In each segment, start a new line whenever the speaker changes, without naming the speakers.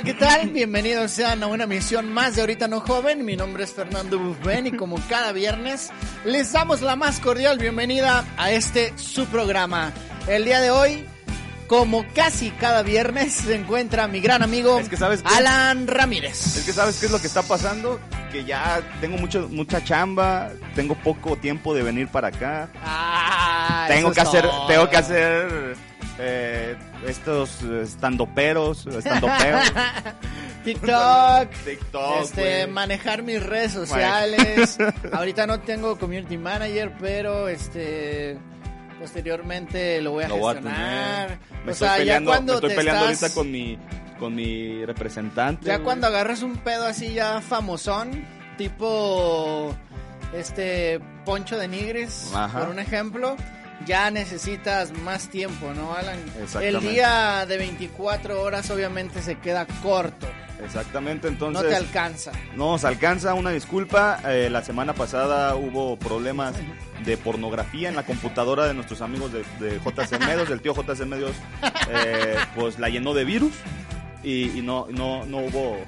Hola, ¿qué tal?
Bienvenidos sean a una emisión más de Ahorita No Joven. Mi nombre es Fernando Bufben y como cada viernes les damos la más cordial bienvenida a este su programa. El día de hoy, como casi cada viernes, se encuentra mi gran amigo
Es que ¿sabes qué?
Alan Ramírez.
Es que sabes qué es lo que está pasando, que ya tengo mucho, mucha chamba, tengo poco tiempo de venir para acá.
Ah,
tengo que hacer, tengo que hacer eh, estos eh, estandoperos, estandopeos,
TikTok.
TikTok,
Este, manejar mis redes sociales. Ahorita no tengo community manager, pero este posteriormente lo voy a
Lo voy a
gestionar.
Me
o
estoy
sea,
peleando,
ya cuando
me estoy
te
peleando
estás,
ahorita con mi, con mi representante.
ya cuando agarras un pedo así ya famosón, tipo este Poncho de Nigris,
Ajá.
por un ejemplo, ya necesitas más tiempo, ¿no, Alan? El
Exactamente.
día de 24 horas obviamente se queda corto,
Exactamente,
no
entonces...
te alcanza.
No nos alcanza, una disculpa. eh, la semana pasada hubo problemas de pornografía en la computadora de nuestros amigos de, de JC Medios, del tío JC Medios, eh, pues la llenó de virus y, y no, no, no hubo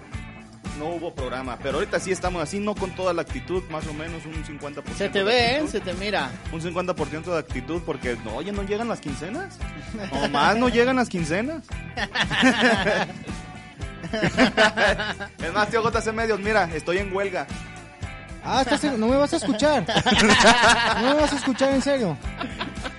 no hubo programa. Pero ahorita sí estamos así, no con toda la actitud, más o menos un 50%.
Se te ve, ¿eh? Se te mira.
Un 50% de actitud porque, no, oye, no llegan las quincenas. No más, no llegan las quincenas. es más, tío JC Medios, mira, estoy en huelga.
Ah, estás en- no me vas a escuchar. No me vas a escuchar en serio.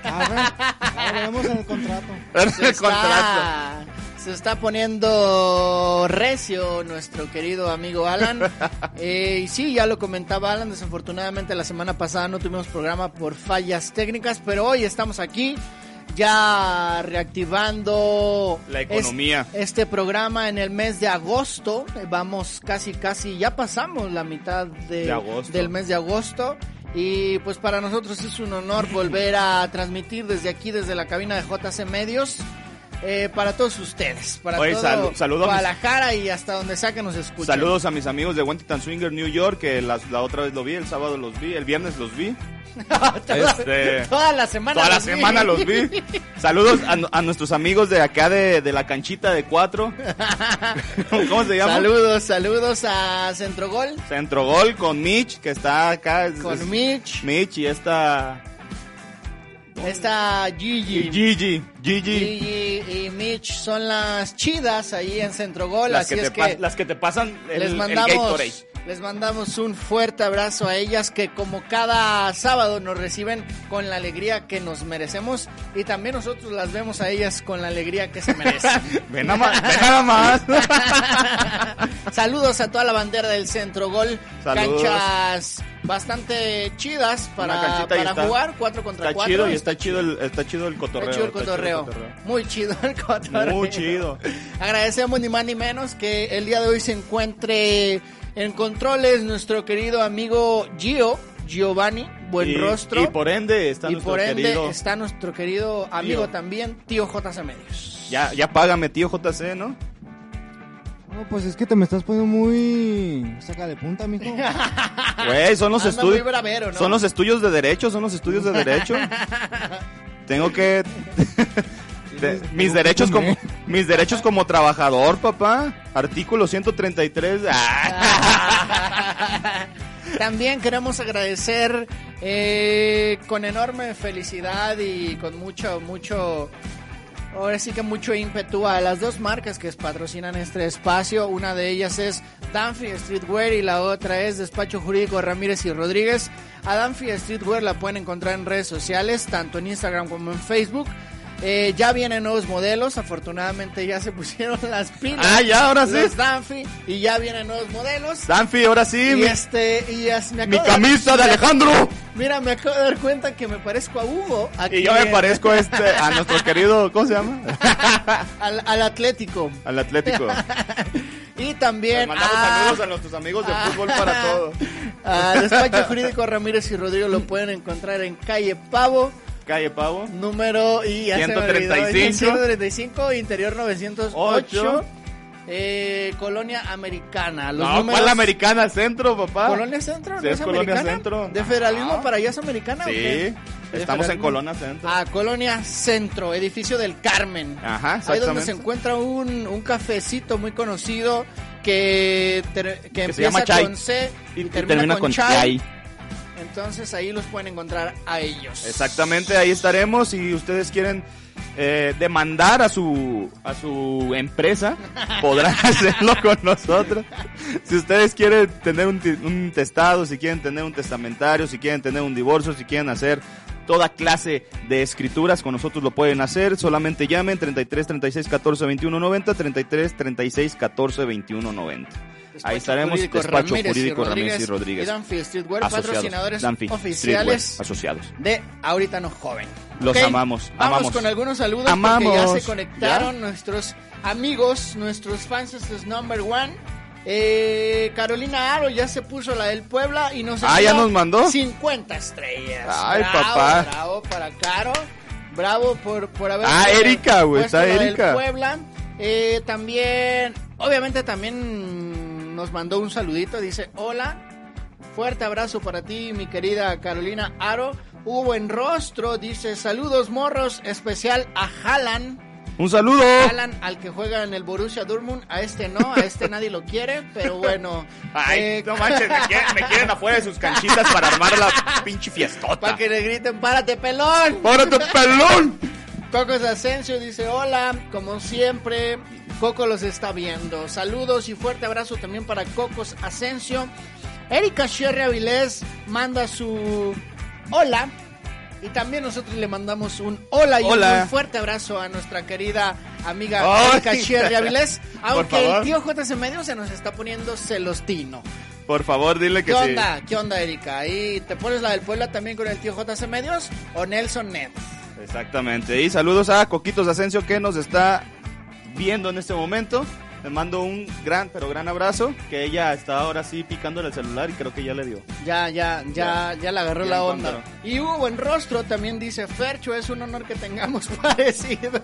A ver, a ver, vemos en el contrato.
El contrato.
Se está poniendo recio nuestro querido amigo Alan. Eh, y sí, ya lo comentaba Alan, desafortunadamente la semana pasada no tuvimos programa por fallas técnicas, pero hoy estamos aquí ya reactivando
La economía.
es- este programa en el mes de agosto. Vamos casi, casi, ya pasamos la mitad de,
De agosto.
del mes de agosto. Y pues para nosotros es un honor volver a transmitir desde aquí, desde la cabina de JC Medios, eh, para todos ustedes, para
Oye,
todo
saludo mis-
Guadalajara y hasta donde sea que nos escuchen.
Saludos a mis amigos de Wentitan Swinger, New York, que la otra vez lo vi, el sábado los vi, el viernes los vi.
toda,
Este,
toda la semana.
Toda la
los vi.
semana los vi. Saludos a, a nuestros amigos de acá de, de la canchita de cuatro. ¿Cómo se llama?
Saludos, saludos a Centrogol
Centro Gol con Mitch, que está acá.
con
es-
Mitch.
Mitch y esta...
Está Gigi.
Gigi. Gigi.
Gigi y Mitch son las chidas ahí en Centrogol,
Las
así
que,
es
te
que
las que te pasan el,
les
el
mandamos
Gatorade.
Les mandamos un fuerte abrazo a ellas que como cada sábado nos reciben con la alegría que nos merecemos y también nosotros las vemos a ellas con la alegría que se merecen.
Ven nada más. Ven nada más.
Saludos a toda la bandera del Centro Gol,
Saludos.
canchas bastante chidas para, para jugar, 4 contra
Está
4.
chido y está chido el, está chido el cotorreo.
Está chido el
está
cotorreo. Muy chido el cotorreo.
Muy chido.
Agradecemos ni más ni menos que el día de hoy se encuentre en controles nuestro querido amigo Gio, Giovanni, buen
Y-
rostro.
Y por ende está
Y
nuestro
por ende
querido...
está nuestro querido amigo
Tío.
también, tío JC Medios.
Ya, ya págame, tío JC, ¿no?
No, pues es que te me estás poniendo muy. Saca de punta, mijo.
Güey, son los estudios. Son los estudios de derecho, son los estudios de derecho. Tengo que mis derechos como mis derechos como trabajador, papá. Artículo 133. Ah.
También queremos agradecer eh, con enorme felicidad y con mucho, mucho, ahora sí que mucho ímpetu a las dos marcas que patrocinan este espacio. Una de ellas es Danfi Streetwear y la otra es Despacho Jurídico Ramírez y Rodríguez. A Danfi Streetwear la pueden encontrar en redes sociales, tanto en Instagram como en Facebook. Eh, ya vienen nuevos modelos, afortunadamente ya se pusieron las pilas.
Ah, ya, ahora sí.
Los Danfi y ya vienen nuevos modelos.
Danfi, ahora sí,
Y
mi,
este, y as- me
mi
de-
camisa de Alejandro.
Mira, me acabo de dar cuenta que me parezco a Hugo. aquí
Y yo me parezco a este a nuestro querido, ¿cómo se llama?
al, al Atlético.
Al Atlético.
Y también
mandamos
a,
saludos a nuestros amigos de Fútbol para Todo.
a Despacho Jurídico Ramírez y Rodrigo lo pueden encontrar en calle Pavo,
Calle Pavo.
número y ya se me olvidó,
135.
135, interior 908.
Ocho.
Eh, Colonia Americana. Los
No,
números-
¿cuál Americana Centro, papá?
¿Colonia Centro?
Sí,
¿No
es Colonia
americana?
Centro.
¿De federalismo
No.
para allá es americana o
Sí, estamos en
federalismo?
Colonia Centro.
Ah, Colonia Centro, edificio del Carmen.
Ajá,
Ahí donde se encuentra un, un cafecito muy conocido que, ter- que, empieza
llama Chai.
con C y,
Y, y
termina, con, Chai.
Chai.
Entonces ahí los pueden encontrar a ellos.
Exactamente, ahí estaremos. Si ustedes quieren eh, demandar a su a su empresa, podrán hacerlo con nosotros. Si ustedes quieren tener un, un testado, si quieren tener un testamentario, si quieren tener un divorcio, si quieren hacer toda clase de escrituras, con nosotros lo pueden hacer. Solamente llamen 33 36 14 21 90, 33 36 14 21 90.
Despacho
Ahí estaremos,
Jurídico
despacho
Ramírez y
jurídico Ramírez y
Rodríguez y Danfi Streetwear,
Asociados.
patrocinadores
Danfi,
oficiales
Streetwear, asociados.
de Ahorita No Joven.
Los
Ok,
amamos,
Vamos
amamos.
con algunos saludos porque
Amamos.
ya se conectaron nuestros amigos, nuestros fans es number one. Eh, Carolina Aro ya se puso la del Puebla y nos
Ah, ¿ya nos mandó?
50 estrellas.
Ay,
bravo,
papá.
Bravo para Caro. Bravo por, por haber
Ah, Erika, güey, está
la del
Erika.
Puebla. Eh, también, obviamente también nos mandó un saludito, dice, hola, fuerte abrazo para ti, mi querida Carolina Aro. Hugo Buen Rostro dice, saludos morros, especial a Haaland.
Un saludo.
Haaland al que juega en el Borussia Dortmund, a este no, a este nadie lo quiere, pero bueno.
Ay,
eh,
no manches, me quieren, me quieren afuera de sus canchitas para armar la pinche fiestota.
Para que le griten, párate pelón.
¡Párate, pelón!
Cocos Asensio dice hola, como siempre, Coco los está viendo. Saludos y fuerte abrazo también para Cocos Asensio. Erika Sherry Avilés manda su hola. Y también nosotros le mandamos un hola y
Hola.
un muy fuerte abrazo a nuestra querida amiga Erika Sherry Avilés. Aunque el tío JC Medio se nos está poniendo celostino.
Por favor, dile que
¿Qué
sí.
onda? ¿Qué onda, Erika? ¿Ahí te pones la del Puebla también con el tío JC Medios o Nelson Net?
Exactamente. Y saludos a Coquitos Asensio que nos está viendo en este momento. Le mando un gran, pero gran abrazo. Que ella está ahora sí picándole el celular y creo que ya le dio.
Ya, ya, ya, ya le agarró
Ya
la onda.
encontró.
Y Hugo en rostro también dice, Fercho, es un honor que tengamos parecido.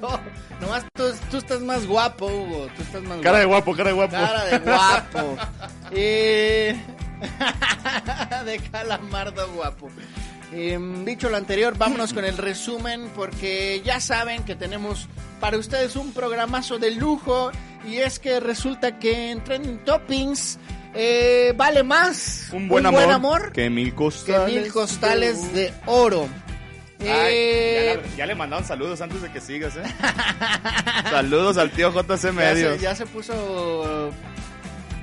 Nomás tú, tú estás más guapo, Hugo. Tú estás más
Cara de
guapo.
cara de guapo.
Cara de guapo. Eh, de calamardo guapo. Em, dicho lo anterior, vámonos con el resumen porque ya saben que tenemos para ustedes un programazo de lujo y es que resulta que en Trending Toppings eh, vale más
Un buen, amor, que mil
que
costales.
mil costales de oro.
Ay,
Eh,
ya, le- ya le mandaron saludos antes de que sigas, ¿eh? saludos al tío JC
ya, se,
Medios.
ya se puso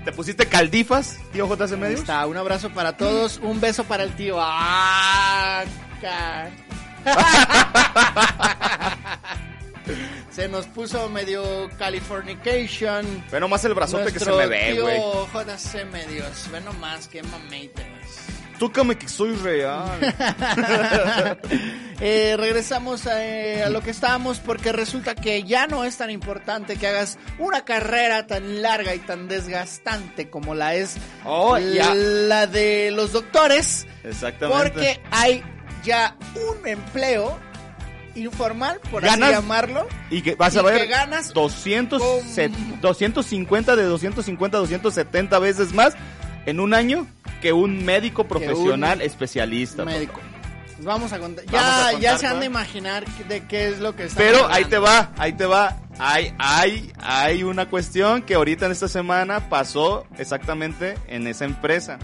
¿Te pusiste caldifas, tío JC
Ahí
Medios?
está, un abrazo para todos, un beso para el tío. ¡Ah! se nos puso medio Californication.
Ve nomás el brazote que se
Nuestro
me ve,
tío
güey.
JC Medios. Ve nomás, qué mameitas.
Tócame que soy real.
Eh, regresamos a, eh, a lo que estábamos porque resulta que ya no es tan importante que hagas una carrera tan larga y tan desgastante como la es
Oh,
la de los doctores.
Exactamente.
Porque hay ya un empleo informal, por
Ganas-
así llamarlo.
Y que vas a ver
que ganas
200,
como-
set- 250 de 250 270 veces más en un año que un médico profesional
un
especialista.
médico. Les Vamos a contar.
A
Ya,
contar,
ya se han de imaginar de qué es lo que está
Pero ahí te va, ahí te va. Hay, hay, hay una cuestión que ahorita en esta semana pasó exactamente en esa empresa.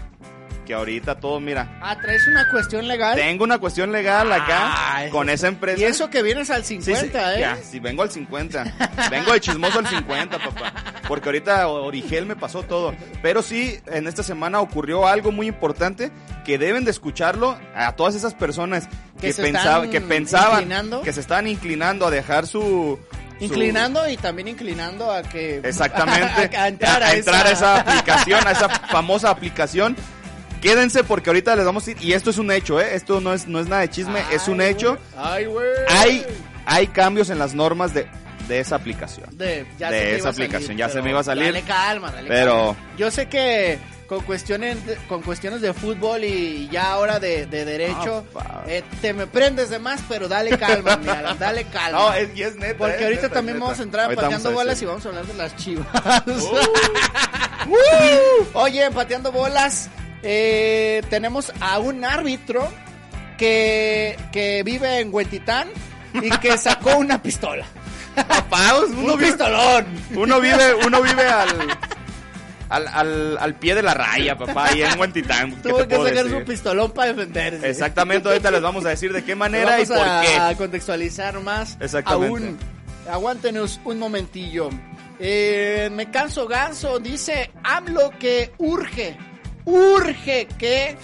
Que ahorita todo, mira,
Ah, traes una cuestión legal.
tengo una cuestión legal acá con esa empresa.
Y eso que vienes al
Sí,
50,
sí,
¿eh?
Ya, sí, vengo al 50. Vengo de chismoso al 50, papá. Porque ahorita Origel me pasó todo. Pero sí, en esta semana ocurrió algo muy importante que deben de escucharlo a todas esas personas
Que
que,
están
que pensaban,
inclinando.
que se estaban inclinando a dejar su...
Inclinando y también inclinando a que...
Exactamente.
a, entrar a,
a entrar a
esa...
esa aplicación, a esa famosa aplicación. Quédense porque ahorita les vamos a ir. Y esto es un hecho, ¿eh? Esto no es, no es nada de chisme, es un hecho.
Ay, güey.
Hay, hay cambios en las normas de de esa aplicación.
De, ya
De
se
esa
salir,
aplicación, ya se me iba a salir.
Dale calma, dale
Pero-
calma. Yo sé que con cuestiones de, con cuestiones de fútbol y ya ahora de, de derecho,
pa.
eh, te me prendes de más, pero dale calma, mi Alan, dale calma.
No, es, y es neta.
Porque
es
ahorita
neta,
también
neta.
vamos a entrar
Ahorita
pateando
a
bolas y vamos a hablar de las chivas. Oye, en pateando bolas, eh, tenemos a un árbitro que, que vive en Huentitán y que sacó una pistola.
Papá, uno
Un
vive,
pistolón.
uno vive, uno vive al, al, al, al pie de la raya, papá, ahí en Huentitán. ¿qué
Tuvo que sacar
decir?
su pistolón para defenderse.
Exactamente, ahorita les vamos a decir de qué manera y por
a,
qué.
a contextualizar más
Exactamente.
aún. Aguántenos un momentillo. Eh, me canso ganso, dice AMLO que urge, urge que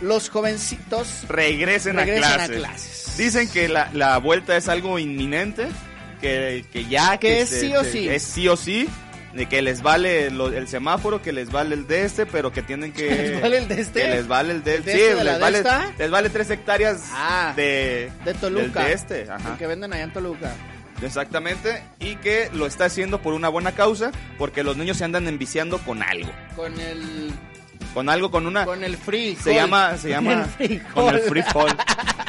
los jovencitos
Regresen,
regresen
a,
a
clases. Dicen que la, la vuelta es algo inminente, que, que ya...
Que es
se-
sí o
se-
sí.
Es sí o sí, de que les vale lo- el semáforo, que les vale el de este, pero que tienen que...
¿Les vale el de este?
Que les vale el de,
¿El de
sí,
este de la
les vale,
esta?
les vale tres hectáreas
Ah,
de...
de Toluca.
de este, ajá.
El que venden allá en Toluca.
Exactamente, y que lo está haciendo por una buena causa, porque los niños se andan enviciando con algo,
Con el
con algo, con una...
con el free.
Se llama, se llama
El
con el frijol.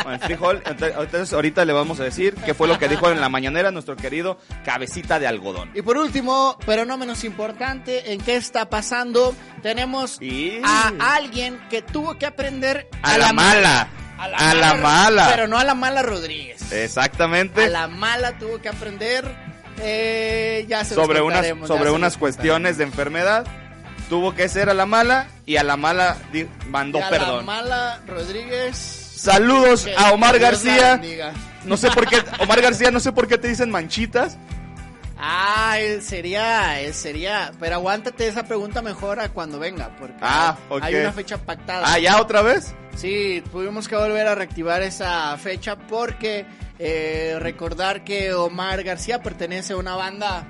Con el frijol. Entonces, entonces, ahorita le vamos a decir qué fue lo que dijo en la mañanera nuestro querido cabecita de algodón.
Y por último, pero no menos importante, ¿en qué está pasando? Tenemos a alguien que tuvo que aprender
A la mala. A la mala.
Pero no a la mala Rodríguez.
Exactamente.
A la mala tuvo que aprender. eh, ya se
sobre unas, sobre unas cuestiones de enfermedad. Tuvo que ser a la mala y a la mala mandó.
Y a la
perdón.
mala Rodríguez.
Saludos a Omar García. No sé por qué, Omar García, no sé por qué te dicen manchitas.
Ah, sería, sería. Pero aguántate esa pregunta mejor a cuando venga, porque
Ah, ok.
hay una fecha pactada.
Ah, ya otra vez.
Sí, tuvimos que volver a reactivar esa fecha porque eh, recordar que Omar García pertenece a una banda,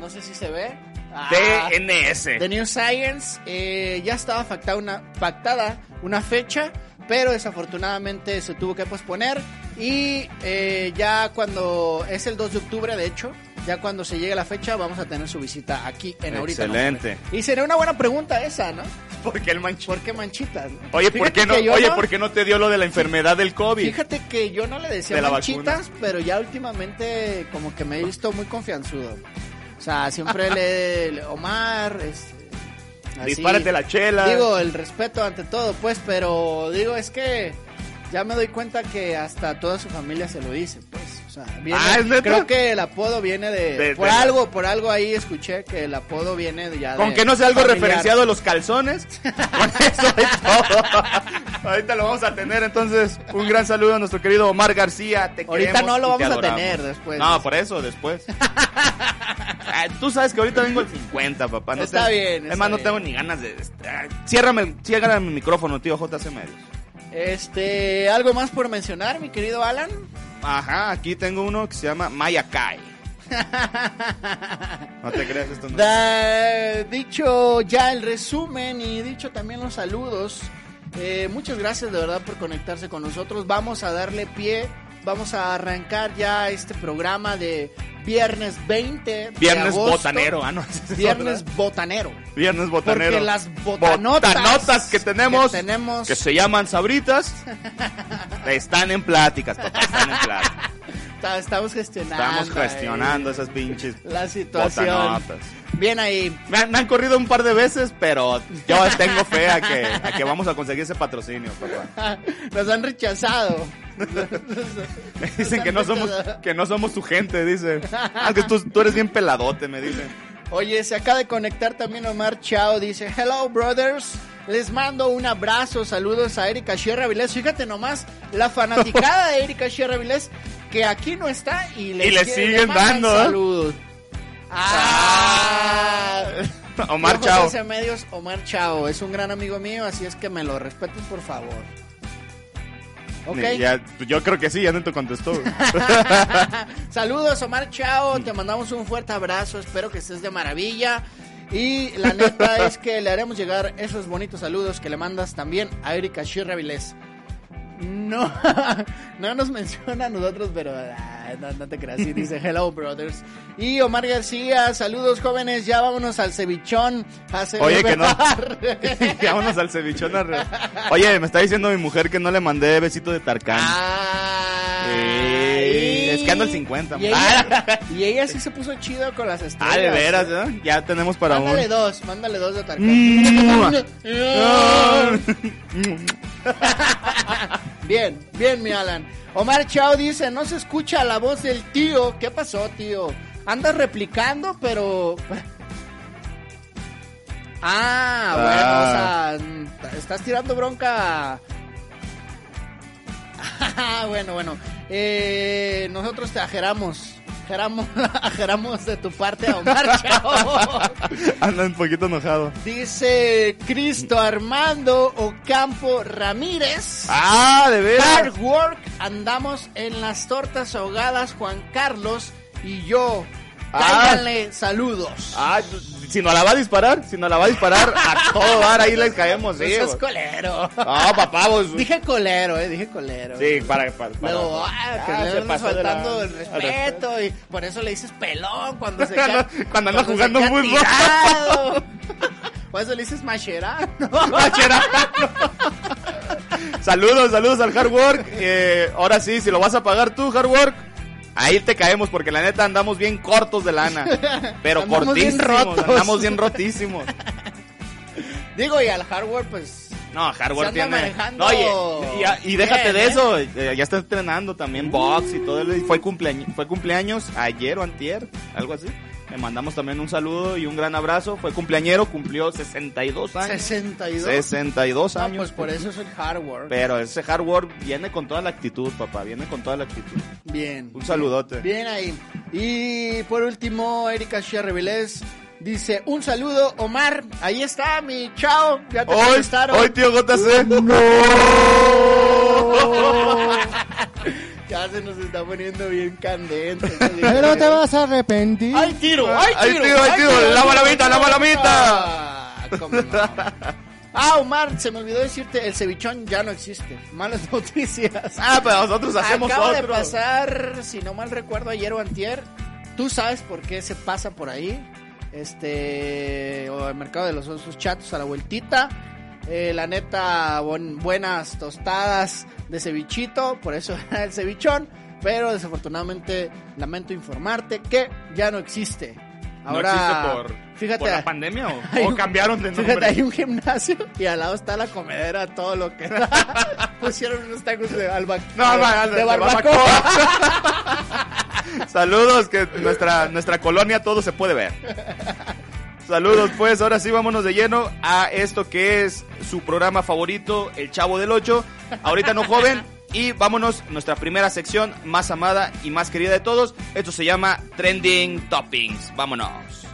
no sé si se ve, Ah,
DNS.
The New Science. eh, ya estaba pactada una, pactada una fecha, pero desafortunadamente se tuvo que posponer y eh, ya cuando es el 2 de octubre, de hecho, ya cuando se llegue la fecha vamos a tener su visita aquí en Ahorita No
Excelente.
Joven. Y sería una buena pregunta esa, ¿no?
Porque el manchito.
¿Por qué manchitas? no?
Oye, ¿por qué no, oye,
no-
¿por qué no te dio lo de la enfermedad del COVID?
Fíjate que yo no le decía
De
manchitas, pero ya últimamente como que me he visto muy confianzudo. O sea, siempre le, Omar, este, así.
Dispárate la chela.
Digo, el respeto ante todo, pues, pero digo, es que ya me doy cuenta que hasta toda su familia se lo dice, pues. O sea, viene-
Ah, ¿es
creo que el apodo viene de,
De-
por
de-
algo, por algo ahí escuché que el apodo viene de ya
Con
de
que no sea algo
familiar.
referenciado a los calzones. Con eso es todo. Ahorita lo vamos a tener, entonces, un gran saludo a nuestro querido Omar García. Te
Ahorita no lo vamos a tener después.
No, por eso, después. Tú sabes que ahorita vengo al 50, papá. No
Está
te-
bien, está
Es más, no tengo ni ganas de... Ciérrame, ciérrame el micrófono, tío JC Medios.
Este, ¿algo más por mencionar, mi querido Alan?
Ajá, aquí tengo uno que se llama Mayakai. No te creas esto. No.
Da- dicho ya el resumen y dicho también los saludos, eh, muchas gracias de verdad por conectarse con nosotros. Vamos a darle pie, vamos a arrancar ya este programa de viernes 20 de
Viernes
agosto.
botanero, ah, no. esa es
Viernes
otra.
botanero.
Viernes botanero.
Porque las botanotas,
Botanotas que tenemos,
que tenemos-
que se llaman sabritas, están en pláticas, papá, están en pláticas.
Ta- Estamos gestionando.
Estamos
ahí
gestionando esas pinches
la situación.
botanotas.
Bien ahí.
Me han, me han corrido un par de veces, pero yo tengo fe a que, a que vamos a conseguir ese patrocinio, papá.
Nos han rechazado.
Me dicen que no somos, que no somos tu gente, dicen. Ah, que tú, tú eres bien peladote, me dicen.
Oye, se acaba de conectar también Omar Chao. Dice, hello brothers. Les mando un abrazo, saludos a Erika Sierra Vilés. Fíjate nomás, la fanaticada de Erika Sierra Vilés, que aquí no está y le,
Y le siguen dando, ¿eh?
Saludos. Ah.
Omar
Yo,
Chao.
Medios, Omar Chao. Es un gran amigo mío, así es que me lo respeten, por favor. Ok.
Ya, yo creo que sí, ya no te contestó.
Saludos, Omar Chao. Te mandamos un fuerte abrazo. Espero que estés de maravilla. Y la neta es que le haremos llegar esos bonitos saludos que le mandas también a Erika Shirra Vilés. No, no nos menciona a nosotros, pero ah, no, no te creas. Sí, dice Hello Brothers. Y Omar García, saludos jóvenes, ya vámonos al cevichón. a
Oye, que no.
celebrar.
Vámonos al cevichón. arre. Oye, me está diciendo mi mujer que no le mandé besito de Tarkan. Sí, es que ando al 50.
Y ella, y ella sí se puso chido con las estrellas.
Ah, de veras, ¿no? Ya tenemos para
Mándale
un.
dos, mándale dos de Tarkan. Bien, bien, mi Alan. Omar Chao dice, no se escucha la voz del tío. ¿Qué pasó, tío? Andas replicando, pero... Ah,
Ah.
bueno, o sea, estás tirando bronca. bueno, bueno. Eh, nosotros te ajeramos. Ajeramos, ajeramos de tu parte a Omar Chao.
Anda un poquito enojado.
Dice Cristo Armando Ocampo Ramírez.
Ah, de veras.
Hard work, andamos en las tortas ahogadas Juan Carlos y yo.
Ah.
Cáiganle saludos.
Ah, si no la va a disparar, si no la va a disparar, a todo dar ahí les caemos, sí.
Eso es
güey.
colero.
Ah, papá, vos.
Dije colero, eh, dije colero.
Sí, para, para, para.
Luego, ah, que
Ah, se pasó la-
faltando el respeto y por eso le dices pelón cuando se queda,
Cuando anda jugando fútbol.
tirado. Por eso le dices macherano.
Saludos, saludos al Hard Work. Eh, ahora sí, si lo vas a pagar tú, Hard Work, ahí te caemos porque la neta andamos bien cortos de lana. Pero
Andamos bien
cortísimos,
rotos.
andamos bien rotísimos.
Digo, y al hardware, pues
No, Hard Work
Se anda
tiene.
manejando
No, oye, y, y déjate
bien,
de
¿eh?
eso, eh, ya está entrenando también box y todo. y Fue cumpleaños, fue cumpleaños ayer o antier, algo así. Le mandamos también un saludo y un gran abrazo. Fue cumpleañero, cumplió 62 años.
62.
62
No,
años.
pues por eso es el hardware.
Pero ese hard work viene con toda la actitud, papá. Viene con toda la actitud.
Bien.
Un saludote.
Bien ahí. Y por último, Erika Cherrevilés dice, un saludo, Omar. Ahí está, mi chao. Ya te
Hoy,
contestaron.
hoy, tío JC.
Ya se nos está poniendo bien candente.
Pero te vas a arrepentir.
¡Ay, tiro! ¡Ay,
Ay,
tiro!
tiro, ay, tiro, la balomita, la balomita.
Ah, cómo no. Ah, Omar, se me olvidó decirte, el cevichón ya no existe. Malas noticias.
Ah, pero nosotros hacemos
Acaba de
otro.
pasar, si no mal recuerdo, ayer o antier. Tú sabes por qué se pasa por ahí. Este, o el mercado de los osos chatos a la vueltita. Eh, la neta, bon- buenas tostadas de cevichito, por eso era el cevichón. Pero desafortunadamente, lamento informarte que ya no existe. Ahora,
¿No existe por,
fíjate,
por la pandemia o,
hay
o
un-
cambiaron de nombre?
Fíjate, hay un gimnasio y al lado está la comedera, todo lo que da. Pusieron unos tacos de alba
No,
de, de barbacoa.
Saludos, que nuestra, nuestra colonia todo se puede ver. Saludos, pues ahora sí vámonos de lleno a esto que es su programa favorito, El Chavo del Ocho. Ahorita no joven. Y vámonos, nuestra primera sección más amada y más querida de todos. Esto se llama Trending Toppings. Vámonos.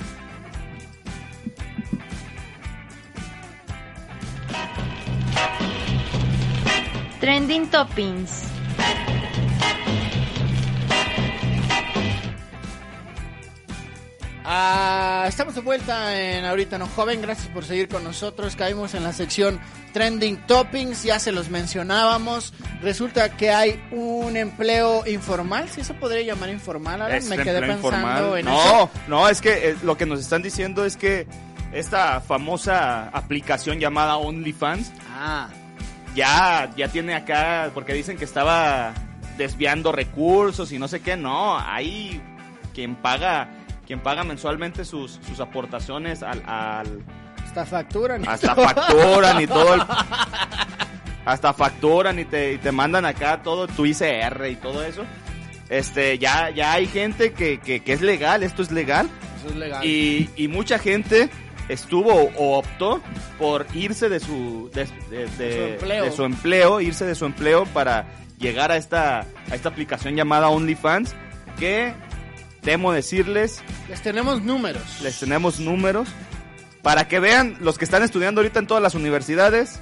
Trending Toppings.
Ah, estamos de vuelta en Ahorita No Joven. Gracias por seguir con nosotros. Caímos en la sección Trending Toppings. Ya se los mencionábamos. Resulta que hay un empleo informal. Si se podría llamar informal, Alan? Me quedé pensando
informal.
en
no,
eso.
no, es que eh, lo que nos están diciendo es que esta famosa aplicación llamada OnlyFans
Ah,
ya, ya tiene acá, porque dicen que estaba desviando recursos y no sé qué, no, hay quien paga, quien paga mensualmente sus, sus aportaciones al, al
hasta facturan.
hasta facturan y todo el, hasta facturan y te, y te mandan acá todo tu ICR y todo eso. Este, ya, ya hay gente que, que, que es legal, esto es legal,
Eso es legal.
y, y mucha gente estuvo o optó por irse de su de, de- de-
su empleo.
de su empleo, irse de su empleo para llegar a esta a esta aplicación llamada OnlyFans que temo decirles
Les tenemos números.
les tenemos números para que vean los que están estudiando ahorita en todas las universidades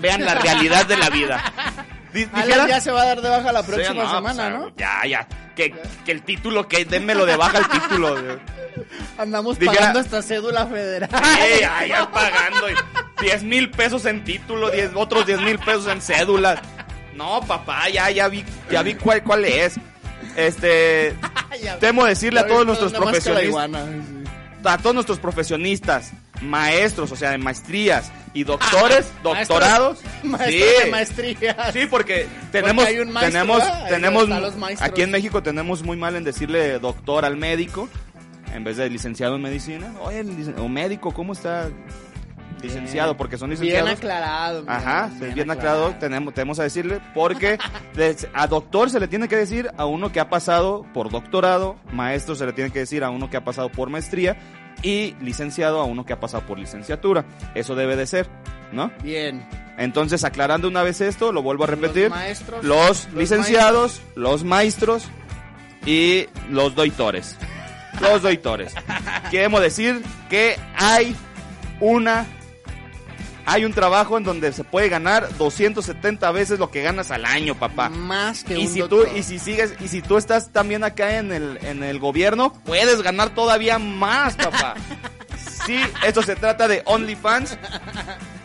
vean la realidad de la vida.
Alan ya se va a dar de baja la
Sí,
próxima
no,
semana,
pues,
¿no?
Ya, ya. Que, que el título, que denmelo de baja el título.
Andamos
Dijera-
pagando esta cédula federal.
Sí, ya, ya pagando. y 10 mil pesos en título, 10, otros 10 mil pesos en cédulas. No, papá, ya, ya vi, ya vi cuál, cuál es. Este, temo decirle a todos nuestros profesionistas, a todos nuestros profesionistas, maestros, o sea, de maestrías y doctores, doctorados.
Maestros
sí.
de maestría.
Sí, porque tenemos,
hay un maestro,
tenemos, tenemos, aquí en México tenemos muy mal en decirle doctor al médico en vez de licenciado en medicina. Oye, o médico, ¿cómo está? Licenciado, porque son
Bien
licenciados.
aclarado. mi
Ajá,
amor,
es bien aclarado, tenemos, tenemos a decirle, porque a doctor se le tiene que decir a uno que ha pasado por doctorado, maestro se le tiene que decir a uno que ha pasado por maestría y licenciado a uno que ha pasado por licenciatura. Eso debe de ser, ¿no?
Bien.
Entonces, aclarando una vez esto, lo vuelvo a repetir.
Los maestros.
Los licenciados, los maestros y los doitores. Los doitores. Queremos decir que hay una hay un trabajo en donde se puede ganar 270 veces lo que ganas al año, papá.
Más que
Y
un
si tú y si sigues y si tú estás también acá en el en el gobierno, puedes ganar todavía más, papá. Sí, esto se trata de OnlyFans,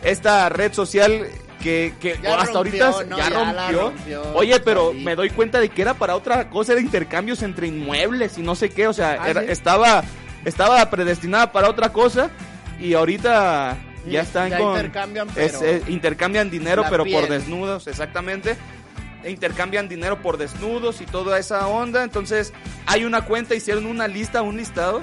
esta red social que, que
Ya
hasta
rompió,
ahorita
¿no?
ya, rompió.
rompió,
Oye, pero
sí.
me doy cuenta de que era para otra cosa, era intercambios entre inmuebles y no sé qué, o sea,
Ah,
era-
¿sí?
estaba estaba predestinada para otra cosa y ahorita ya están
ya
con
intercambian,
es-
pero-
es- intercambian dinero pero por
piel.
desnudos, exactamente. E intercambian dinero por desnudos y toda esa onda. Entonces, hay una cuenta, hicieron una lista, un listado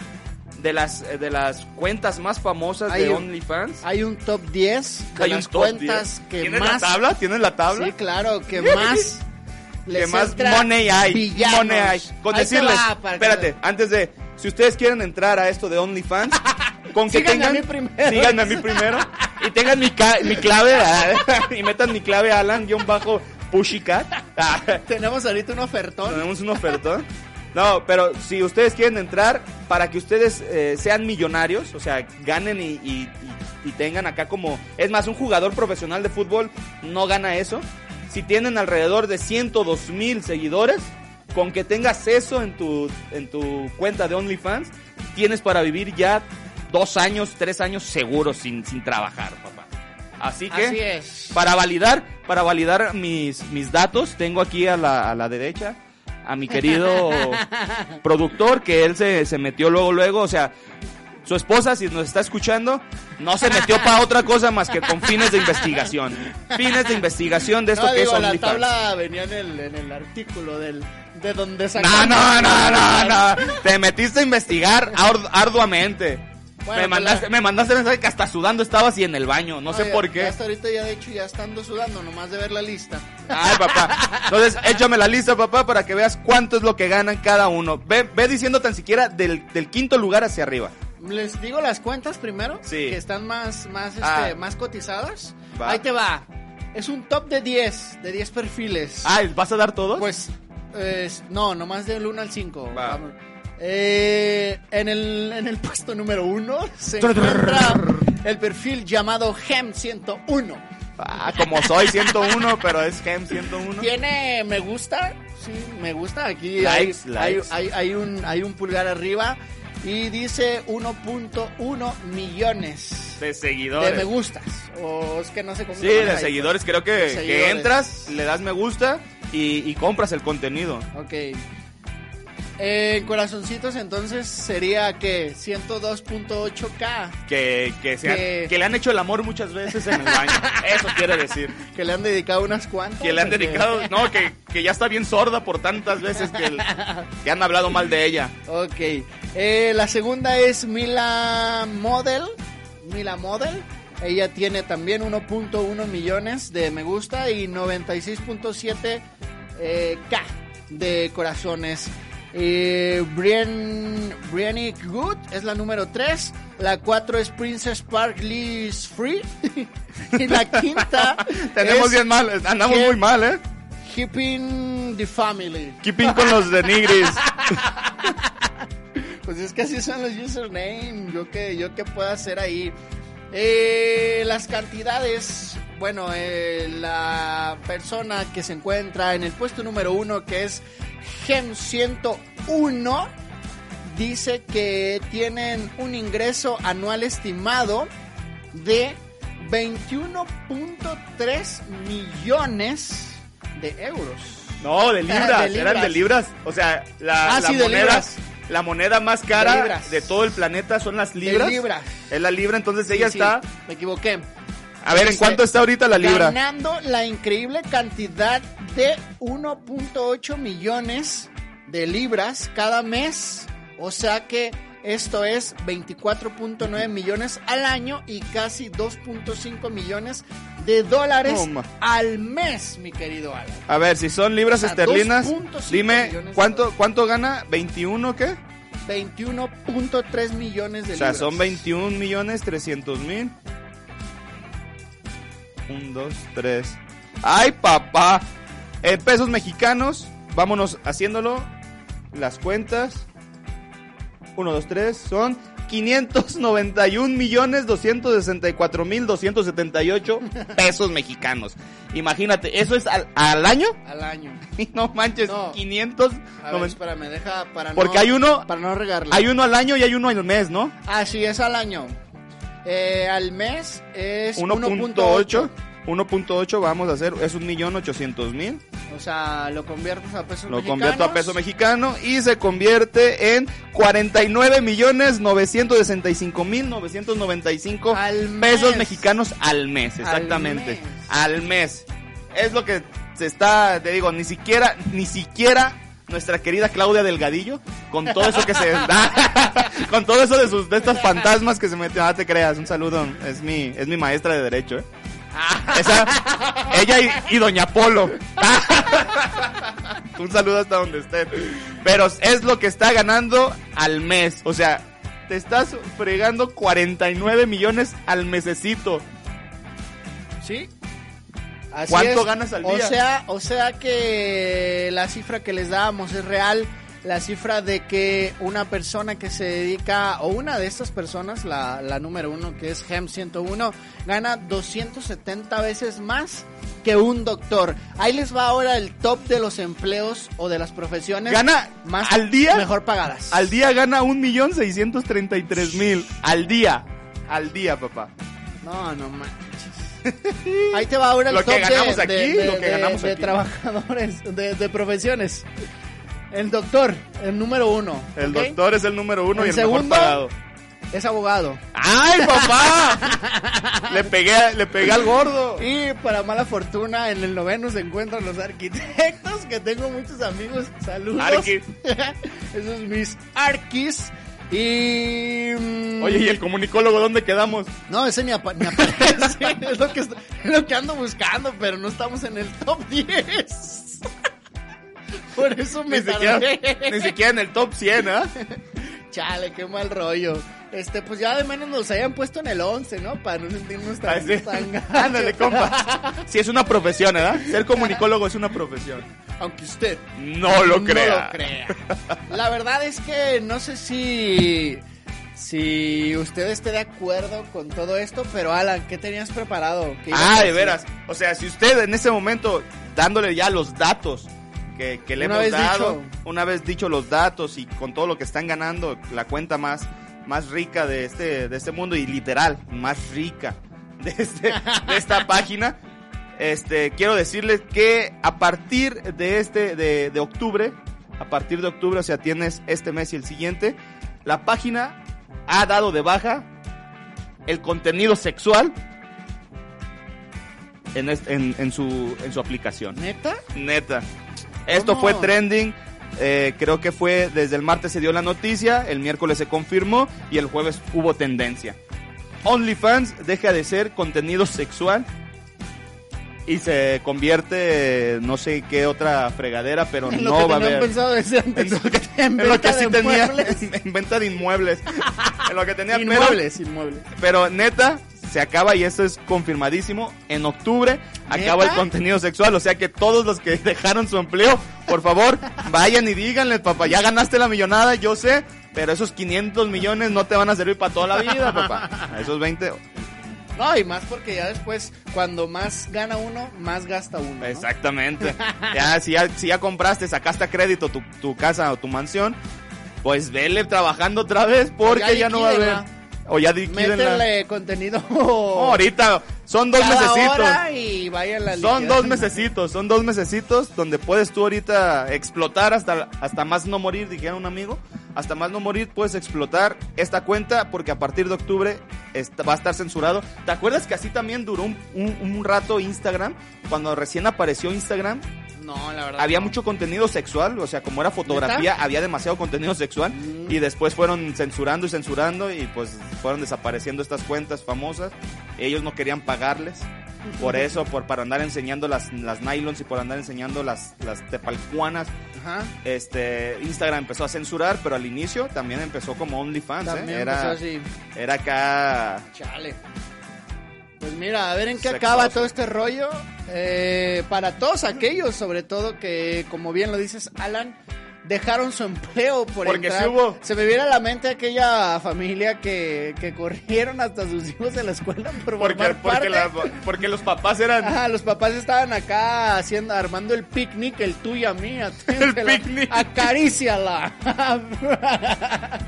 de las de las cuentas más famosas
Hay
de
un-
OnlyFans.
Hay un top 10 de
Hay un
las
top
cuentas
10.
que
¿Tienes
más.
la tabla? ¿Tienes la tabla?
Sí, claro, que más.
que más money hay,
villanos.
money hay. Con
Ahí
decirles,
va, para que-
espérate, antes de, si ustedes quieren entrar a esto de OnlyFans, con que
Síganme a
tengan,
mí primero.
síganme a mí primero y tengan mi, mi clave y metan mi clave Alan guion bajo Pussycat. Ah,
Tenemos ahorita un ofertón.
tenemos un ofertón. No, pero si ustedes quieren entrar para que ustedes eh, sean millonarios, o sea, ganen y, y- y- y tengan acá como... Es más, un jugador profesional de fútbol no gana eso. Si tienen alrededor de 102 mil seguidores, con que tengas eso en tu, en tu cuenta de OnlyFans, tienes para vivir ya dos años, tres años seguros sin, sin trabajar, papá. Así que...
Así es.
Para validar, para validar mis, mis datos, tengo aquí a la, a la derecha a mi querido productor, que él se, se metió luego, luego, o sea, su esposa, si nos está escuchando, no se metió para otra cosa más que con fines de investigación. Fines de investigación de esto
No,
que
digo,
es
la
OnlyFans.
tabla venía en el, en el artículo del, de donde
No,
sacamos.
no, no, no, no. Te metiste a investigar ar- arduamente.
Bueno,
me,
pues
mandaste,
la-
me mandaste mensaje que hasta sudando estabas y en el baño. No sé
ya-
por qué.
Hasta ahorita ya de hecho ya estando sudando, nomás de ver la lista.
Ay, papá. Entonces, échame la lista, papá, para que veas cuánto es lo que ganan cada uno. Ve, ve diciendo tan siquiera del, del quinto lugar hacia arriba.
Les digo las cuentas primero,
Sí.
que están más, más, este,
Ah.
más cotizadas.
Va.
Ahí te va. Es un top de 10, de 10 perfiles.
Ah, ¿vas a dar todos?
Pues, es- no, nomás del 1 al 5.
Va.
Vamos. Eh, en, el, en el puesto número 1 se encuentra el perfil llamado Gem 101.
Ah, como soy 101, pero es Gem 101.
Tiene me gusta, sí, me gusta. Aquí
Likes,
hay,
likes.
hay, hay, hay un, hay un pulgar arriba y dice 1.1 millones
De
de
seguidores.
me gustas. O es que no sé cómo
Sí, de
ahí,
seguidores. Creo que,
De
que
seguidores.
entras, le das me gusta y, y compras el contenido.
pues. Ok. Eh, en corazoncitos entonces sería que 102.8k
Que, que, se han-
Que-
que le han hecho el amor muchas veces en el baño. Eso quiere decir.
que le han dedicado unas cuantas.
Que le han dedicado. No, que, que ya está bien sorda por tantas veces que, que han hablado mal de ella.
Ok. Eh, la segunda es Mila Model. Mila Model. Ella tiene también 1.1 millones de me gusta y 96.7 eh, de corazones. Eh, Brian, Good es la número 3. La 4 es Princess Park Liz Free. y la quinta
Tenemos
es
bien mal, andamos muy mal, ¿eh?
Keeping the Family.
Keeping con los de Nigris.
Pues es que así son los username. Yo que, yo que puedo hacer ahí. Eh, las cantidades. Bueno, eh, la persona que se encuentra en el puesto número uno, que es Gem 101, dice que tienen un ingreso anual estimado de 21.3 millones de euros.
No, de libras,
De
eran de libras. O sea, la,
Ah,
la
sí,
moneda,
libras.
la moneda más cara
De
todo el planeta son las libras.
De libras.
Es la libra, entonces ella
Sí, sí,
está.
Me equivoqué.
A ver, ¿en cuánto está ahorita la libra?
Ganando la increíble cantidad de 1.8 millones de libras cada mes. O sea que esto es 24.9 millones al año y casi 2.5 millones de dólares
No,
al mes, mi querido Alan.
A ver, si son libras
O sea,
esterlinas,
2.5
dime, ¿cuánto. ¿cuánto gana? ¿21 qué?
21.3 millones de
O sea,
libras.
son 21 millones 300 mil. 1, 2, 3. ¡Ay, papá! En pesos mexicanos, vámonos haciéndolo. Las cuentas. 1, 2, 3. Son 591 millones 264 mil 278 pesos mexicanos. Imagínate, ¿eso es al, al año?
Al año.
No manches,
No.
500.
A ver, espérame, deja para
Porque
no...
hay uno-
Para no regarla.
hay uno al año y hay uno al mes, ¿no?
Ah, sí, es al año. Eh, al mes es
1.8.
1.8.
1.8 vamos a hacer, es un millón ochocientos mil.
O sea, lo conviertes a pesos
Lo
mexicanos.
convierto a peso mexicano y se convierte en 49 millones 965 mil 995
Al
pesos
mes.
mexicanos al mes, exactamente.
mes.
Al mes. Es lo que se está, te digo, ni siquiera, ni siquiera nuestra querida Claudia Delgadillo, con todo eso que se da, con todo eso de sus, de estas fantasmas que se meten, ah, te creas, un saludo, es mi, es mi maestra de derecho, eh. Esa, ella y, y Doña Polo. Un saludo hasta donde esté. Pero es lo que está ganando al mes. O sea, te estás fregando 49 millones al mesecito.
Sí. Así
¿Cuánto
es.
ganas al
O
día?
sea, o sea que la cifra que les dábamos es real. La cifra de que una persona que se dedica, o una de estas personas, la, la número uno, que es GEM 101, gana 270 veces más que un doctor. Ahí les va ahora el top de los empleos o de las profesiones
Gana
más
al día.
mejor pagadas.
Al día gana un millón seiscientos treinta y tres mil. Al día. Al día, papá.
No, no manches. Ahí te va ahora el
Lo que
top de-
ganamos
de,
aquí,
de-
lo que
de-
ganamos
de
aquí.
trabajadores, de, de profesiones. El doctor, el número uno.
El
¿ok?
doctor es el número uno y
El
el mejor
segundo-
pagado.
es abogado.
¡Ay, papá! le pegué, le pegué al gordo.
Y para mala fortuna, en el noveno se encuentran los arquitectos, que tengo muchos amigos. Saludos.
Arqui.
Esos mis arquis. Y. mm,
Oye, ¿y el comunicólogo dónde quedamos?
No, ese ni, apa- ni aparece. es, lo que, es lo que ando buscando, pero no estamos en el top 10. Por eso me
Ni siquiera, ni siquiera en el top 100, ¿ah?
Chale, qué mal rollo. Este, pues ya de menos nos hayan puesto en el 11, ¿no? Para no sentirnos tan,
Ah. Ándale, compa. Sí, es una profesión, ¿verdad? Ser comunicólogo es una profesión.
Aunque usted
No lo
no
crea.
lo crea. La verdad es que no sé si si usted esté de acuerdo con todo esto, pero Alan, ¿qué tenías preparado? ¿Qué
Ah, de veras. O sea, si usted en ese momento, dándole ya los datos que, que le
Una
hemos dado,
dicho.
una vez dicho los datos y con todo lo que están ganando, la cuenta más, más rica de este, de este mundo y literal, más rica de, este, de esta página, este, quiero decirles que a partir de este, de, de octubre, a partir de octubre, o sea, tienes este mes y el siguiente, la página ha dado de baja el contenido sexual en, en, en su, en su aplicación.
¿Neta?
Neta. Esto
¿Cómo?
fue trending. eh, creo que fue desde el martes se dio la noticia, el miércoles se confirmó y el jueves hubo tendencia. OnlyFans deja de ser contenido sexual y se convierte no sé qué otra fregadera, pero
En
no va a haber.
pensado antes.
En lo que,
En
en lo que sí tenía en venta de inmuebles. en lo que tenía pero-
Inmuebles, inmuebles.
pero neta, se acaba y esto es confirmadísimo. En octubre acaba el contenido sexual. O sea que todos los que dejaron su empleo, por favor, vayan y díganle, papá, ya ganaste la millonada, yo sé. Pero esos 500 millones no te van a servir para toda la vida, papá. Esos 20.
No, y más porque ya después, cuando más gana uno, más gasta uno. ¿no?
Exactamente. Ya si, ya, si ya compraste, sacaste a crédito tu, tu casa o tu mansión, pues vele trabajando otra vez porque ya, no va a haber. O ya liquídenla.
Métele contenido.
No, ahorita son dos
cada
mesecitos.
hora y vayan la
Son dos mesecitos, son dos mesecitos donde puedes tú ahorita explotar hasta, hasta más no morir, dijera un amigo. Hasta más no morir puedes explotar esta cuenta porque a partir de octubre va a estar censurado. ¿Te acuerdas que así también duró un, un- un rato Instagram? Cuando recién apareció Instagram,
No, la verdad.
había
no.
mucho contenido sexual, o sea, como era fotografía, había demasiado contenido sexual
Mm.
y después fueron censurando y censurando y pues fueron desapareciendo estas cuentas famosas. Ellos no querían pagarles. Por eso, por para andar enseñando las, las nylons y por andar enseñando las, las tepalcuanas,
Ajá.
este Instagram empezó a censurar, pero al inicio también empezó como OnlyFans, ¿eh? Era, era acá
Chale. Pues mira, a ver en qué
Sexoso.
acaba todo este rollo. Eh, para todos aquellos, sobre todo que, como bien lo dices, Alan, dejaron su empleo por
Porque
entrar.
sí hubo.
Se me viene a la mente aquella familia que, que corrieron hasta sus hijos de la escuela por
porque,
formar
porque,
parte.
la- porque los papás eran
Ajá, los papás estaban acá haciendo, armando el picnic, el tuyo a mí,
El picnic.
acaríciala.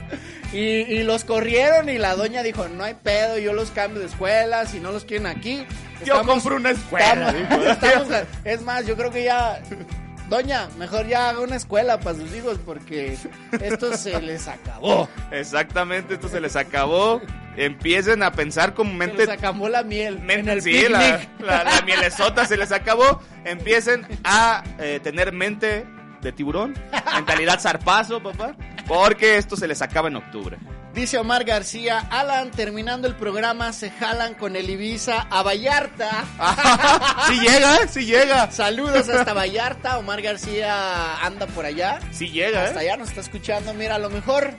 y, y los corrieron y la doña dijo, no hay pedo, yo los cambio de escuela, si no los quieren aquí.
yo compro una escuela.
estamos-
dijo.
estamos- es más, yo creo que ya, doña, mejor ya haga una escuela para sus hijos porque esto se les acabó.
Exactamente, esto se les acabó. Empiecen a pensar con
Se
mente
les acabó la miel
Men-
en el
sí,
picnic.
la, la, la mielesota se les acabó. Empiecen a eh, tener mente de tiburón, mentalidad zarpazo, papá, porque esto se les acaba en octubre.
Dice Omar García, Alan, terminando el programa, se jalan con el Ibiza a Vallarta.
Si llega, ¿eh? Si llega,
Saludos hasta Vallarta. Omar García anda por allá.
si llega,
Hasta
¿eh?
allá nos está escuchando. Mira, a lo mejor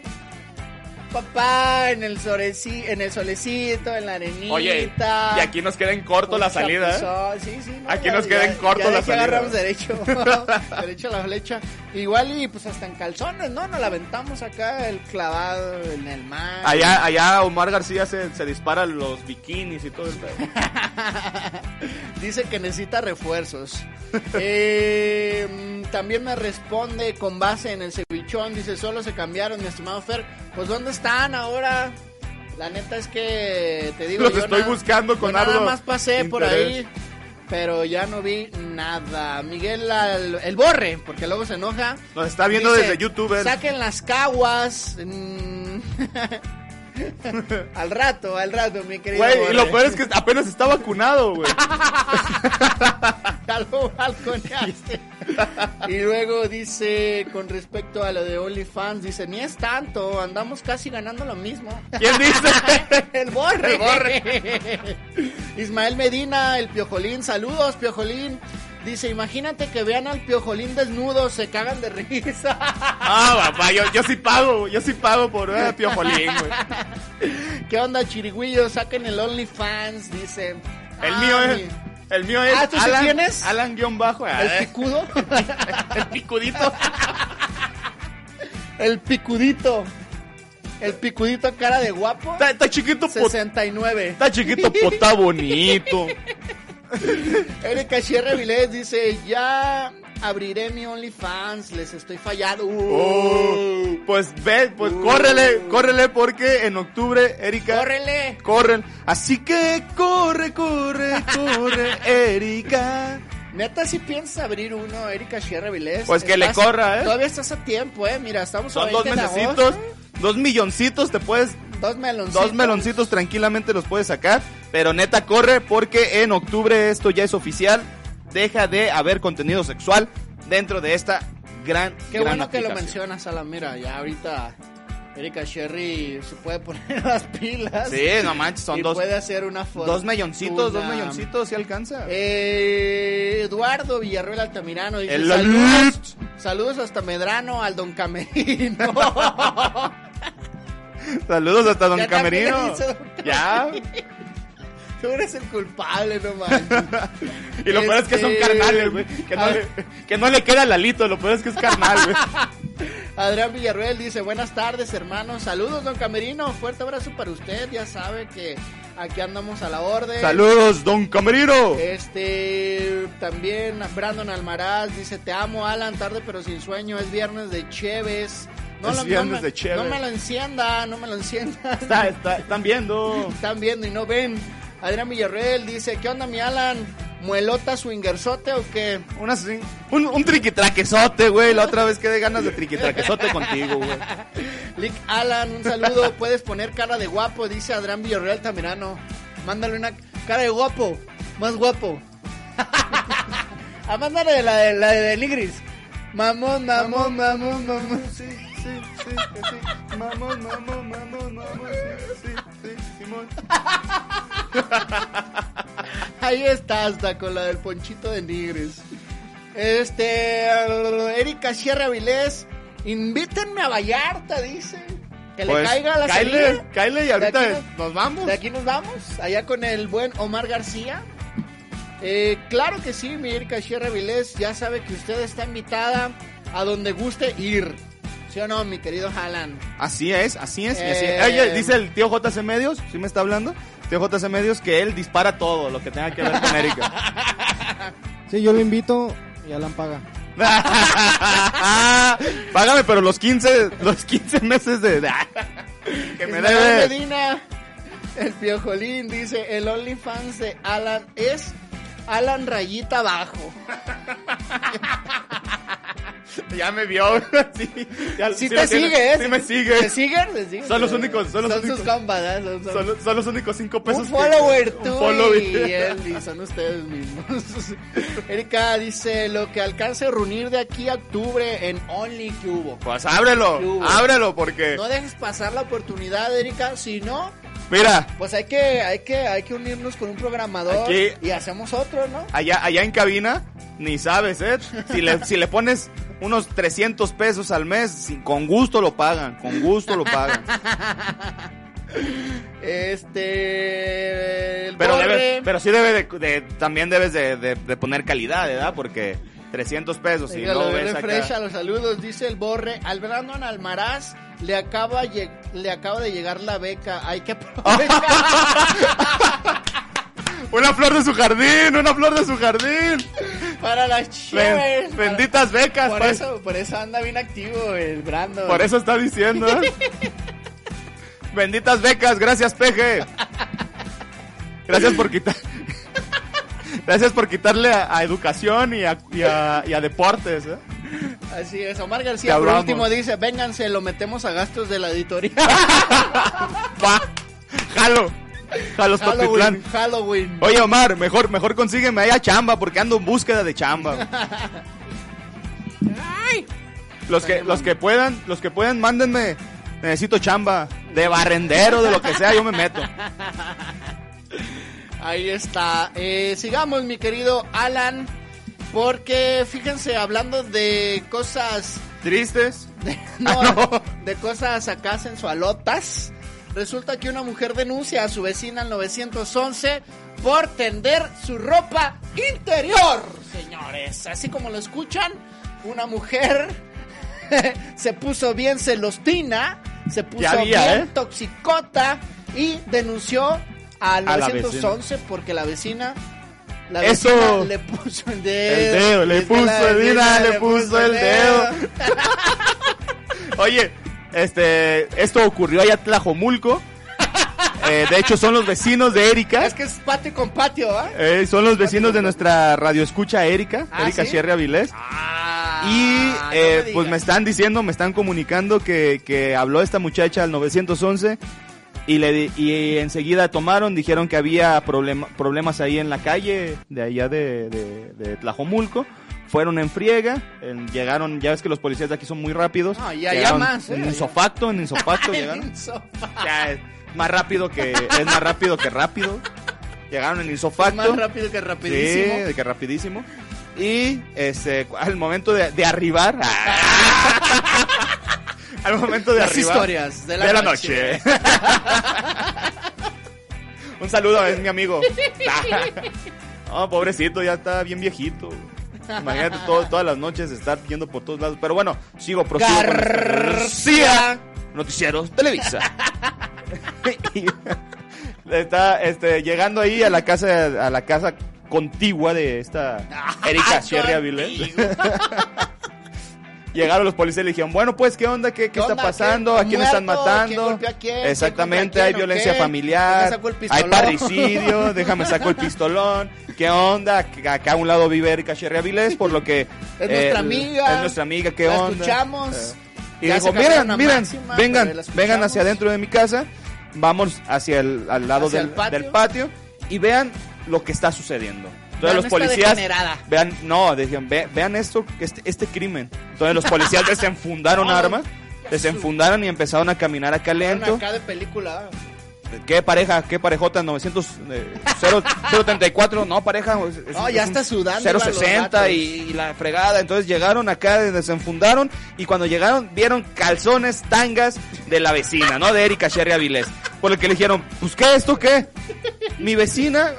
papá en el, soleci- en el solecito, en la arenita.
Oye, y aquí nos queda en corto la salida, ¿eh?
chapuzón. Sí, sí, no,
Aquí
ya-
nos queda en corto
ya
la
aquí
salida.
agarramos derecho. derecho a la flecha. Igual y pues hasta en calzones, ¿no? Nos la aventamos acá el clavado en el mar.
Allá, allá Omar García se, se dispara los bikinis y todo el pedo.
Dice que necesita refuerzos. Eh, también me responde con base en el cevichón. Dice, solo se cambiaron, mi estimado Fer. Pues, ¿dónde están ahora? La neta es que te digo
Los
yo
estoy
nada-
buscando con
yo nada más pasé por ahí, pero ya no vi nada. Miguel, al- el borre, porque luego se enoja.
Nos está viendo
Dice,
desde YouTube.
Saquen las caguas. al rato, al rato, mi querido.
Güey, y lo peor es que apenas está vacunado, güey.
Ya lo balconeaste. y luego dice, con respecto a lo de OnlyFans, dice, ni es tanto, andamos casi ganando lo mismo.
¿Quién dice?
el borre.
El borre.
Ismael Medina, el piojolín, saludos, piojolín. Dice, imagínate que vean al piojolín desnudo, se cagan de risa.
Ah, papá, yo, yo sí pago, yo sí pago por eh, piojolín, güey.
¿Qué onda, chirigüillo? Saquen el OnlyFans, dice.
El
Ah,
mío es,
mi-
el mío es
Ah, ¿tú sí
Alan,
tienes?
Alan guion bajo,
El
eh,
picudo.
el picudito.
el picudito. El picudito cara de guapo.
Está, está chiquito, po-
69.
está chiquito, po, está bonito.
Erika Sierra Vilés dice, ya abriré mi OnlyFans, les estoy fallando.
Oh, pues ve, pues córrele, córrele porque en octubre, Erika,
¡Córrele!
corren. Así que corre, corre, corre, Erika.
Neta, si piensas abrir uno, Erika Sierra Vilés.
Pues que le corra, ¿eh?
Todavía estás a tiempo, ¿eh? Mira, estamos a
Son dos
20 de
mesecitos,
agosto.
dos milloncitos, te puedes
Dos meloncitos.
Dos meloncitos tranquilamente los puedes sacar, pero neta corre porque en octubre esto ya es oficial. Deja de haber contenido sexual dentro de esta gran
Qué
gran
bueno que lo mencionas, Alan. Mira, ya ahorita Erika Sherry se puede poner las pilas.
Sí, no manches, son
y
dos,
puede hacer una foto.
dos milloncitos, dos milloncitos, si alcanza.
Eh, Eduardo Villarreal Altamirano dice
El
saludos, saludos hasta Medrano, al Don Camerino.
Saludos hasta Don
también
Camerino.
Don
Ya.
Tú eres el culpable, no manches.
Y lo peor es que son
Este,
carnales, güey. Que, no le, que no le queda lalito, lo peor es que es carnal, güey.
Adrián Villarreal dice, buenas tardes, hermanos. Saludos, Don Camerino. Fuerte abrazo para usted. Ya sabe que aquí andamos a la orden.
Saludos, Don Camerino.
Este, también Brandon Almaraz dice, te amo Alan, tarde pero sin sueño, es viernes de Cheves, No, lo- no
Enciendes
me,
de chévere.
no me lo encienda, no me lo encienda.
Está, está- están viendo.
Están viendo y no ven. Adrián Villarreal dice, ¿qué onda mi Alan? ¿Muelota swingersote o qué?
Una, así- un, un triquitraquesote, güey. La otra vez quedé ganas de triquitraquesote contigo, güey.
Lick Alan, un saludo. Puedes poner cara de guapo, dice Adrián Villarreal Tamirano. Mándale una cara de guapo, más guapo. ah, mándale la de, la de Nigris. Mamón, mamón, mamón, mamón.
Sí, sí, sí, sí. Mamón, mamón, mamón, mamón. Sí, sí, Simón.
Ahí está, hasta con la del ponchito de Nigris. Este, Erika Sierra Vilés, invítenme a Vallarta, dice. Que le
Pues,
caiga la salida.
cáele y ahorita nos vamos.
De aquí nos vamos, allá con el buen Omar García. Eh, claro que sí, mi Erika Sierra Vilés, ya sabe que usted está invitada a donde guste ir. ¿Sí o no, mi querido Alan?
Así es, así es. y así es.
Eh.
Dice el tío JC Medios, ¿sí me está hablando? Tío JC Medios que él dispara todo lo que tenga que ver con Erika.
Sí, yo lo invito y Alan paga.
Págame, pero los 15, los 15 meses de... de- que me debe...
Medina, el piojolín, dice, el OnlyFans de Alan es Alan Rayita Abajo.
Ya me vio. sí, ya-
Sí,
sí
te
lo tiene,
sigue, ¿eh?
Sí me sigue.
¿Te siguen? ¿Te siguen?
Son los únicos, son los
sus
únicos.
compas, ¿eh? Son- son-
Son, son los únicos 5 pesos
un
que-
follower tú
un follow-
y él y son ustedes mismos. Erika dice, lo que alcance a reunir de aquí a octubre en Only que hubo.
Pues ábrelo, ábrelo porque...
No dejes pasar la oportunidad, Erika, si no,
Mira,
pues hay que, hay que, hay que unirnos con un programador
Aquí-
y hacemos otro, ¿no?
allá, allá en cabina, ni sabes, ¿eh? Si le, si le pones unos 300 pesos al mes, sin- con gusto lo pagan, con gusto lo pagan.
Este. El
Pero, pero sí debe de, de- también debes de, de- poner calidad, ¿verdad? Porque 300 pesos y no ves
refresh a
acá...
los saludos, dice el Borre. Al Brandon Almaraz le acaba, le acaba de llegar la beca. Hay que aprovechar.
Una flor de su jardín, una flor de su jardín.
para las
Ben-
chéveres.
benditas becas.
Por
pa-
eso, por eso anda bien activo el Brandon.
Por eso está diciendo. ¿eh? Benditas becas, gracias Peje. Gracias por quitar. Gracias por quitarle a, a educación y a, y a- y a deportes. ¿eh?
Así es. Omar García, por último, dice: Vénganse, lo metemos a gastos de la editorial.
Va, jalo. Jalos
Halloween. Halloween.
Oye Omar, mejor, mejor consígueme allá chamba porque ando en búsqueda de chamba. Los que, los que puedan, los que puedan, mándenme. Necesito chamba. De barrendero, de lo que sea, yo me meto.
Ahí está. Eh, sigamos, mi querido Alan. Porque fíjense, hablando de cosas.
Tristes.
No,
Ah, no.
de cosas acá sensualotas. Resulta que una mujer denuncia a su vecina al 911 por tender su ropa interior, señores. Así como lo escuchan, una mujer se puso bien celostina, se puso
había,
bien
¿eh?
toxicota y denunció al
A la
911 porque la vecina la
Eso.
vecina le puso el dedo.
El dedo, le puso, Edina,
vecina
le puso el dedo. Oye, este, esto ocurrió allá en Tlajomulco. Eh, de hecho, son los vecinos de Erika.
Es que es patio con patio, ¿ah?
Eh, son los vecinos de nuestra radio escucha Erika,
¿Ah,
Erika
sí?
Sierra Avilés.
Ah,
Y eh,
me
pues me están diciendo, me están comunicando que, que habló esta muchacha al 911 y, le, y enseguida tomaron, dijeron que había problema, problemas ahí en la calle de allá de, de, de Tlajomulco. Fueron en friega, en- llegaron, ya ves que los policías de aquí son muy rápidos.
No, y allá más, ¿eh?
En insofacto, en insofacto llegaron.
insofacto.
Ya, es más rápido que, es más rápido que rápido. Llegaron en insofacto.
Más rápido que rapidísimo.
Sí, que rapidísimo. Y este, al momento de, de arribar. al momento de
Las
arribar.
historias de la noche.
Un saludo, es mi amigo. oh, pobrecito, ya está bien viejito. Imagínate todo- todas las noches estar yendo por todos lados. Pero bueno, sigo, prosigo
García.
Noticieros Televisa. Está este, llegando ahí a la casa a la casa contigua de esta Erika Sierra Avilés. Llegaron los policías y le dijeron, bueno, pues, ¿qué onda? ¿Qué, qué está
onda?
pasando?
¿Quién-
¿A quién están matando?
¿Quién golpeó a quién? ¿Quién
Exactamente, hay
quién
violencia familiar,
¿Quién sacó el
hay parricidio, déjame saco el pistolón. ¿Qué onda? Acá acá a un lado vive Erika Sherry Avilés, por lo que...
Es nuestra amiga.
Es nuestra amiga, ¿qué
La
onda?
escuchamos.
Eh, y dijo, miren, miren, vengan, vengan hacia
escuchamos".
adentro de mi casa, vamos hacia el al lado
¿Hacia
del,
el patio?
del patio y vean lo que está sucediendo. Entonces
Vean
los policías vean, no, decían, "Ve- vean esto, este, este crimen. Entonces los policías desenfundaron
No,
armas, desenfundaron y empezaron a caminar acá lento.
Acá de película.
¿Qué pareja? ¿Qué parejota? 900, eh, 0, 034, no pareja. es-
No, ya
es
está sudando, iban los
060
gatos.
y, y la fregada. Entonces llegaron acá, desenfundaron y cuando llegaron vieron calzones, tangas de la vecina, ¿no? De Erika Sherry Avilés. Por lo que le dijeron, pues ¿qué esto qué? Mi vecina,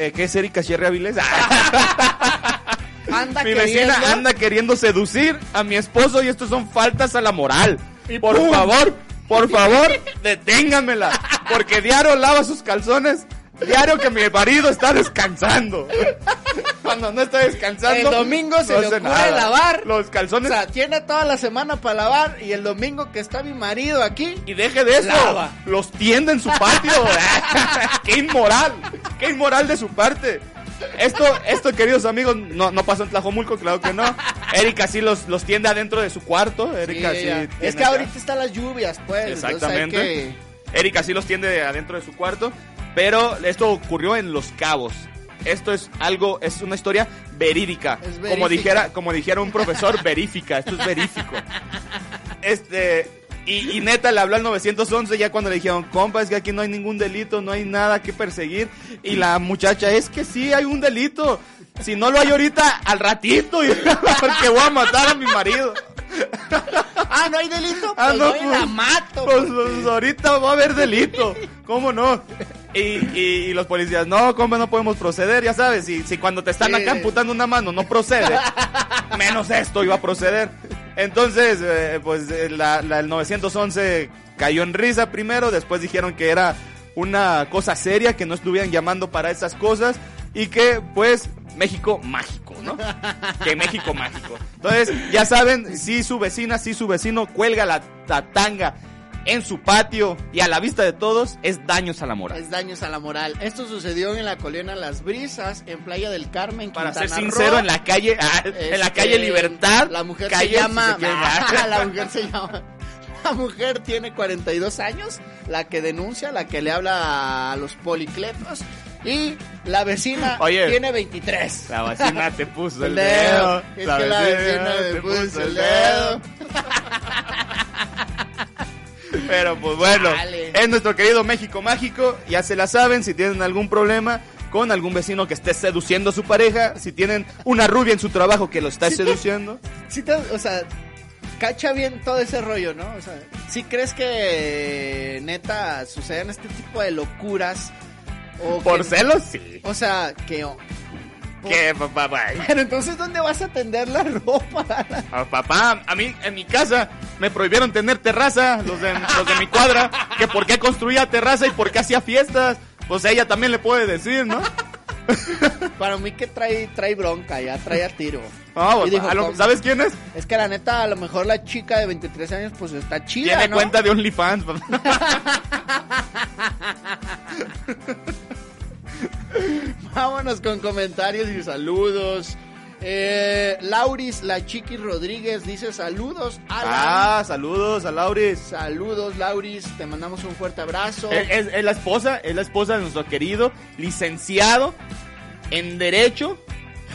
eh, que es Erika Sherry Avilés.
Anda
Mi
queriendo.
vecina anda queriendo seducir a mi esposo y esto son faltas a la moral.
Y
por
¡pum!
favor, por favor, deténganmela. Porque diario lava sus calzones. Diario que mi marido está descansando. Cuando no está descansando.
El domingo se
no
le ocurre
nada.
lavar.
Los
O
calzones.
sea, tiene toda la semana para lavar y el domingo que está mi marido aquí.
y deje de eso.
Lava.
Los tiende en su patio. qué inmoral. Qué inmoral de su parte. Esto, esto, queridos amigos, no, no pasó en Tlajomulco, claro que no. Erika sí los, los tiende adentro de su cuarto. Erika
Sí,
sí.
ya.
tiene
es que
acá.
ahorita están las lluvias, pues. entonces hay
Exactamente.
que-
Erika sí los tiende adentro de su cuarto, pero esto ocurrió en Los Cabos. Esto es algo, es una historia verídica. Como dijera, como dijera un profesor, verífica. Esto es verífico. Este, y, y neta le habló al 911 ya cuando le dijeron, compa, es que aquí no hay ningún delito, no hay nada que perseguir. Y la muchacha, es que sí hay un delito. Si no lo hay ahorita, al ratito, porque voy a matar a mi marido.
Ah, no hay delito.
Ah,
pues
no,
voy y
pues,
la mato.
Pues, pues, ahorita va a haber delito. ¿Cómo no? Y, y- y los policías, no, ¿cómo no podemos proceder? Ya sabes, si, si cuando te están acá amputando una mano no procede, menos esto iba a proceder. Entonces, eh, pues eh, la, la- el 911 cayó en risa primero, después dijeron que era una cosa seria, que no estuvieran llamando para esas cosas y que, pues, México mágico, ¿no? Que México mágico. Entonces, ya saben, si su vecina, si su vecino cuelga la, la tanga en su patio y a la vista de todos, es daños a la moral.
Es daños a la moral. Esto sucedió en la colina Las Brisas, en Playa del Carmen,
Para ser sincero,
Roo.
en la calle, ah, en la
Este,
calle Libertad,
La mujer se llama.
si se
la mujer se llama. La mujer tiene 42 años, la que denuncia, la que le habla a los policletos. Y la vecina
Oye.
tiene 23.
La vecina te puso el
dedo. Es que la vecina me puso el dedo.
Pero pues bueno,
Vale.
es nuestro querido México mágico. Ya se la saben, si tienen algún problema con algún vecino que esté seduciendo a su pareja, si tienen una rubia en su trabajo que lo está seduciendo.
Sí te- o sea, cacha bien todo ese rollo, ¿no? O sea, ¿sí crees que neta suceden este tipo de locuras? O
Por
que-
celos, sí.
O sea, que...
¿Qué, papá?
Pero entonces, ¿dónde vas a tender la ropa?
Ah, papá, a mí en mi casa me prohibieron tener terraza, los de, los de mi cuadra, que por qué construía terraza y por qué hacía fiestas. Pues ella también le puede decir, ¿no?
Para mí que trae, trae bronca, ya trae a tiro.
Ah,
Y dijo,
a lo-
¿cómo?
¿Sabes quién es?
Es que la neta, a lo mejor la chica de 23 años, pues está chida,
Tiene
¿no?
cuenta de OnlyFans. papá.
Vámonos con comentarios y saludos. Eh, Lauris, la Chiqui Rodríguez, dice saludos. Alan.
Ah, saludos a Lauris.
Saludos, Lauris. Te mandamos un fuerte abrazo.
Es, es- es la esposa, es la esposa de nuestro querido licenciado en Derecho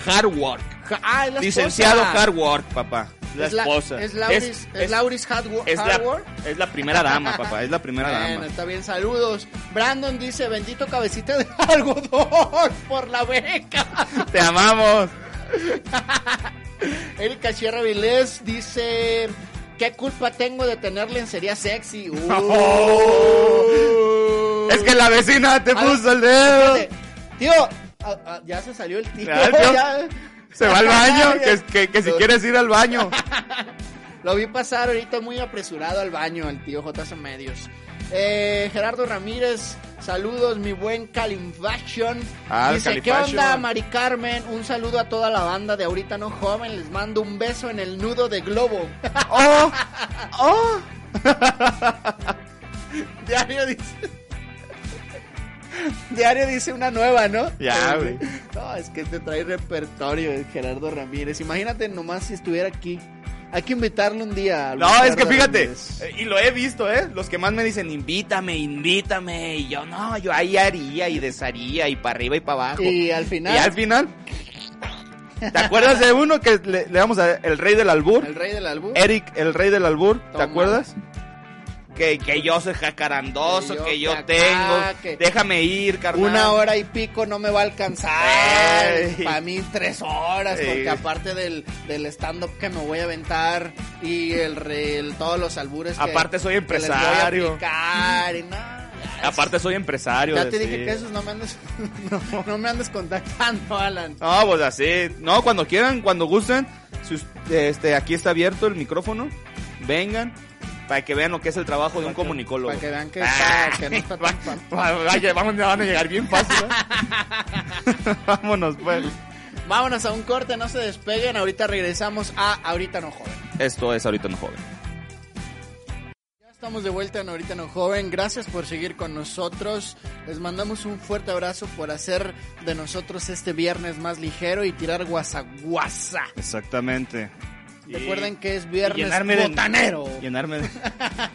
Hardwork.
Ja- ah, es la
Licenciado
esposa.
Hardwork, papá. La
Es la-
esposa.
Es Lauris, es, Lauris Hardwo-
es la, es la primera dama, papá. Es la primera
Bueno,
dama.
está bien, saludos. Brandon dice, bendito cabecita de algodón por la beca.
Te amamos.
Erika Sierra Vilés dice, ¿qué culpa tengo de tener lencería sexy? Uh.
Es que la vecina te
ver,
puso el dedo.
Tío, ah, ah, ya se salió el tío.
Ya, tío.
ya.
Se va al baño. Que, que, que si quieres ir al baño.
Lo vi pasar ahorita muy apresurado al baño, el tío JC Medios. Eh, Gerardo Ramírez, saludos, mi buen Calimfaction.
Ah,
Dice, ¿qué onda, Mari Carmen? Un saludo a toda la banda de Ahorita No Joven. Les mando un beso en el nudo de globo.
¡Oh! ¡Oh!
Diario dice... Diario dice una nueva, ¿no?
Ya, güey.
No, es que te trae repertorio Gerardo Ramírez. Imagínate nomás si estuviera aquí. Hay que invitarlo un día.
No, es que fíjate, eh, y lo he visto, ¿eh? Los que más me dicen, invítame, invítame. Y yo, no, yo ahí haría y desharía y para arriba y para abajo.
Y al final,
Y al final, ¿te acuerdas de uno que le, le damos a el rey del albur?
el rey del álbum.
Eric, el rey del albur, ¿te acuerdas? Que, que yo soy jacarandoso,
Que yo
que yo
que acá,
tengo.
que-
Déjame ir, carnal.
Una hora y pico no me va a alcanzar. Para mí tres horas,
Ey.
porque aparte del, del stand-up que me voy a aventar y el, re- el- todos los albures que,
Aparte soy
que les voy a
empresario.
aplicar y no, ya,
Aparte soy empresario.
Ya te dije que esos no me andes, no, no me andes contactando, Alan.
No, pues así. No, cuando quieran, cuando gusten, sus- este, aquí está abierto el micrófono. Vengan para que vean lo que es el trabajo de un comunicólogo.
Para que vean que,
Ah,
está- que no está tan fácil.
va- vaya, vamos, van a llegar bien fácil. ¿eh? Vámonos, pues.
Vámonos a un corte, no se despeguen. Ahorita regresamos a Ahorita No Joven.
Esto es ahorita no joven.
Ya estamos de vuelta en Ahorita No Joven. Gracias por seguir con nosotros. Les mandamos un fuerte abrazo por hacer de nosotros este viernes más ligero y tirar guasaguasa.
Exactamente.
Recuerden que es viernes
llenarme de-
botanero.
Llenarme de,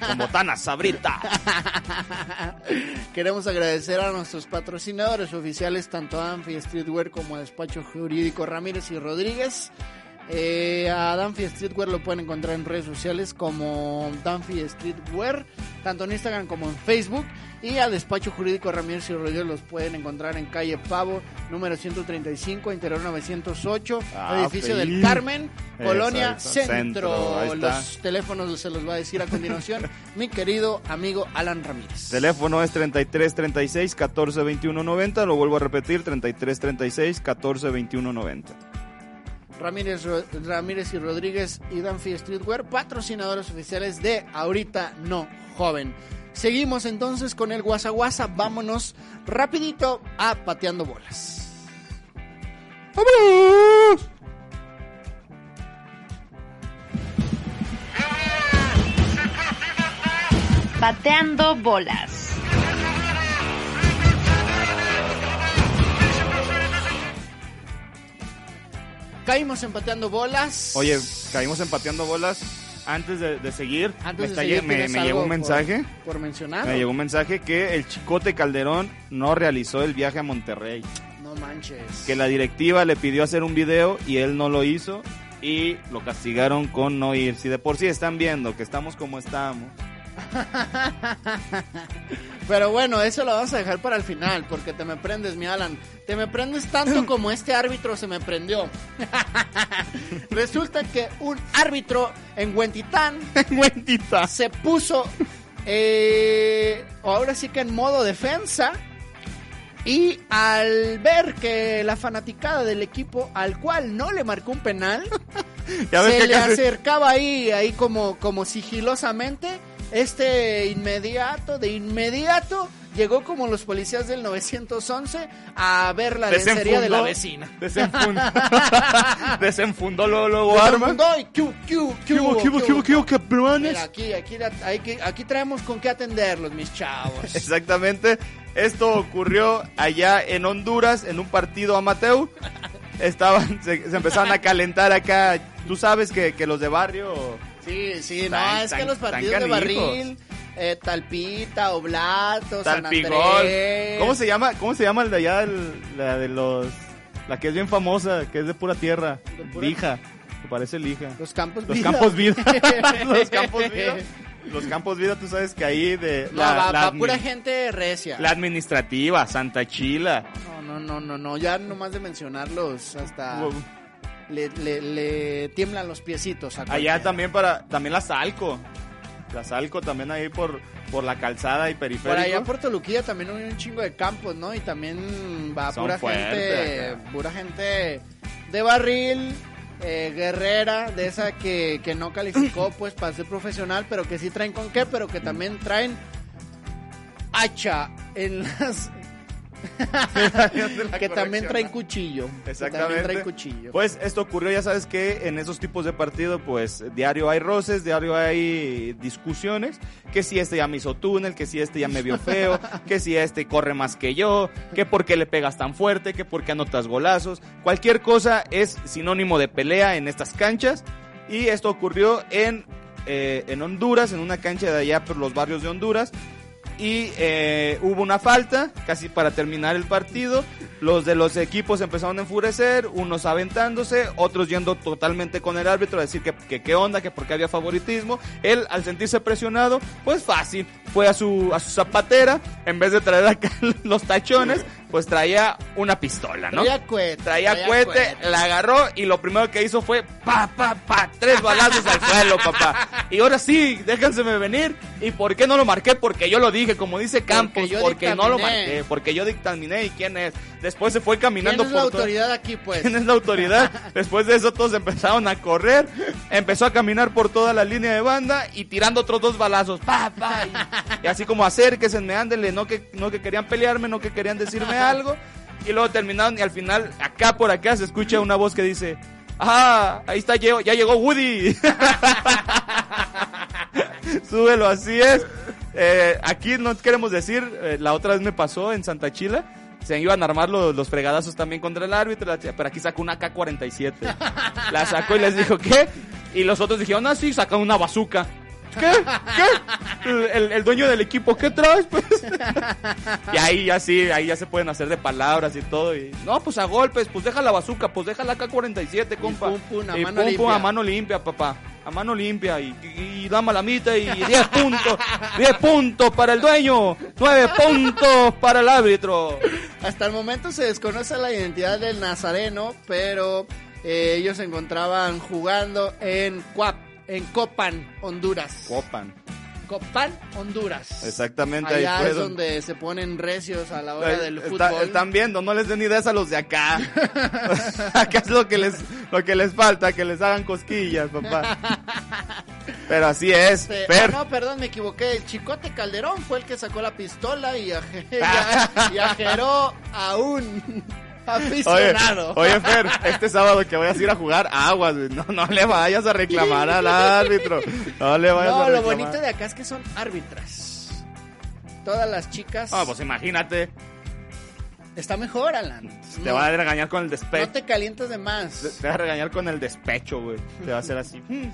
con botanas, sabrita.
Queremos agradecer a nuestros patrocinadores oficiales, tanto a Anfi Streetwear como a Despacho Jurídico Ramírez y Rodríguez. Eh, a Danfi Streetwear lo pueden encontrar en redes sociales como Danfi Streetwear, tanto en Instagram como en Facebook. Y a Despacho Jurídico Ramírez y Rodríguez los pueden encontrar en calle Pavo, número 135, interior 908,
Ah,
edificio del. Carmen, Colonia Centro.
centro.
Los teléfonos se los va a decir a continuación mi querido amigo Alan Ramírez.
Teléfono es 33 36 14 21 90. Lo vuelvo a repetir: 33 36 14 21 90.
Ramírez, Ramírez y Rodríguez y Danfi Streetwear, patrocinadores oficiales de Ahorita No Joven. Seguimos entonces con el Guasa Guasa. Vámonos rapidito a Pateando Bolas.
¡Vámonos!
Pateando bolas.
Caímos en Pateando Bolas.
Oye, caímos empateando bolas. Antes de, de seguir,
Antes
me,
de seguir,
me-
¿tienes
me llegó un
por-
mensaje.
Por, mencionar.
Me llegó un mensaje que el Chicote Calderón no realizó el viaje a Monterrey.
No manches.
Que la directiva le pidió hacer un video y él no lo hizo. Y lo castigaron con no ir. Si de por sí están viendo que estamos como estamos.
Pero bueno, eso lo vamos a dejar para el final, porque te me prendes, mi Alan. Te me prendes tanto como este árbitro se me prendió. Resulta que un árbitro en Huentitán
Güentita.
se puso, eh, ahora sí que en modo defensa. Y al ver que la fanaticada del equipo al cual no le marcó un penal,
Ya
se le acercaba ahí, ahí como, como sigilosamente. Este inmediato, de inmediato, llegó como los policías del 911 a ver la lencería de la vecina.
Desenfundó, desenfundó luego, luego arma.
Desenfundó y ¿qué, qué, aquí, aquí, aquí, aquí traemos con qué atenderlos, mis chavos.
Exactamente. Esto ocurrió allá en Honduras, en un partido amateur. Estaban, se, se empezaban a calentar acá. Tú sabes que, que los de barrio.
Sí, sí, no,
Tan-
es que los partidos de barril, eh, Talpita, Oblato, San
Talpigol.
Andrés.
¿Cómo se llama? ¿Cómo se llama el de allá? el- la de los. La que es bien famosa, que es de pura tierra.
¿De pura-
Lija. Me parece lija.
Los campos
Los
vida.
campos vida. los campos vida. Los campos vida, tú sabes que ahí de.
No, va, va
admi-
pura gente recia.
la administrativa, Santa Chila.
No, no, no, no, no, ya nomás de mencionarlos hasta le, le, le tiemblan los piecitos. a
Allá también para, también la Salco. La Salco también ahí por, por la calzada y
Por
periférico.
allá por Toluquilla también hay un chingo de campos, ¿no? Y también va
Son
pura
fuertes
gente,
acá.
pura gente de barril, eh, guerrera, de esa que, que no calificó pues para ser profesional, pero que sí traen con qué, pero que también traen hacha en las que también traen cuchillo.
Exactamente.
traen cuchillo.
Pues esto ocurrió, ya sabes que en esos tipos de partido, pues diario hay roces, diario hay discusiones, que si este ya me hizo túnel, que si este ya me vio feo, que si este corre más que yo, que por qué le pegas tan fuerte, que por qué anotas golazos. Cualquier cosa es sinónimo de pelea en estas canchas. Y esto ocurrió en, eh, en Honduras, en una cancha de allá por los barrios de Honduras. Y eh, hubo una falta, casi para terminar el partido. Los de los equipos empezaron a enfurecer, unos aventándose, otros yendo totalmente con el árbitro a decir que, qué onda, que porque había favoritismo. Él, al sentirse presionado, pues fácil, fue a su, a su zapatera, en vez de traer acá los tachones, pues traía una pistola, ¿no?
Traía cohete.
Traía cohete, la agarró y lo primero que hizo fue pa, pa, pa, tres balazos al suelo, papá. Y ahora sí, déjanseme venir. ¿Y por qué no lo marqué? Porque yo lo dije, como dice Campos,
yo
porque, no lo marqué, porque yo dictaminé y quién es. Después se fue
¿Quién
caminando
es la
por todo-
autoridad aquí, pues?
¿Quién es la autoridad? Después de eso todos empezaron a correr, empezó a caminar por toda la línea de banda y tirando otros dos balazos, pa, pa, y, y así como acérquense, ándenle, no que, no que querían pelearme, no que querían decirme algo, y luego terminaron y al final, acá por acá se escucha una voz que dice, ah, ahí está, llegó- ya llegó Woody. Súbelo, así es. Eh, aquí no queremos decir, eh, la otra vez me pasó en Santa Chila. Se iban a armar los, los fregadazos también contra el árbitro, pero aquí sacó una K-47. La sacó y les dijo, ¿qué? Y los otros dijeron, ah, sí, sacaron una bazooka. ¿Qué? ¿Qué? El, dueño del equipo, ¿qué traes? Pues? y ahí ya sí, ahí ya se pueden hacer de palabras y todo. Y, no, pues a golpes, pues deja la bazooka, pues deja la K-47, compa.
pum, pum, a
Y
mano
pum, pum,
limpia.
a mano limpia, papá. A mano limpia y, y, y dama la mitad y 10 puntos. 10 puntos para el dueño. 9 puntos para el árbitro.
Hasta el momento se desconoce la identidad del nazareno, pero eh, ellos se encontraban jugando en Cuap, en Copan, Honduras.
Copan.
Copan, Honduras.
Exactamente, ahí
Allá
fue
es
donde-
donde se ponen recios a la hora del
Está-
fútbol.
están viendo, no les den ideas a los de acá. acá es lo que les lo que les falta, que les hagan cosquillas, papá. Pero así es.
Este,
Fer.
ah, no, perdón, me equivoqué. El Chicote Calderón fue el que sacó la pistola y, aje- y a- y ajeró a
Oye,
aficionado.
oye, Fer, este sábado que vayas a ir a jugar aguas, güey. No, no le vayas a reclamar al árbitro. No le vayas a
no, lo
reclamar.
bonito de acá es que son árbitras. Todas las chicas.
Ah, pues imagínate,
Está mejor, Alan.
te
No-
va a regañar con el
No
despecho.
te calientes de más.
Te va a regañar con el despecho, güey. Te va a hacer así.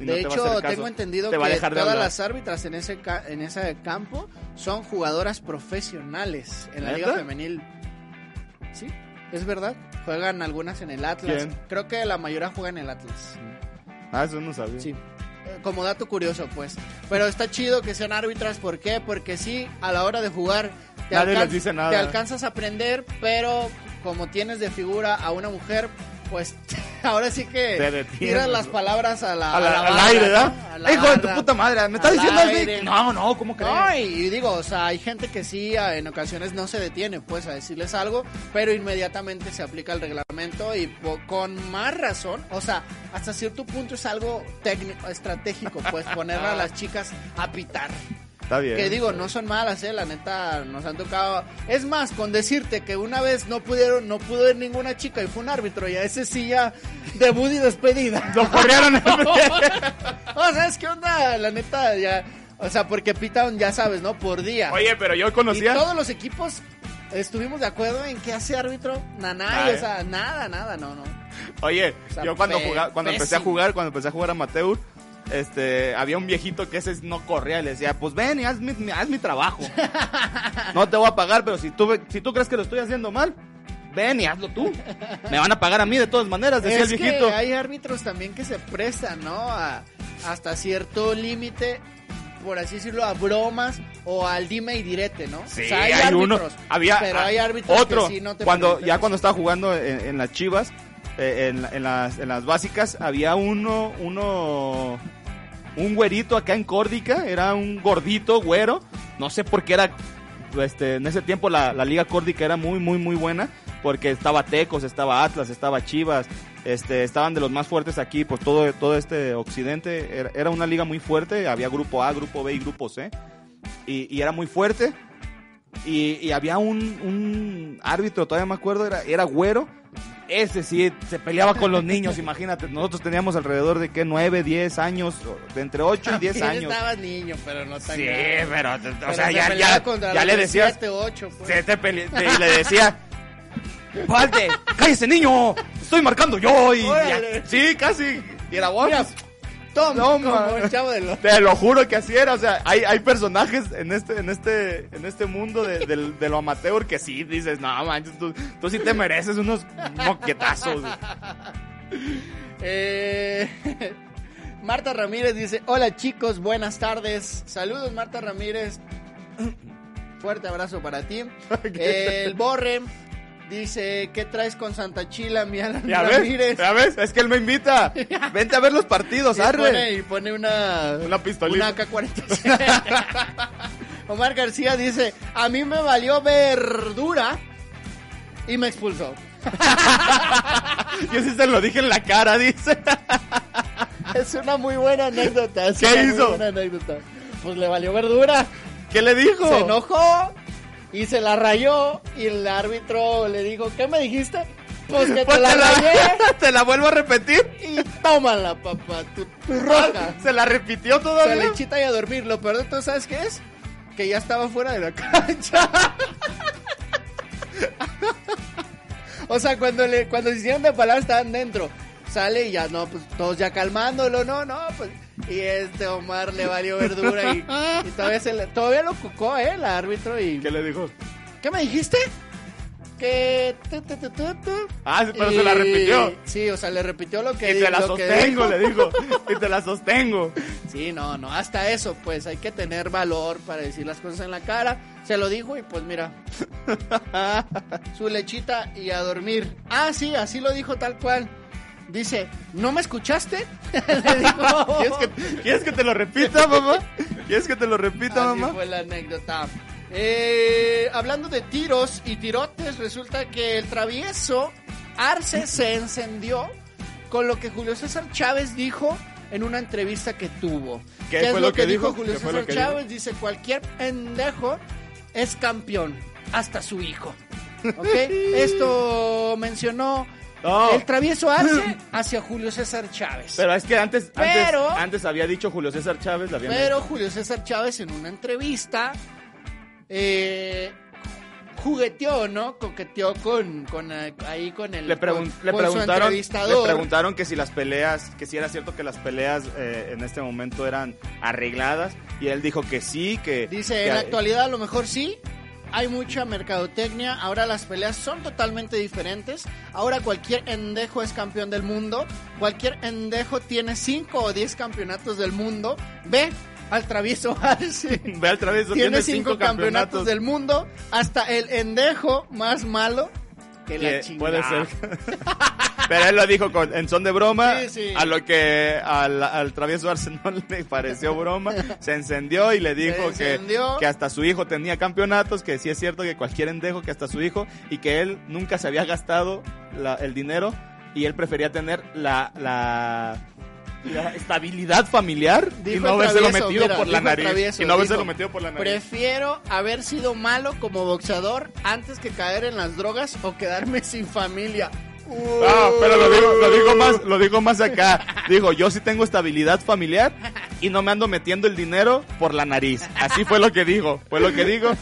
No
De
te
hecho, tengo entendido
Te
que
de
todas
hablar.
las árbitras en ese, en ese campo son jugadoras profesionales en la
¿Neta?
Liga Femenil. Sí, es verdad. Juegan algunas en el Atlas.
¿Quién?
Creo que la mayoría juega en el Atlas.
Ah, eso no sabía.
Sí. Eh, Como dato curioso, pues. Pero está chido que sean árbitras. ¿Por qué? Porque sí, a la hora de jugar te,
Nadie
alcan-
les dice nada.
te alcanzas a aprender, pero como tienes de figura a una mujer, pues ahora sí que tiras las palabras a la,
A la-
a la
al
barra,
aire. ¿verdad? Hijo de tu puta madre, ¿me estás diciendo así? No, no, ¿cómo crees?
No, y, y digo, o sea, hay gente que sí, en ocasiones no se detiene, pues, a decirles algo, pero inmediatamente se aplica el reglamento y po- con más razón, o sea, hasta cierto punto es algo técnico, estratégico, pues, poner a las chicas a pitar.
Está bien.
Que digo, no son malas, eh, la neta, nos han tocado. Es más, con decirte que una vez no pudieron, no pudo ir ninguna chica y fue un árbitro, y a ese sí ya debut y despedida.
Lo corrieron.
o sea, es que onda, la neta, ya. O sea, porque pitan, ya sabes, ¿no? Por día.
Oye, pero yo
y
conocía.
todos los equipos estuvimos de acuerdo en que hace árbitro. Nanay,
Nada,
o sea, nada, nada, no, no.
Oye,
O sea,
yo cuando jugaba, cuando empecé a jugar, cuando empecé a jugar amateur, este, había un viejito que ese no corría y le decía, pues ven y haz mi, mi- haz mi trabajo. no te voy a pagar, pero si tú, si tú crees que lo estoy haciendo mal, ven y hazlo tú. Me van a pagar a mí de todas maneras, decía
es
el viejito.
que hay árbitros también que se prestan, ¿no? A- hasta cierto límite, por así decirlo, a bromas o al dime y direte, ¿no?
Sí,
O sea, hay,
hay, uno.
árbitros,
Había
pero hay árbitros
otro.
que sí no te
cuando ya cuando estaba jugando en, en las Chivas, eh, en las en las básicas había uno uno un güerito acá en Córdica, era un gordito güero, no sé por qué era este en ese tiempo la, la liga córdica era muy muy muy buena porque estaba Tecos, estaba Atlas, estaba Chivas, este estaban de los más fuertes aquí, pues todo todo este occidente era, una liga muy fuerte, había grupo A, grupo B y grupo C y, y era muy fuerte. y, y había un, un árbitro, todavía me acuerdo, era, era güero. Ese sí, se peleaba con los niños, imagínate. Nosotros teníamos alrededor de, ¿qué? 9, 10 años, de entre 8 y 10
Sí,
años.
estabas niño, pero no tan
Sí,
grande.
pero, o
Pero
sea,
se
ya, ya, ya le
de
decías,
pues.
se te pele- te- le decía, ¡Falte! ¡Cállese, niño! ¡Estoy marcando yo! Y,
Órale.
sí, casi. Y era vos.
Tom,
No,
como el chavo.
Te lo juro que así era, o sea, hay, hay personajes en este, en este, en este mundo de lo amateur que sí dices, no manches, tú, tú sí te mereces unos moquetazos.
Eh, Marta Ramírez dice, hola chicos, buenas tardes. Saludos Marta Ramírez. Fuerte abrazo para ti. El Borre dice, ¿qué traes con Santa Chila, mi Alan
Ya ves,
Ramírez?
ya ves, es que él me invita. Vente a ver los partidos,
Y pone,
arre.
y pone una,
Una pistolita.
Una AK-47. Omar García dice, a mí me valió verdura y me expulsó.
Yo sí se lo dije en la cara, dice.
Es una muy buena anécdota. es
¿Qué
una muy
hizo?
buena anécdota. Pues le valió verdura.
¿Qué le dijo?
Se enojó y se la rayó y el árbitro le dijo, ¿qué me dijiste? Pues que
Pues
te la rayé
te la vuelvo a repetir.
y tómala, papá, tu, tu roja.
Se la repitió
Se
todavía.
le chita y a dormir. Lo peor de todo, ¿sabes qué es? Que ya estaba fuera de la cancha. o sea, cuando le cuando se hicieron de palabras estaban dentro. Sale y ya no, pues todos ya calmándolo, no, no, pues. Y este Omar le valió verdura y, y todavía se le, todavía lo cucó, eh, el árbitro y.
¿Qué le dijo?
¿Qué me dijiste? Que. tu, tu, tu.
Ah, sí, pero se la repitió.
Sí, o sea, le repitió lo que
Y te la sostengo, le dijo. Y te la sostengo.
Sí, no, no, hasta eso, pues hay que tener valor para decir las cosas en la cara. Se lo dijo y pues mira, su lechita y a dormir. Ah, sí, así lo dijo tal cual. Dice, ¿no me escuchaste? Le dijo.
¿Quieres que, ¿Quieres que te lo repita, mamá? ¿Quieres que te lo repita,
Así
mamá?
fue la anécdota. Eh, hablando de tiros y tirotes, resulta que el travieso Arce se encendió con lo que Julio César Chávez dijo en una entrevista que tuvo.
¿Qué
es lo
lo
que,
que
dijo? Julio
¿Qué fue
César Chávez? Dice, cualquier pendejo es campeón, hasta su hijo. ¿Ok? Esto mencionó
No.
el travieso Arce hacia Julio César Chávez.
Pero es que antes,
Pero-
antes, antes había dicho Julio César Chávez, la
Pero Julio César Chávez en una entrevista eh, jugueteó, ¿no? Coqueteó con, con eh, ahí con el
le, pregun-
con-
le
con
preguntaron le
entrevistador.
preguntaron que si las peleas que si era cierto que las peleas eh, en este momento eran arregladas y él dijo que sí que
Dice,
que-
en la actualidad a lo mejor sí. Hay mucha mercadotecnia, ahora las peleas son totalmente diferentes. Ahora cualquier endejo es campeón del mundo. Cualquier endejo tiene 5 o 10 campeonatos del mundo. Ve al travieso Arce.
ve al través
tiene cinco campeonatos del mundo, hasta el endejo más malo que la chingada.
puede ser pero él lo dijo con, en son de broma
Sí, sí.
a lo que al, al travieso Arsenal le pareció broma se encendió y le dijo que, que hasta su hijo tenía campeonatos que sí es cierto que cualquier endejo que hasta su hijo y que él nunca se había gastado la- el dinero y él prefería tener la, la, la estabilidad familiar y no
el
habérselo
travieso,
metido
mira,
por la nariz
travieso,
y no
dijo,
metido por la nariz
Prefiero haber sido malo como boxeador antes que caer en las drogas o quedarme sin familia.
Ah, pero lo digo, lo digo más, lo digo más acá. Digo, yo sí tengo estabilidad familiar y no me ando metiendo el dinero por la nariz. Así fue lo que dijo, fue lo que digo.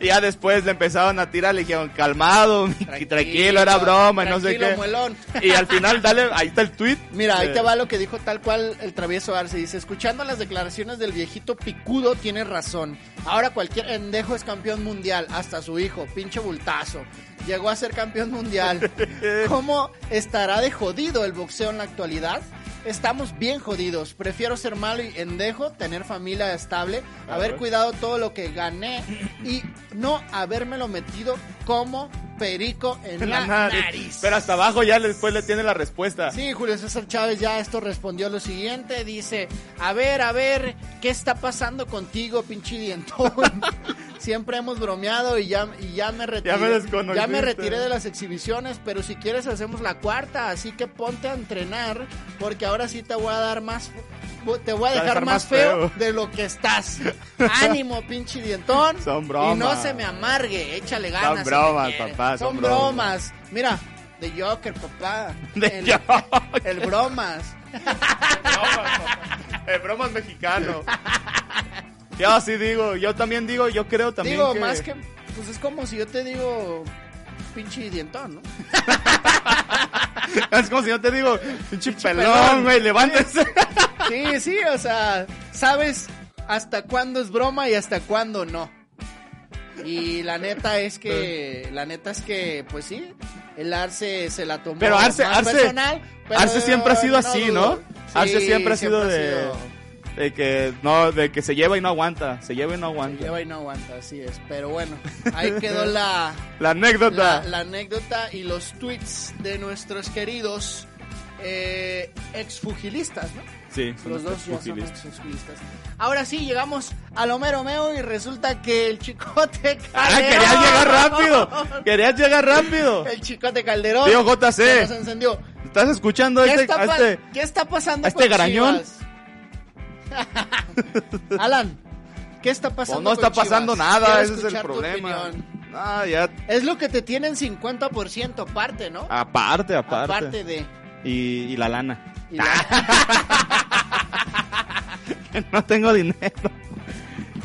Y ya después le empezaron a tirar, le dijeron, calmado, tranquilo, era broma, y no sé
tranquilo,
qué.
muelón.
Y al final, dale, ahí está el tweet.
Mira, ahí
Eh,
te va lo que dijo tal cual el travieso Arce. Dice, escuchando las declaraciones del viejito picudo, tiene razón. Ahora cualquier endejo es campeón mundial, hasta su hijo, pinche bultazo. Llegó a ser campeón mundial. ¿Cómo estará de jodido el boxeo en la actualidad? Estamos bien jodidos. Prefiero ser malo y endejo, tener familia estable, haber
ver.
cuidado todo lo que gané y no habérmelo metido como perico en la, nariz.
Pero hasta abajo ya después le tiene la respuesta.
Sí, Julio César Chávez ya esto respondió lo siguiente, dice, a ver, a ver, ¿qué está pasando contigo, pinche dientón? siempre hemos bromeado y ya, y ya me retiré.
Ya me desconociste.
ya me retiré de las exhibiciones, pero si quieres hacemos la cuarta, así que ponte a entrenar, porque ahora sí te voy a dar más, te voy a dejar
dejar
más
más
feo
feo.
de lo que estás. Ánimo, pinche dientón.
Son bromas.
Y no se me amargue, échale ganas.
Son
si
bromas,
quieres.
papá, son
Son
bromas.
bromas. Mira, de Joker, papá.
De
el,
Joker.
El bromas.
El bromas mexicano. Yo sí digo, yo también digo, yo creo también
Digo,
que...
más que, pues es como si yo te digo pinche dientón, ¿no?
Es como si yo te digo, pinche
pelón.
güey, levántese.
Sí, sí, o sea, sabes hasta cuándo es broma y hasta cuándo no. Y la neta es que, la neta es que, pues sí, el Arce se la tomó
Pero Arce-
más
Arce-
personal. pero
Arce siempre ha sido así, ¿no? Arce
Sí,
siempre ha sido de,
sido-
de que no, de que se lleva y no aguanta, se lleva y no
se
aguanta.
lleva y no aguanta, así es. Pero bueno, ahí quedó la,
La anécdota.
la, la anécdota y los tweets de nuestros queridos eh, exfugilistas, ¿no?
sí,
Los dos ya son
pugilistas.
exfugilistas. Ahora sí, llegamos al Homero Meo y resulta que el chicote
Ah,
Calderón.
querías llegar rápido. Querías llegar rápido.
El chicote Calderón.
Tío JC.
se nos encendió.
¿Estás escuchando a
¿Qué,
este,
está,
a este-
qué está pasando
a este
con
garañón?
Chivas? Alan, ¿qué está pasando
Pues no está
con Chivas?
pasando nada, ese es el problema. Ah, ya.
Es lo que te tienen 50% parte, ¿no?
Aparte, aparte.
Aparte de...
Y, y la lana.
y la-
no tengo dinero.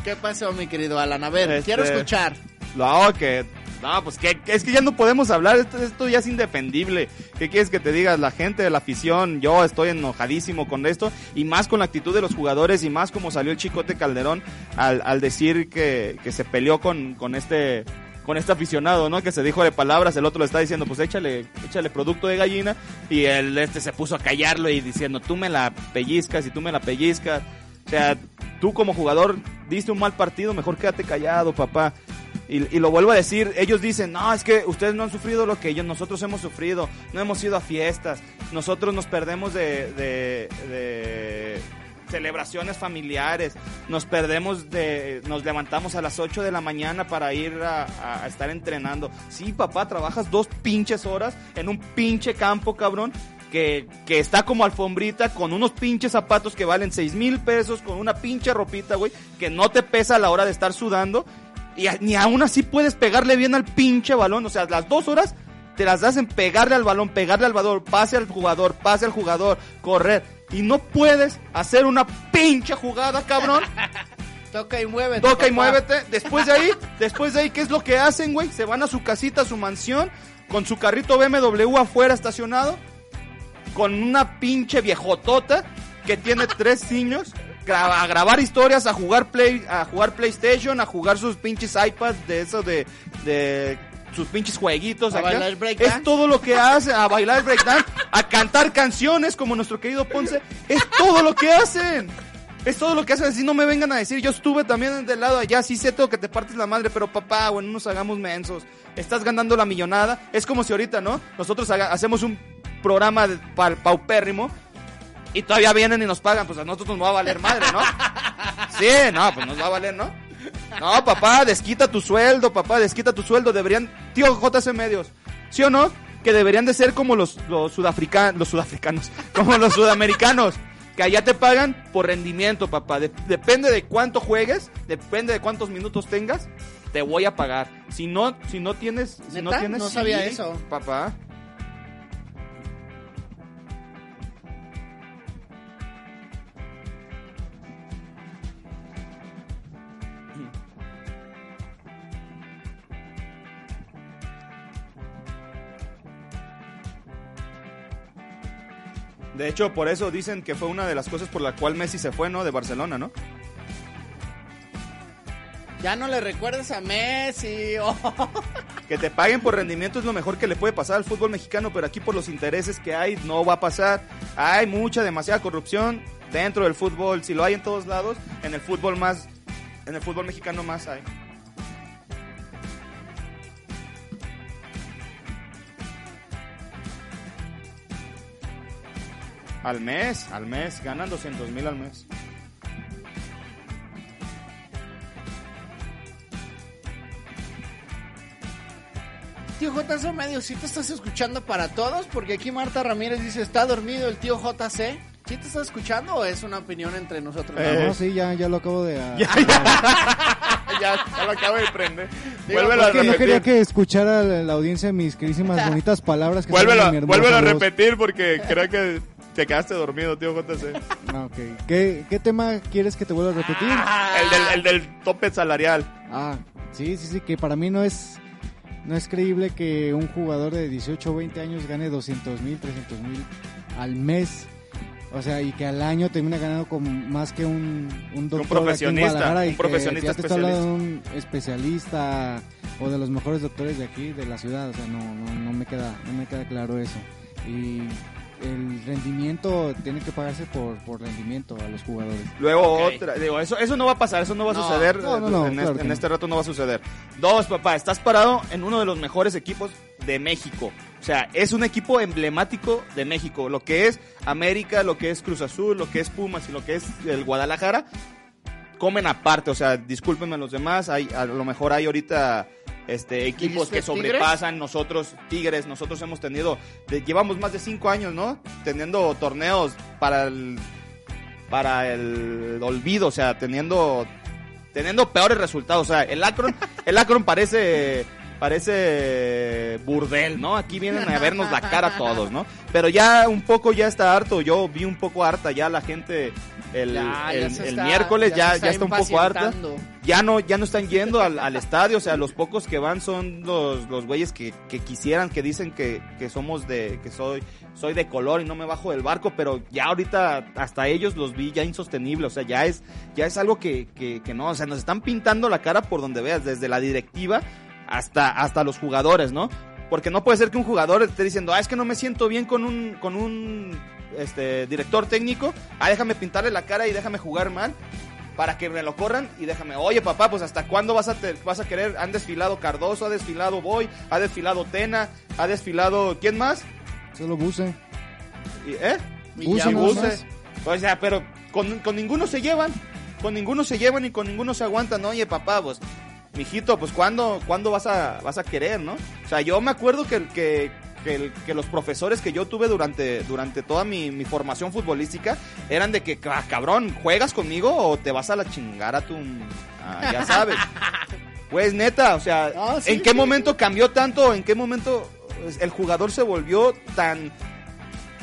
¿Qué pasó, mi querido Alan? A ver,
Este-
quiero escuchar.
No, que. No, pues que, es que ya no podemos hablar. Esto, esto ya es indefendible. ¿Qué quieres que te digas? La gente de la afición, yo estoy enojadísimo con esto. Y más con la actitud de los jugadores. Y más como salió el chicote Calderón al, al decir que, que se peleó con, con este. Con este aficionado, ¿no? Que se dijo de palabras, el otro le está diciendo, pues échale, échale producto de gallina, y el este se puso a callarlo y diciendo, tú me la pellizcas y tú me la pellizcas. O sea, tú como jugador diste un mal partido, mejor quédate callado, papá. Y, y lo vuelvo a decir, ellos dicen, no, es que ustedes no han sufrido lo que ellos, nosotros hemos sufrido, no hemos ido a fiestas, nosotros nos perdemos de, de, de celebraciones familiares, nos perdemos de, nos levantamos a las 8 de la mañana para ir a, a- estar entrenando. Sí, papá, trabajas dos pinches horas en un pinche campo, cabrón, que, que está como alfombrita con unos pinches zapatos que valen seis mil pesos, con una pinche ropita, güey, que no te pesa a la hora de estar sudando. Y a- ni aún así puedes pegarle bien al pinche balón. O sea, las dos horas te las das en pegarle al balón, pegarle al balón, pase al jugador, pase al jugador, correr. Y no puedes hacer una pinche jugada, cabrón.
Toca y muévete.
Toca y muévete. Después de ahí, después de ahí, ¿qué es lo que hacen, güey? Se van a su casita, a su mansión, con su carrito BMW afuera estacionado, con una pinche viejotota que tiene tres niños, a grabar historias, a jugar play, a jugar PlayStation, a jugar sus pinches iPads de eso de, de sus pinches jueguitos
A
acá.
bailar breakdance.
Es todo lo que hace, a bailar breakdance, a cantar canciones como nuestro querido Ponce. Es todo lo que hacen. Es todo lo que hacen, así no me vengan a decir, yo estuve también del lado allá, sí sé todo que te partes la madre, pero papá, bueno, no nos hagamos mensos, estás ganando la millonada, es como si ahorita, ¿no? Nosotros haga- hacemos un programa de, pa- paupérrimo y todavía vienen y nos pagan, pues a nosotros nos va a valer madre, ¿no? Sí, no, pues nos va a valer, ¿no? No, papá, desquita tu sueldo, papá, desquita tu sueldo, deberían, tío JC Medios, ¿sí o no? Que deberían de ser como los, los sudafricanos, los sudafricanos, como los sudamericanos, que allá te pagan por rendimiento, papá, De- depende de cuánto juegues, depende de cuántos minutos tengas, te voy a pagar. Si no, si no tienes, si no
¿Neta?
tienes,
No sabía
sí,
eso.
papá. De hecho, por eso dicen que fue una de las cosas por la cual Messi se fue, ¿no? De Barcelona, ¿no?
Ya no le recuerdes a Messi. oh.
Que te paguen por rendimiento es lo mejor que le puede pasar al fútbol mexicano, pero aquí por los intereses que hay no va a pasar. Hay mucha, demasiada corrupción dentro del fútbol. Si lo hay en todos lados, en el fútbol más, en el fútbol mexicano más hay. Al mes, al mes, ganan 200 mil al mes.
tío JC medio, ¿sí te estás escuchando para todos? Porque aquí Marta Ramírez dice, ¿está dormido el tío JC? ¿Sí te estás escuchando o es una opinión entre nosotros?
Eh,
No, sí, ya, ya lo acabo de... ah,
ya, ya lo acabo de prender.
Digo,
Vuélvelo a
Es que no quería
repetir.
que escuchara la, la audiencia mis queridísimas bonitas palabras que
vuélvelo a repetir porque creo que te quedaste dormido, tío JC.
Ah, ok. ¿Qué, ¿Qué tema quieres que te vuelva a repetir?
El del, el del tope salarial.
Ah, sí, sí, sí, que para mí no es no es creíble que un jugador de 18 o 20 años gane 200 mil, 300 mil al mes. O sea, y que al año termina ganando con más que un, un doctor aquí en
profesionista,
y
un profesionista
de un especialista o de los mejores doctores de aquí, de la ciudad. O sea, no, no, no me queda, no me queda claro eso. Y el rendimiento tiene que pagarse por, por rendimiento a los jugadores.
Luego otra, digo, eso, eso no va a pasar, eso no va a
No,
suceder.
no, no, no,
en,
claro
este, en
no.
este rato no va a suceder. Dos, papá, estás parado en uno de los mejores equipos de México. O sea, es un equipo emblemático de México. Lo que es América, lo que es Cruz Azul, lo que es Pumas y lo que es el Guadalajara, comen aparte. O sea, discúlpenme los demás, hay, a lo mejor hay ahorita este equipos
¿Dijiste
que sobrepasan nosotros Tigres nosotros hemos tenido de- llevamos más de cinco años no teniendo torneos para el para el olvido, o sea, teniendo teniendo peores resultados, o sea, el Akron, el Akron parece parece burdel, ¿no? Aquí vienen a vernos la cara todos, ¿no? Pero ya un poco ya está harto, yo vi un poco harta ya la gente el,
Ya, ya
el-
se
el
está-
miércoles
ya
ya,
está
está un poco harta ya no, ya no están yendo al, al estadio, o sea, los pocos que van son los, los güeyes que, que quisieran, que dicen que, que somos de, que soy, soy de color y no me bajo del barco, pero ya ahorita hasta ellos los vi ya insostenible, o sea, ya es, ya es algo que, que, que no, o sea, nos están pintando la cara por donde veas, desde la directiva hasta, hasta los jugadores, ¿no? Porque no puede ser que un jugador esté diciendo, ah, es que no me siento bien con un, con un, este, director técnico, ah, déjame pintarle la cara y déjame jugar mal para que me lo corran y déjame, oye papá, pues hasta cuándo vas a te- vas a querer, han desfilado Cardoso, ha desfilado Boy, ha desfilado Tena, ha desfilado, ¿quién más?
Solo Buse.
Y- ¿Eh?
Y
Buse
ya
nada
Buse. O sea, pero con, con ninguno se llevan, con ninguno se llevan y con ninguno se aguantan, oye papá, pues, mijito, pues cuándo, cuándo vas a, vas a querer, ¿no? O sea, yo me acuerdo que, que, que, el- que los profesores que yo tuve durante, durante toda mi, mi formación futbolística eran de que, "Ah, cabrón, ¿juegas conmigo o te vas a la chingada a tu... ah, ya sabes. Pues neta, o sea,
sí,
¿en qué
sí.
momento cambió tanto? ¿En qué momento pues, el jugador se volvió tan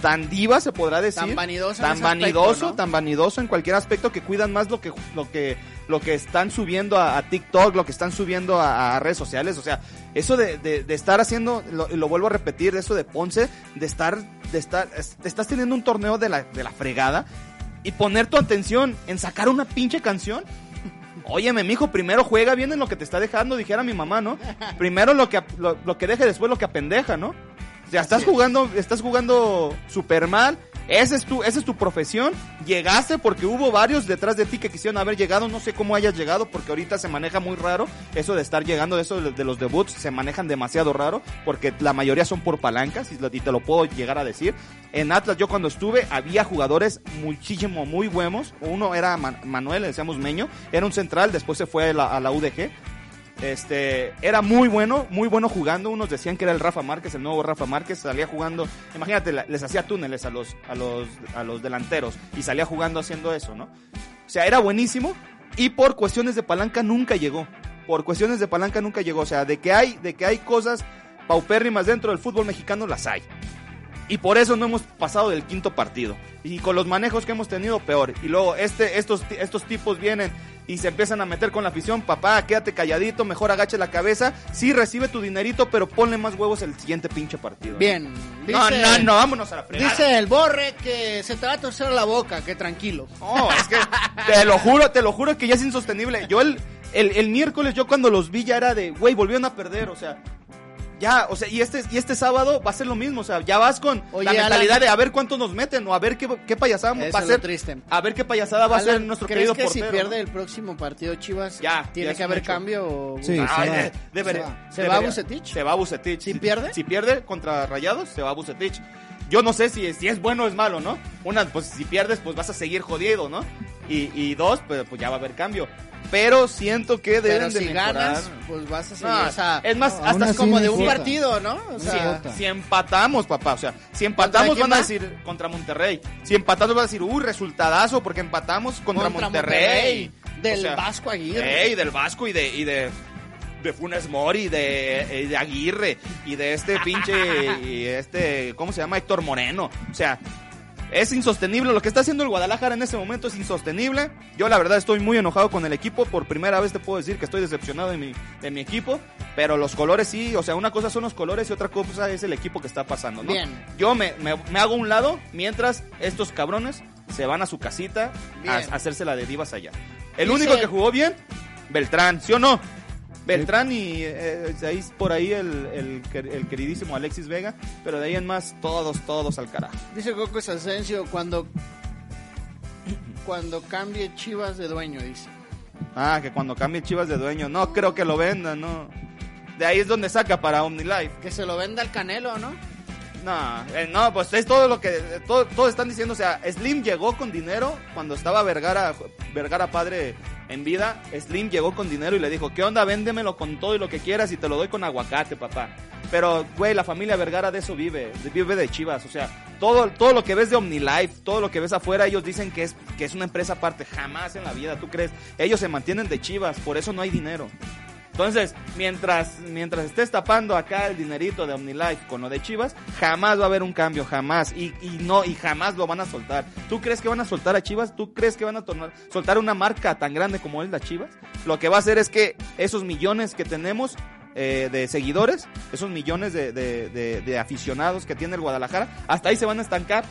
tan diva se podrá decir
Tan vanidoso
tan vanidoso
aspecto, ¿no?
tan vanidoso en cualquier aspecto que cuidan más lo que lo que lo que están subiendo a, a TikTok lo que están subiendo a, a redes sociales o sea eso de, de- de estar haciendo lo, lo vuelvo a repetir eso de Ponce de estar de estar es- estás teniendo un torneo de la de la fregada y poner tu atención en sacar una pinche canción Óyeme, mijo, primero juega bien en lo que te está dejando, dijera mi mamá, ¿no? Primero lo que, lo, lo que deje, después lo que apendeja, ¿no? O sea, estás jugando, estás jugando super mal, esa es tu, esa es tu profesión, llegaste porque hubo varios detrás de ti que quisieron haber llegado, no sé cómo hayas llegado, porque ahorita se maneja muy raro, eso de estar llegando, eso de, de los debuts, se manejan demasiado raro, porque la mayoría son por palancas, y, te lo puedo llegar a decir. En Atlas, yo cuando estuve, había jugadores muchísimo, muy buenos, uno era Man- Manuel, decíamos Meño, era un central, después se fue a la, a la UDG, este, era muy bueno, muy bueno jugando. Unos decían que era el Rafa Márquez, el nuevo Rafa Márquez, salía jugando. Imagínate, les hacía túneles a los, a los, a los delanteros y salía jugando haciendo eso, ¿no? O sea, era buenísimo y por cuestiones de palanca nunca llegó. Por cuestiones de palanca nunca llegó. O sea, de que hay, de que hay cosas paupérrimas dentro del fútbol mexicano, las hay. Y por eso no hemos pasado del quinto partido. Y con los manejos que hemos tenido, peor. Y luego este, estos, estos tipos vienen y se empiezan a meter con la afición. Papá, quédate calladito, mejor agache la cabeza. Sí, recibe tu dinerito, pero ponle más huevos el siguiente pinche partido.
Bien.
No, no, no, vámonos a la fregada.
Dice el borre que se te va a torcer la boca, que tranquilo.
No, es que te lo juro, te lo juro que ya es insostenible. Yo el, el, el miércoles, yo cuando los vi ya era de, güey, volvieron a perder, o sea. Ya, o sea, y este, y este sábado va a ser lo mismo, o sea, ya vas con
Oye,
la mentalidad
Alan.
de a ver cuántos nos meten o a ver qué, qué payasada va a ser.
triste.
A ver qué payasada va a ser nuestro
¿crees
querido
que
portero.
si pierde
¿no?
el próximo partido Chivas
Ya,
tiene
ya
que haber
hecho.
cambio? O...
Sí. Se va.
de- debería-
Se va.
¿Se va Vucetich?
Se va Bucetich.
¿Si pierde?
Si pierde contra Rayados, se va Bucetich. Yo no sé si, si es bueno o es malo, ¿no? Una, pues si pierdes, pues vas a seguir jodido, ¿no? Y, y dos, pues, pues ya va a haber cambio. Pero siento que deben
Pero
de
si
mejorar.
ganas, pues vas a seguir.
No,
o sea,
es más,
no,
hasta
es como de un
importa.
partido, ¿no? O sea.
Si empatamos, papá, o sea, si empatamos van a decir contra Monterrey. Si empatamos van a decir, uy, resultadazo porque empatamos contra,
contra
Monterrey.
Del
O sea,
Vasco Aguirre.
Ey, del Vasco y de, y de, de Funes Mori, de, y de Aguirre, y de este pinche, y este, ¿cómo se llama? Héctor Moreno. O sea, es insostenible. Lo que está haciendo el Guadalajara en este momento es insostenible. Yo la verdad estoy muy enojado con el equipo. Por primera vez te puedo decir que estoy decepcionado de mi, de mi equipo. Pero los colores sí, o sea, una cosa son los colores y otra cosa es el equipo que está pasando, ¿no?
Bien.
Yo me, me, me hago un lado mientras estos cabrones se van a su casita a, hacerse la de divas allá. El
Dice-
único que jugó bien, Beltrán, ¿sí o no? Beltrán y eh, ahí por ahí el, el, quer- el queridísimo Alexis Vega, pero de ahí en más todos, todos al carajo.
Dice Coco Asensio cuando cuando cambie Chivas de dueño, dice.
Ah, que cuando cambie Chivas de dueño, no creo que lo vendan, no. De ahí es donde saca para OmniLife.
Que se lo venda al Canelo, ¿no?
No, eh, no, pues es todo lo que todo, todos están diciendo, o sea, Slim llegó con dinero cuando estaba Vergara Vergara padre en vida, Slim llegó con dinero y le dijo, "¿Qué onda? Véndemelo con todo y lo que quieras y te lo doy con aguacate, papá." Pero güey, la familia Vergara de eso vive, vive de Chivas, o sea, todo todo lo que ves de OmniLife, todo lo que ves afuera, ellos dicen que es que es una empresa aparte, jamás en la vida, ¿tú crees? Ellos se mantienen de Chivas, por eso no hay dinero. Entonces, mientras, mientras estés tapando acá el dinerito de OmniLife con lo de Chivas, jamás va a haber un cambio, jamás. Y, y no, y jamás lo van a soltar. ¿Tú crees que van a soltar a Chivas? ¿Tú crees que van a tornar- soltar una marca tan grande como es la Chivas? Lo que va a hacer es que esos millones que tenemos eh, de seguidores, esos millones de, de- de- de aficionados que tiene el Guadalajara, hasta ahí se van a estancar.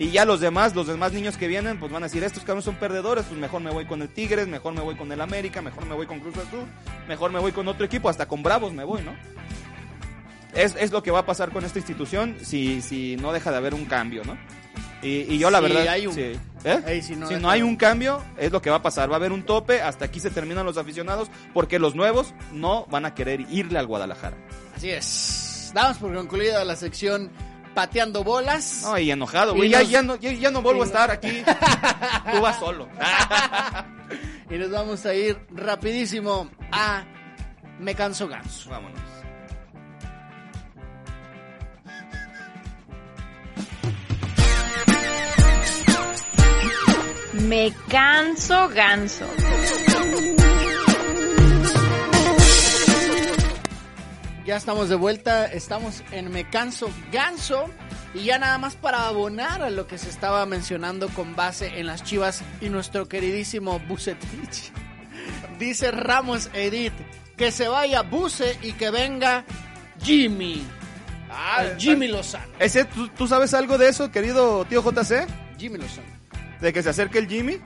Y ya los demás, los demás niños que vienen, pues van a decir, estos cabrones son perdedores, pues mejor me voy con el Tigres, mejor me voy con el América, mejor me voy con Cruz Azul, mejor me voy con otro equipo, hasta con Bravos me voy, ¿no? Es, es lo que va a pasar con esta institución si, si no deja de haber un cambio, ¿no? Y, y yo la
Sí,
verdad...
hay un-
sí. ¿Eh?
Ey, si no
si no hay un cambio, es lo que va a pasar. Va a haber un tope, hasta aquí se terminan los aficionados, porque los nuevos no van a querer irle al Guadalajara.
Así es. Damos por concluida la sección pateando bolas.
No, y enojado,
Y
güey. Ya,
nos-
ya, no, ya, ya no vuelvo a estar aquí. Tú vas solo.
Y nos vamos a ir rapidísimo a Me Canso Ganso.
Vámonos.
Me canso ganso.
Ya estamos de vuelta, estamos en Me Canso Ganso. Y ya nada más para abonar a lo que se estaba mencionando con base en las chivas y nuestro queridísimo Bucetich. Dice Ramos Edith que se vaya Buce y que venga Jimmy.
Ah,
Jimmy Lozano.
Ese, ¿tú, tú sabes algo de eso, querido tío JC?
Jimmy Lozano.
De que se acerque el Jimmy.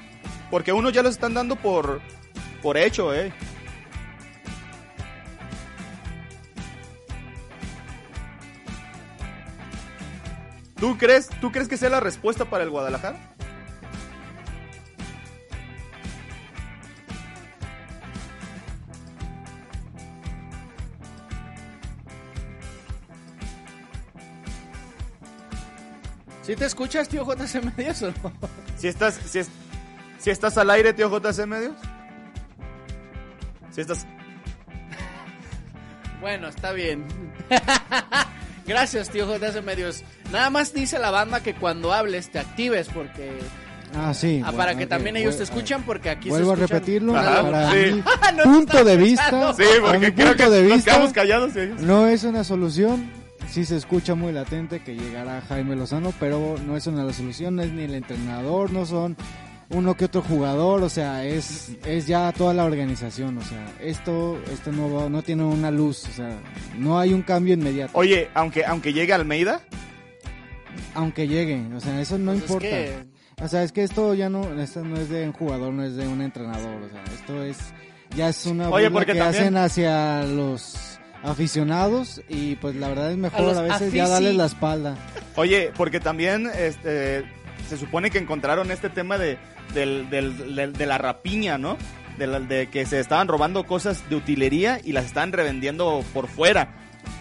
Porque uno ya lo están dando por, por hecho, eh. ¿Tú crees, ¿Tú crees que sea la respuesta para el Guadalajara?
¿Sí te escuchas, tío JC Medios o no?
Si estás, si, es- si estás al aire, tío JC Medios. Si estás...
Bueno, está bien. Gracias, tío JC Medios. Nada más dice la banda que cuando hables te actives porque...
Ah, sí.
Ah,
bueno,
para que también ellos te escuchan porque aquí
Vuelvo
se
a repetirlo.
Ajá,
para
sí.
mi
No
punto de vista.
Sí, porque creo
punto
que
de
nos
vista,
quedamos callados. ellos.
No es una solución. Sí se escucha muy latente que llegará Jaime Lozano, pero no es una solución, no es ni el entrenador, no son uno que otro jugador, o sea, es, es ya toda la organización, o sea, esto, esto no, va- no tiene una luz, o sea, no hay un cambio inmediato,
Oye, aunque, aunque llegue Almeida,
aunque llegue, o sea, eso no
Pues es
importa.
que-
O sea, es que esto ya no, esto no es de un jugador, no es de un entrenador, o sea, esto es, ya es una
Oye, porque
que
también-
hacen hacia los aficionados y pues la verdad es mejor a, veces ya darles la espalda.
Oye, porque también este, se supone que encontraron este tema de, del- del- del- de la rapiña, ¿no? De, la- de que se estaban robando cosas de utilería y las estaban revendiendo por fuera.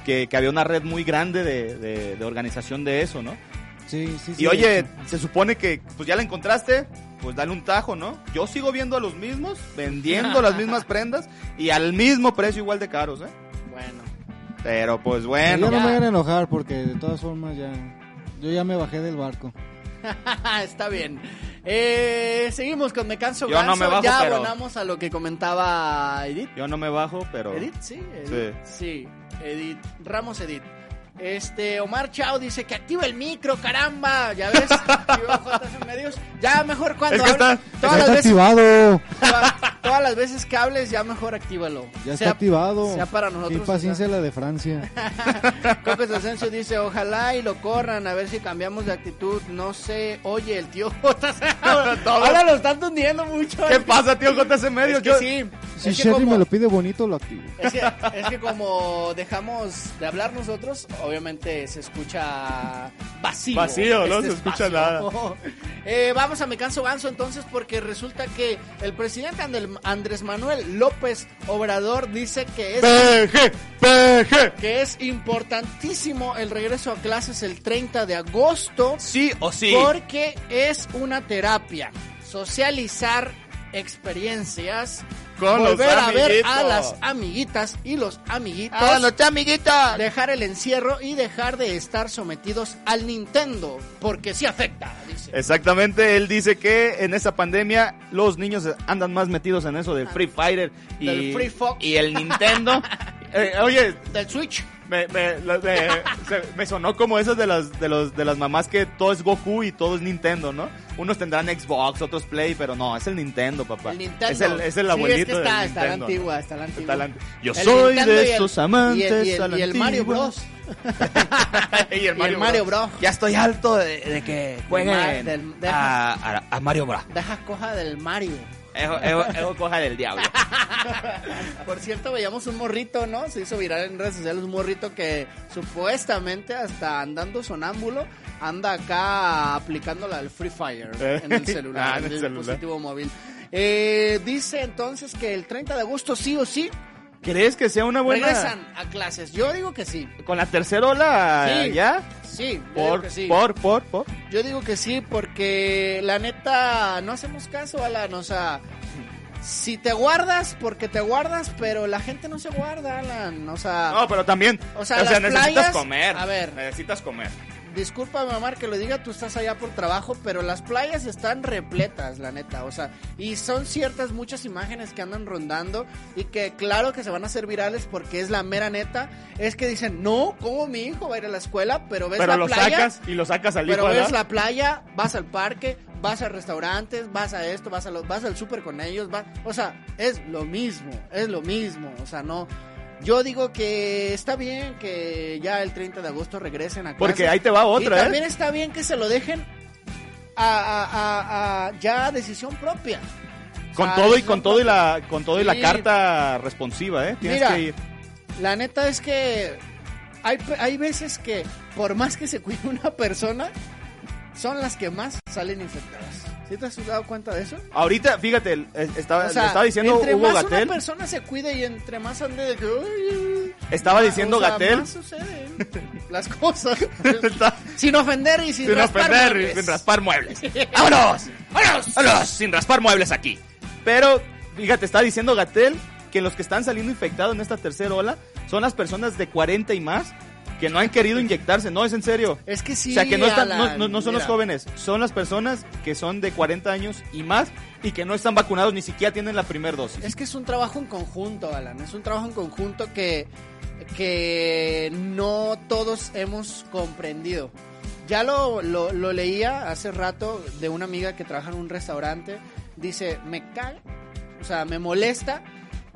Que, que había una red muy grande de, de- de organización de eso, ¿no?
Sí, sí, sí.
y oye, se supone que pues ya la encontraste, pues dale un tajo, ¿no? Yo sigo viendo a los mismos, vendiendo las mismas prendas y al mismo precio igual de caros, ¿eh?
Bueno.
Pero pues
ya
bueno.
no
ya.
me vayan a enojar porque de todas formas ya... Yo ya me bajé del barco.
Está bien. Eh, seguimos con Me Canso
Yo no
Ganso.
me bajo,
ya
pero-
abonamos a lo que comentaba Edith.
Yo no me bajo, pero...
Edith, sí, Edith. Sí. Edith. Ramos Edith. Este, Omar Chao dice que activa el micro, caramba. Ya ves, en medios. Ya mejor cuando
Es que
hable-
está-
todas,
ya
las
está
veces,
activado.
toda- todas las veces que hables, ya mejor actívalo.
Ya
Sea-
está activado.
Sea para nosotros.
Qué impaciencia la de Francia.
Coco Asensio dice, ojalá y lo corran, a ver si cambiamos de actitud. No sé, oye, el tío Jotas. Ahora lo están tundiendo mucho.
¿Qué pasa, tío JC Medios?
Es que
Yo-
sí.
Si
es que
Sherry
como-
me lo pide bonito, lo activo.
Es que, es que como dejamos de hablar nosotros, obviamente se escucha vacío.
Vacío, no
este
se escucha
espacio. Eh, vamos a Me Canso Ganso entonces porque resulta que el presidente Andrés Manuel López Obrador dice que es,
PG, PG.
que es importantísimo el regreso a clases el 30 de agosto
Sí o sí.
porque es una terapia. Socializar experiencias,
Con los
volver a ver a las amiguitas y los amiguitos,
¡Ah, los amiguitos!
dejar el encierro y dejar de estar sometidos al Nintendo, porque sí afecta, dice.
Exactamente, él dice que en esta pandemia los niños andan más metidos en eso del Free Fighter y,
Del Free Fox.
y el Nintendo. Eh, oye,
Del Switch.
Me, me- me- sonó como esas de las, de, los, de las mamás que todo es Goku y todo es Nintendo, ¿no? Unos tendrán Xbox, otros Play, pero no, es el Nintendo, papá.
El Nintendo.
Es el, es el
Sí,
abuelito
es que está,
del
está la
Nintendo,
antigua, está la antigua.
Está la anti- Yo
El
soy
Nintendo
de esos
y el-
amantes
y el,
a la
y el Mario
antigua.
Bros.
y el Mario,
Mario
Bros.
Bros.
Ya estoy alto de, de que jueguen
del- de-
a, a- a Mario Bros.
Deja coja del Mario.
Eso, eso- eso coja del diablo.
Por cierto, veíamos un morrito, ¿no? Se hizo viral en redes sociales un morrito que supuestamente hasta andando sonámbulo anda acá aplicándola al Free Fire en el celular,
Ah, en
en
el
el
celular.
dispositivo móvil. Eh, dice entonces que el 30 de agosto sí o sí
¿Crees que sea una buena...
regresan a clases. Yo digo que sí.
Con la tercera ola
Sí.
ya?
Sí, digo
Por,
que sí.
por, por, por.
Yo digo que sí, porque la neta no hacemos caso, Alan. O sea, si te guardas, porque te guardas, pero la gente no se guarda, Alan. O sea,
No, pero también,
O
o
sea,
necesitas
playas-
comer.
a ver.
Necesitas comer.
Discúlpame, mamá, que lo diga, tú estás allá por trabajo, pero las playas están repletas, la neta. O sea, y son ciertas muchas imágenes que andan rondando y que claro que se van a hacer virales porque es la mera neta. Es que dicen, no, ¿cómo mi hijo va a ir a la escuela? Pero ves
Pero
la
lo
playa.
sacas y lo sacas al
Pero
hijo,
ves la playa, vas al parque, vas a restaurantes, vas a esto, vas a los, vas al súper con ellos, vas, o sea, es lo mismo, es lo mismo, o sea, no. Yo digo que está bien que ya el 30 de agosto regresen a
Porque
clase.
ahí te va otra,
y
¿eh?
también está bien que se lo dejen a, a- a- a ya decisión propia. O
Con
sea,
todo y con todo y la con todo y la
Sí.
carta responsiva, ¿eh? Tienes
Mira.
que ir.
La neta es que hay, hay veces que por más que se cuide una persona, son las que más salen infectadas. ¿Sí te has dado cuenta de eso?
Ahorita, fíjate, estaba,
O sea,
le estaba diciendo
entre
Hugo
más
Gatel,
una persona se cuide y entre más ande de que... "Ay,
estaba
ah",
diciendo
o sea,
Gatel,
más suceden las cosas. Sin ofender y sin,
sin
raspar
ofender y
muebles.
sin raspar muebles. ¡Vámonos! ¡Vámonos! ¡Vámonos! Sin raspar muebles aquí. Pero, fíjate, está diciendo Gatel que los que están saliendo infectados en esta tercera ola son las personas de 40 y más que no han querido inyectarse. No, es en serio.
Es que sí,
o sea, que no, están, no,
Alan,
no- no son los jóvenes, son las personas que son de 40 años y más y que no están vacunados, ni siquiera tienen la primera dosis.
Es que es un trabajo en conjunto, Alan. Es un trabajo en conjunto que, que no todos hemos comprendido. Ya lo, lo, lo leía hace rato de una amiga que trabaja en un restaurante. Dice, me caga, o sea, me molesta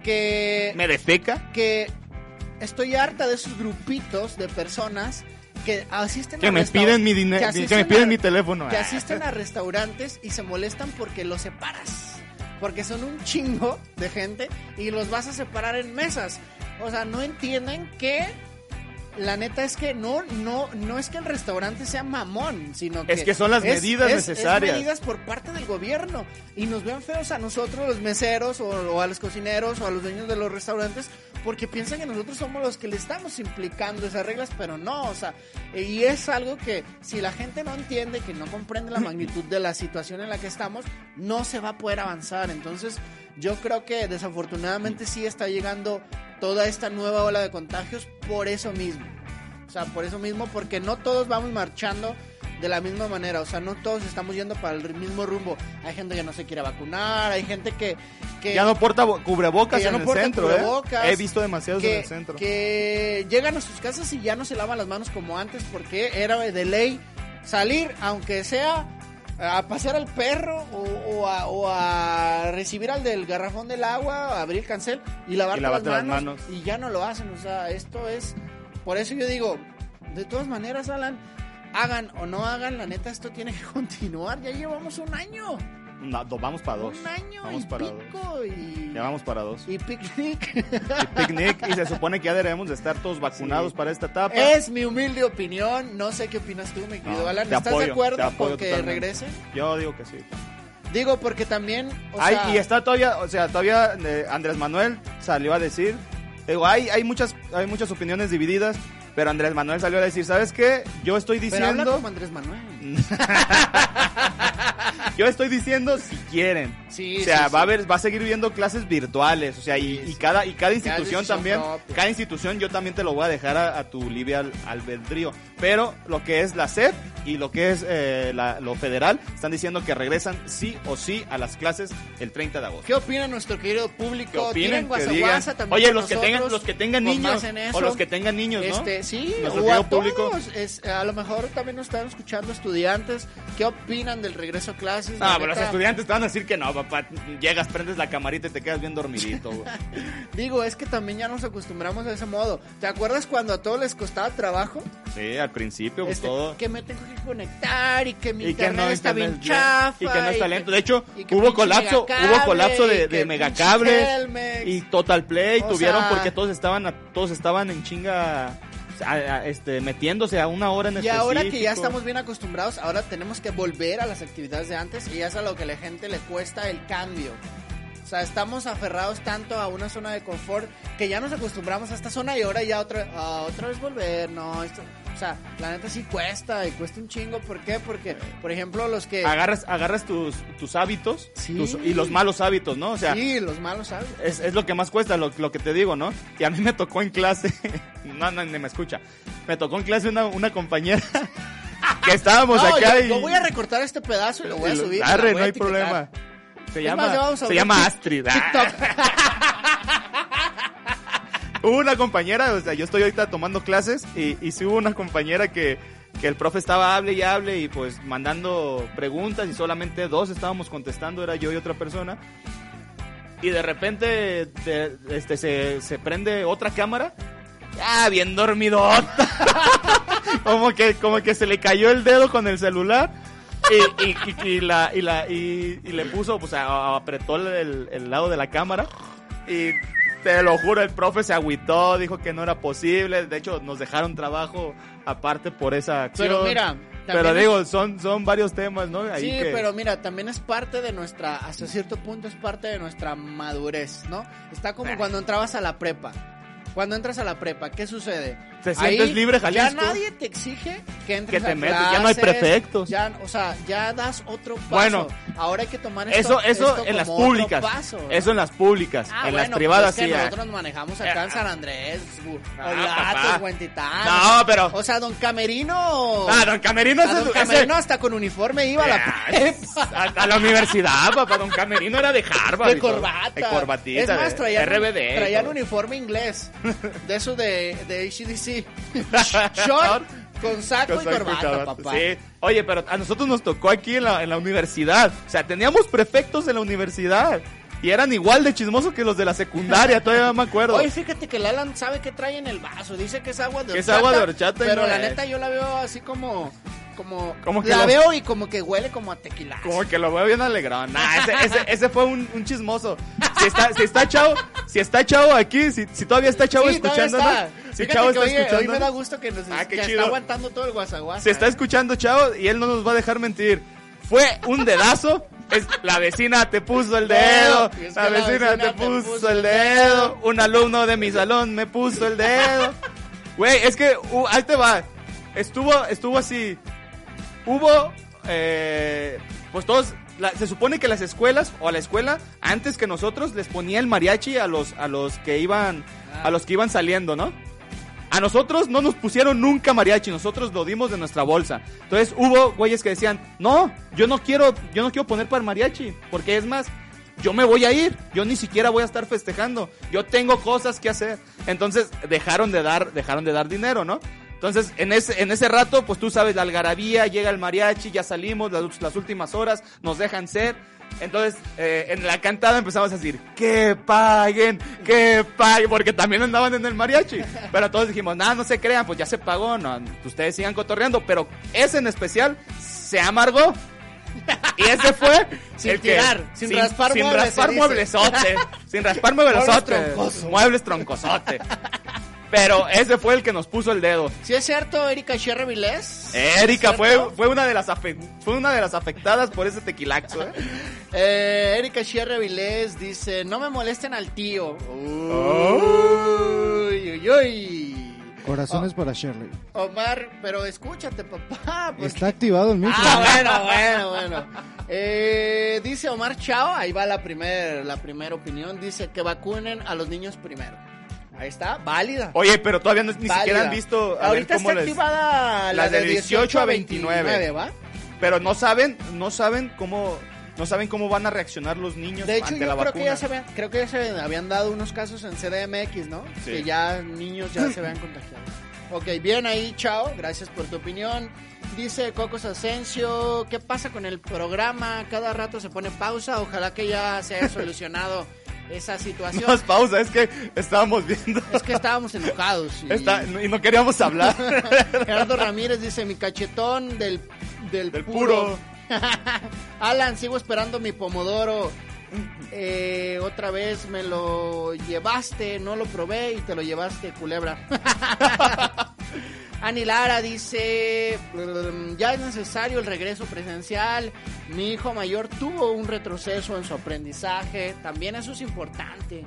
que,
¿Me defeca?
que estoy harta de esos grupitos de personas que asisten
Que
a
me piden mi dinero, que, me piden
a-
mi teléfono.
que
Ah.
asisten a restaurantes y se molestan porque los separas. Porque son un chingo de gente y los vas a separar en mesas. O sea, no entienden que la neta es que no, no, no es que el restaurante sea mamón, sino que
Es que son las medidas necesarias.
Es medidas por parte del gobierno y nos ven feos a nosotros, los meseros o, o a los cocineros o a los dueños de los restaurantes, porque piensan que nosotros somos los que le estamos implicando esas reglas, pero no, o sea, y es algo que si la gente no entiende, que no comprende la magnitud de la situación en la que estamos, no se va a poder avanzar. Entonces, yo creo que desafortunadamente sí está llegando toda esta nueva ola de contagios por eso mismo. O sea, por eso mismo, porque no todos vamos marchando de la misma manera, o sea, no todos estamos yendo para el mismo rumbo. Hay gente que no se quiere vacunar, hay gente que... que
Ya no porta bo- cubrebocas en
no
el
porta
centro,
cubrebocas,
¿eh? He visto demasiados
que,
en el centro.
que llegan a sus casas y ya no se lavan las manos como antes porque era de ley salir, aunque sea a pasear al perro o, o a, o a recibir al del garrafón del agua, abrir el cancel y lavarte,
Y lavarte
las, manos. Y ya no lo hacen, o sea, esto es... Por eso yo digo, de todas maneras, Alan, hagan o no hagan, la neta, esto tiene que continuar. Ya llevamos un año.
No, do- vamos para dos.
Un año
Vamos
y
para dos.
y...
Ya vamos para dos.
Y picnic.
Y picnic y se supone que ya debemos de estar todos vacunados para esta etapa.
Es mi humilde opinión. No sé qué opinas tú, mi querido
No,
Alan. ¿Estás
apoyo,
de acuerdo con que
totalmente.
regresen?
Yo digo que sí.
Digo, porque también. O
Ay,
sea,
y está todavía, o sea, todavía eh, Andrés Manuel salió a decir, digo, hay, hay muchas, hay muchas opiniones divididas, pero Andrés Manuel salió a decir, ¿sabes qué? Yo estoy
Pero habla
diciendo,
como Andrés Manuel.
yo estoy diciendo si quieren.
Sí,
o sea,
sí,
va
sí.
a haber, va a seguir viendo clases virtuales, o sea, y, cada y cada institución también,
propia.
cada institución yo también te lo voy a dejar a, a tu libre al- albedrío. Pero lo que es la SEP y lo que es eh, la- lo federal están diciendo que regresan sí o sí a las clases el 30 de agosto.
¿Qué opina nuestro querido público?
que opinen,
Tiren
que
guasa
digan,
guasa también
oye, los que tengan, los que tengan niños, o los que tengan niños, ¿no?
Este, sí,
Nuestro
o a
público.
todos. Es, a lo mejor también nos están escuchando estudiantes. ¿Qué opinan del regreso a clases? La
pero los estudiantes te van a decir que no, papá. Llegas, prendes la camarita y te quedas bien dormidito.
Digo, es que también ya nos acostumbramos a ese modo. ¿Te acuerdas cuando a todos les costaba trabajo?
Sí, al principio, pues
Este,
todo.
Que me tengo que conectar y que mi
Y que
internet
no
está bien
internet bien,
chafa.
y que no está lento. De hecho,
que
hubo colapso,
megacable,
hubo colapso de,
que
de megacables y Total Play
O
tuvieron
sea-
porque todos estaban, todos estaban en chinga, a- a- este, metiéndose a una hora en
Y ahora que ya estamos bien acostumbrados, ahora tenemos que volver a las actividades de antes y ya es a lo que a la gente le cuesta el cambio. O sea, estamos aferrados tanto a una zona de confort que ya nos acostumbramos a esta zona y ahora ya otra, otra vez volver. No, esto, o sea, la neta sí cuesta y cuesta un chingo. ¿Por qué? Porque, por ejemplo, los que...
agarras, agarras tus, tus hábitos
Sí.
tus- y los malos hábitos, ¿no? O sea,
sí, los malos ¿sabes?
es, es lo que más cuesta, lo, lo que te digo, ¿no? Y a mí me tocó en clase, no, no, ni me escucha, me tocó en clase una, una compañera que estábamos
No,
acá
yo,
y...
yo voy a recortar este pedazo y lo voy a subir.
Arre, no hay
etiquetar.
problema. Se
Es
llama,
más,
se llama Astrid. Ah.
TikTok.
Hubo una compañera, o sea, yo estoy ahorita tomando clases y, y sí hubo una compañera que, que el profe estaba hable y hable y pues mandando preguntas y solamente dos estábamos contestando, era yo y otra persona. Y de repente este, se, se prende otra cámara. Ah, bien dormido. como que como que se le cayó el dedo con el celular. Y, y- la, y, la, y le puso, pues a- apretó el, el lado de la cámara. Y te lo juro, el profe se agüitó, dijo que no era posible. De hecho, nos dejaron trabajo aparte por esa acción.
Pero mira,
Pero digo, son, son varios temas, ¿no? Ahí
Sí,
que-
pero mira, también es parte de nuestra, hasta cierto punto es parte de nuestra madurez, ¿no? Está como cuando entrabas a la prepa. Cuando entras a la prepa, ¿qué sucede?
Te sientes libre,
Ya
Jalisco.
nadie te exige que entres
Que te
a
metes, ya no hay prefectos.
Ya, o sea, ya das otro paso.
Bueno,
ahora hay que tomar esto,
Eso, eso
esto
en las
como
públicas.
paso, ¿no?
Eso en las públicas.
Ah,
en
bueno,
las privadas
pues es
sí.
que
ah.
nosotros nos manejamos acá en San Andrés,
Ah,
Olatos. Huentitán.
No, pero-
O sea, don Camerino...
Ah, don Camerino
a
ese-
don
ese-
Camerino hasta con uniforme iba a la prepa.
a, a la universidad, papá. Don Camerino era de Harvard.
De corbata.
De corbatita.
Es más,
de
traía,
RBD.
traía el
todo.
uniforme inglés. De eso de, de ACDC. Short con saco
Con
y corbata, papá.
Sí. Oye, pero a nosotros nos tocó aquí en la, en la universidad. O sea, teníamos prefectos en la universidad. Y eran igual de chismosos que los de la secundaria, todavía me acuerdo.
Oye, fíjate que el Alan sabe qué trae en el vaso. Dice que es agua de
Que es
horchata.
agua de horchata
Pero
no
la
es.
neta yo la veo así como... Como,
Como que
la
lo-
veo y como que huele como a tequila.
Como que lo veo bien alegrado. Nah, ese, ese, ese fue un, un chismoso. Si está, si está chavo, si está chavo aquí, si, si todavía está chavo
Sí,
escuchándonos.
está.
Si
Fíjate
chavo está
hoy, hoy
escuchándonos.
me da gusto que nos
Ah, qué
que
chido.
está aguantando todo el guasaguasa.
Se está escuchando chavo y él no nos va a dejar mentir. Fue un dedazo Es, la vecina te puso el dedo,
Es
la
que la
vecina,
vecina
te, puso, el dedo, un alumno de mi salón me puso el dedo. Güey, es que, uh, ahí te va, estuvo, estuvo así, hubo, eh, pues todos, la- se supone que las escuelas, o a la escuela, antes que nosotros, les ponía el mariachi a los, a los que iban, a los que iban saliendo, ¿no? A nosotros no nos pusieron nunca mariachi, nosotros lo dimos de nuestra bolsa. Entonces hubo güeyes que decían, no, yo no quiero, yo no quiero poner para el mariachi, porque es más, yo me voy a ir, yo ni siquiera voy a estar festejando, yo tengo cosas que hacer. Entonces dejaron de dar, dejaron de dar dinero, ¿no? Entonces, en ese, en ese rato, pues tú sabes, la algarabía, llega el mariachi, ya salimos, las, las últimas horas, nos dejan ser. Entonces, eh, en la cantada empezamos a decir, que paguen, que paguen, porque también andaban en el mariachi. Pero todos dijimos, nada, no se crean, pues ya se pagó, no, ustedes sigan cotorreando. Pero ese en especial se amargó. Y ese fue
Sin
el que-
tirar, sin raspar
sin
muebles,
raspar mueblesote, sin raspar mueblesote,
troncosos.
muebles troncosote. Pero ese fue el que nos puso el dedo.
¿Sí es cierto, Erika Sherry Vilés?
Erika
¿Es
fue, fue una de las fue una de las afectadas por ese tequilaxo, ¿eh?
Eh, Erika Sierra Vilés dice, no me molesten al tío.
Oh.
Uy, uy, uy.
Corazones para Shirley.
Omar, pero escúchate, papá. porque-
Está activado el micro.
Ah, bueno, bueno, bueno. Eh, dice Omar Chao, ahí va la primera la primera opinión. Dice que vacunen a los niños primero. Ahí está, válida.
Oye, pero todavía no- ni
válida.
siquiera han visto a ver
Ahorita
cómo
está
les...
activada la de
de
18 a 29, ¿va?
Pero no saben, no saben cómo, no saben cómo van a reaccionar los niños
De hecho,
ante
yo
la
creo
vacuna.
que ya se habían, creo que ya se habían dado unos casos en CDMX, ¿no?
Sí.
Que ya niños ya se habían contagiado. Ok, bien ahí, chao. Gracias por tu opinión. Dice Cocos Asensio, ¿qué pasa con el programa? Cada rato se pone pausa. Ojalá que ya se haya solucionado esa situación.
Es pausa, es que estábamos viendo
Es que estábamos enojados. Y...
no queríamos hablar.
Gerardo Ramírez dice, mi cachetón del, del,
Del
puro.
puro.
Alan, sigo esperando mi pomodoro. Eh, otra vez me lo llevaste, no lo probé y te lo llevaste, culebra. Ani Lara dice, "Mm, ya es necesario el regreso presencial. Mi hijo mayor tuvo un retroceso en su aprendizaje. También eso es importante.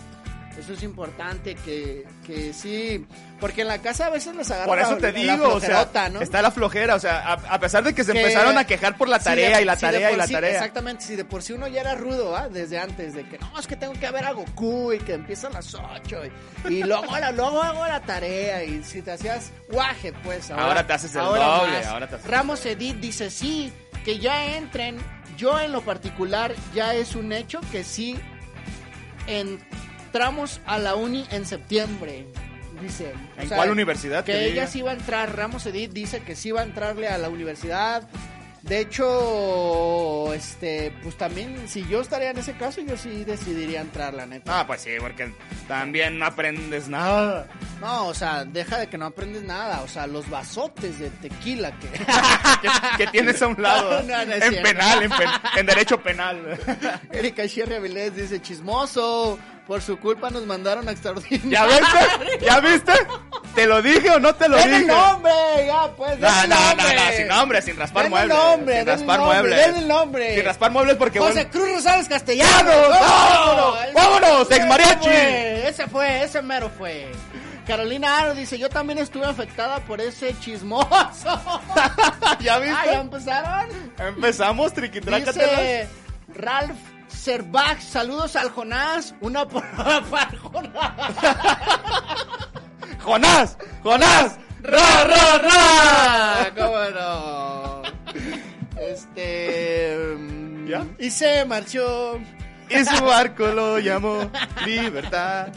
Eso es importante que, que sí, porque en la casa a veces les agarra
Por eso
la-
te digo, o sea,
¿no?
está la flojera, o sea, a, a pesar de que se
Que-
empezaron a quejar por la
si
tarea
de-
y la
si
tarea y la
sí-
tarea.
Exactamente, si de por sí uno ya era rudo, ¿ah? Desde antes, de que no, es que tengo que ver a Goku y que empieza a las 8 y, y luego, la, luego hago la tarea y si te hacías guaje, pues ahora,
Ahora te haces el
ahora
doble,
más.
ahora te haces-
Ramos Edith dice sí, que ya entren. Yo en lo particular ya es un hecho que sí entramos a la uni en septiembre. Dice. O
¿En
sea,
cuál universidad?
Que
que
ella sí va a entrar, Ramos Edith dice que sí va a entrarle a la universidad. De hecho, este, pues también, si yo estaría en ese caso, yo sí decidiría entrar, la neta.
Ah, pues sí, porque también no aprendes nada.
No, o sea, deja de que no aprendes nada. O sea, los vasotes de tequila que...
que, que tienes a un lado.
No, no
en
cierto.
penal, en, pen- en derecho penal.
Erika Sherry Avilés dice, chismoso, por su culpa nos mandaron a extraordinario.
¿Ya viste? ¿Ya viste? ¿Te lo dije o no te lo
¡Den
dije?
el nombre! Ya, pues, den
No, no, no, no, sin nombre, sin raspar
Den el
muebles.
nombre,
sin
den
raspar
nombre,
muebles.
den el nombre.
Sin raspar muebles porque
José
bueno,
Cruz Rosales Castellanos.
¡Vámonos!
¡Vámonos!
¡Vámonos, ex mariachi!
fue, Ese fue, ese mero fue. Carolina Aro dice, yo también estuve afectada por ese chismoso.
¿Ya
ah,
viste?
¿ya empezaron?
Empezamos, triquitrácatelas.
Dice Ralph Serbach, saludos al Jonás. Una por para Jonás.
¡Jonás! ¡Jonás! ¡Ra, ra, ra!
¿Cómo no? Este.
¿Ya?
Y se marchó.
Y su barco lo llamó Libertad.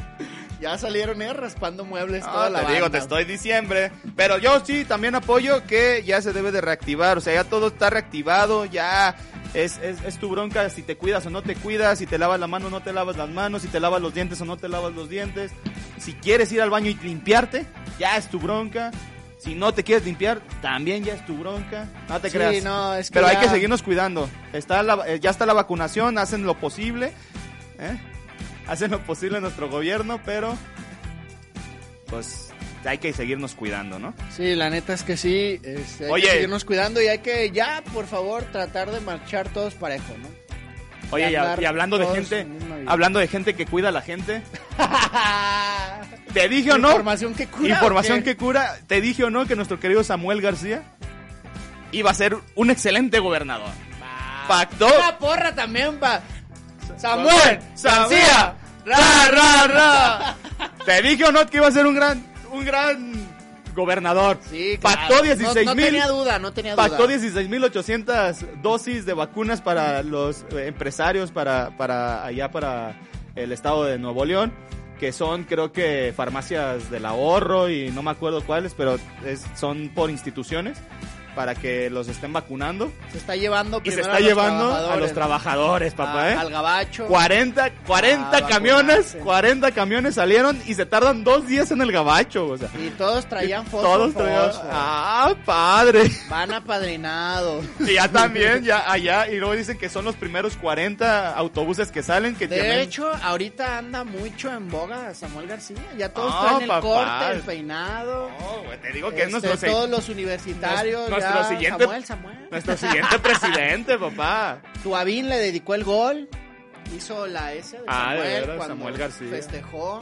Ya salieron eh, raspando muebles
Ah,
toda la
te digo, te estoy diciembre. Pero yo sí también apoyo que ya se debe de reactivar. O sea, ya todo está reactivado. Ya es, es, es tu bronca si te cuidas o no te cuidas. Si te lavas la mano o no te lavas las manos. Si te lavas los dientes o no te lavas los dientes. Si quieres ir al baño y limpiarte, ya es tu bronca. Si no te quieres limpiar, también ya es tu bronca. No te
Sí,
creas.
no, es que
Pero hay que seguirnos cuidando. Está la- eh, ya está la vacunación, hacen lo posible. ¿eh? Hacen lo posible nuestro gobierno, pero pues hay que seguirnos cuidando, ¿no?
Sí, la neta es que sí. este, hay
Oye.
que seguirnos cuidando y hay que ya, por favor, tratar de marchar todos parejo, ¿no?
Oye, y, hablando de gente, hablando de gente que cuida a la gente, ¿te dije o no?
Información que cura.
Información que cura, ¿te dije o no que nuestro querido Samuel García iba a ser un excelente gobernador? Pactó.
Una porra también pa. Samuel,
García, ra, ra, ra. ¿Te dije o no que iba a ser un gran, un gran gobernador?
Sí, claro.
Pactó 16
no, tenía duda, no tenía duda.
Pactó 16.800 dosis de vacunas para los eh, empresarios, para, para allá, para el estado de Nuevo León, que son creo que farmacias del ahorro y no me acuerdo cuáles, pero es- son por instituciones para que los estén vacunando.
Se está llevando
Y se está
a los
llevando a
trabajadores,
los trabajadores, papá,
A-
¿eh?
Al gabacho.
40, 40
Ah,
camiones,
vacunarse.
40 camiones salieron y se tardan dos días en el gabacho, o sea.
Y todos traían fotos.
Todos traían... Ah, padre.
Van apadrinados.
Y ya también, ya allá, y luego dicen que son los primeros 40 autobuses que salen, que
De
tienen-
hecho, ahorita anda mucho en boga Samuel García. Ya todos
Ah,
traen el
papá.
corte, el peinado.
No, güey, te digo que es
Este,
nuestro, se-
todos los universitarios.
Nuestro siguiente-
Samuel, Samuel.
nuestro siguiente presidente, papá.
Tuabín le dedicó el gol. Hizo la S de
Ah, de
Samuel
veras,
cuando
Samuel García.
festejó.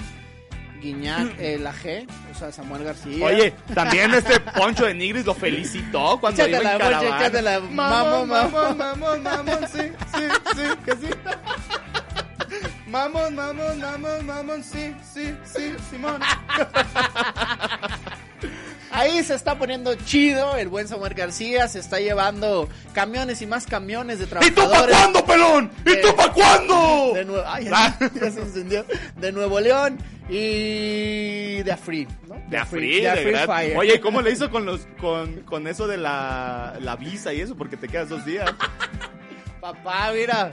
Guiñac, eh, la G, o sea, Samuel García.
Oye, también este Poncho de Nigris lo felicitó cuando iba en caravana. Mamón,
mamón,
mamón, mamón, sí, sí, sí, que sí. Mamón, mamón, mamón, mamón, sí, sí, sí, Simón.
Ahí se está poniendo chido el buen Samuel García, se está llevando camiones y más camiones de
¿Y tú pa'
trabajadores.
cuándo, pelón? ¿Y tú pa' cuándo?
De nuevo, ay,
Ah.
ya se encendió. De Nuevo León y de Afri, ¿no?
De Afri,
de
de
Afri
verdad.
Fire.
Oye, ¿cómo le hizo con los con, con eso de la, la visa y eso? Porque te quedas dos días.
Papá, mira.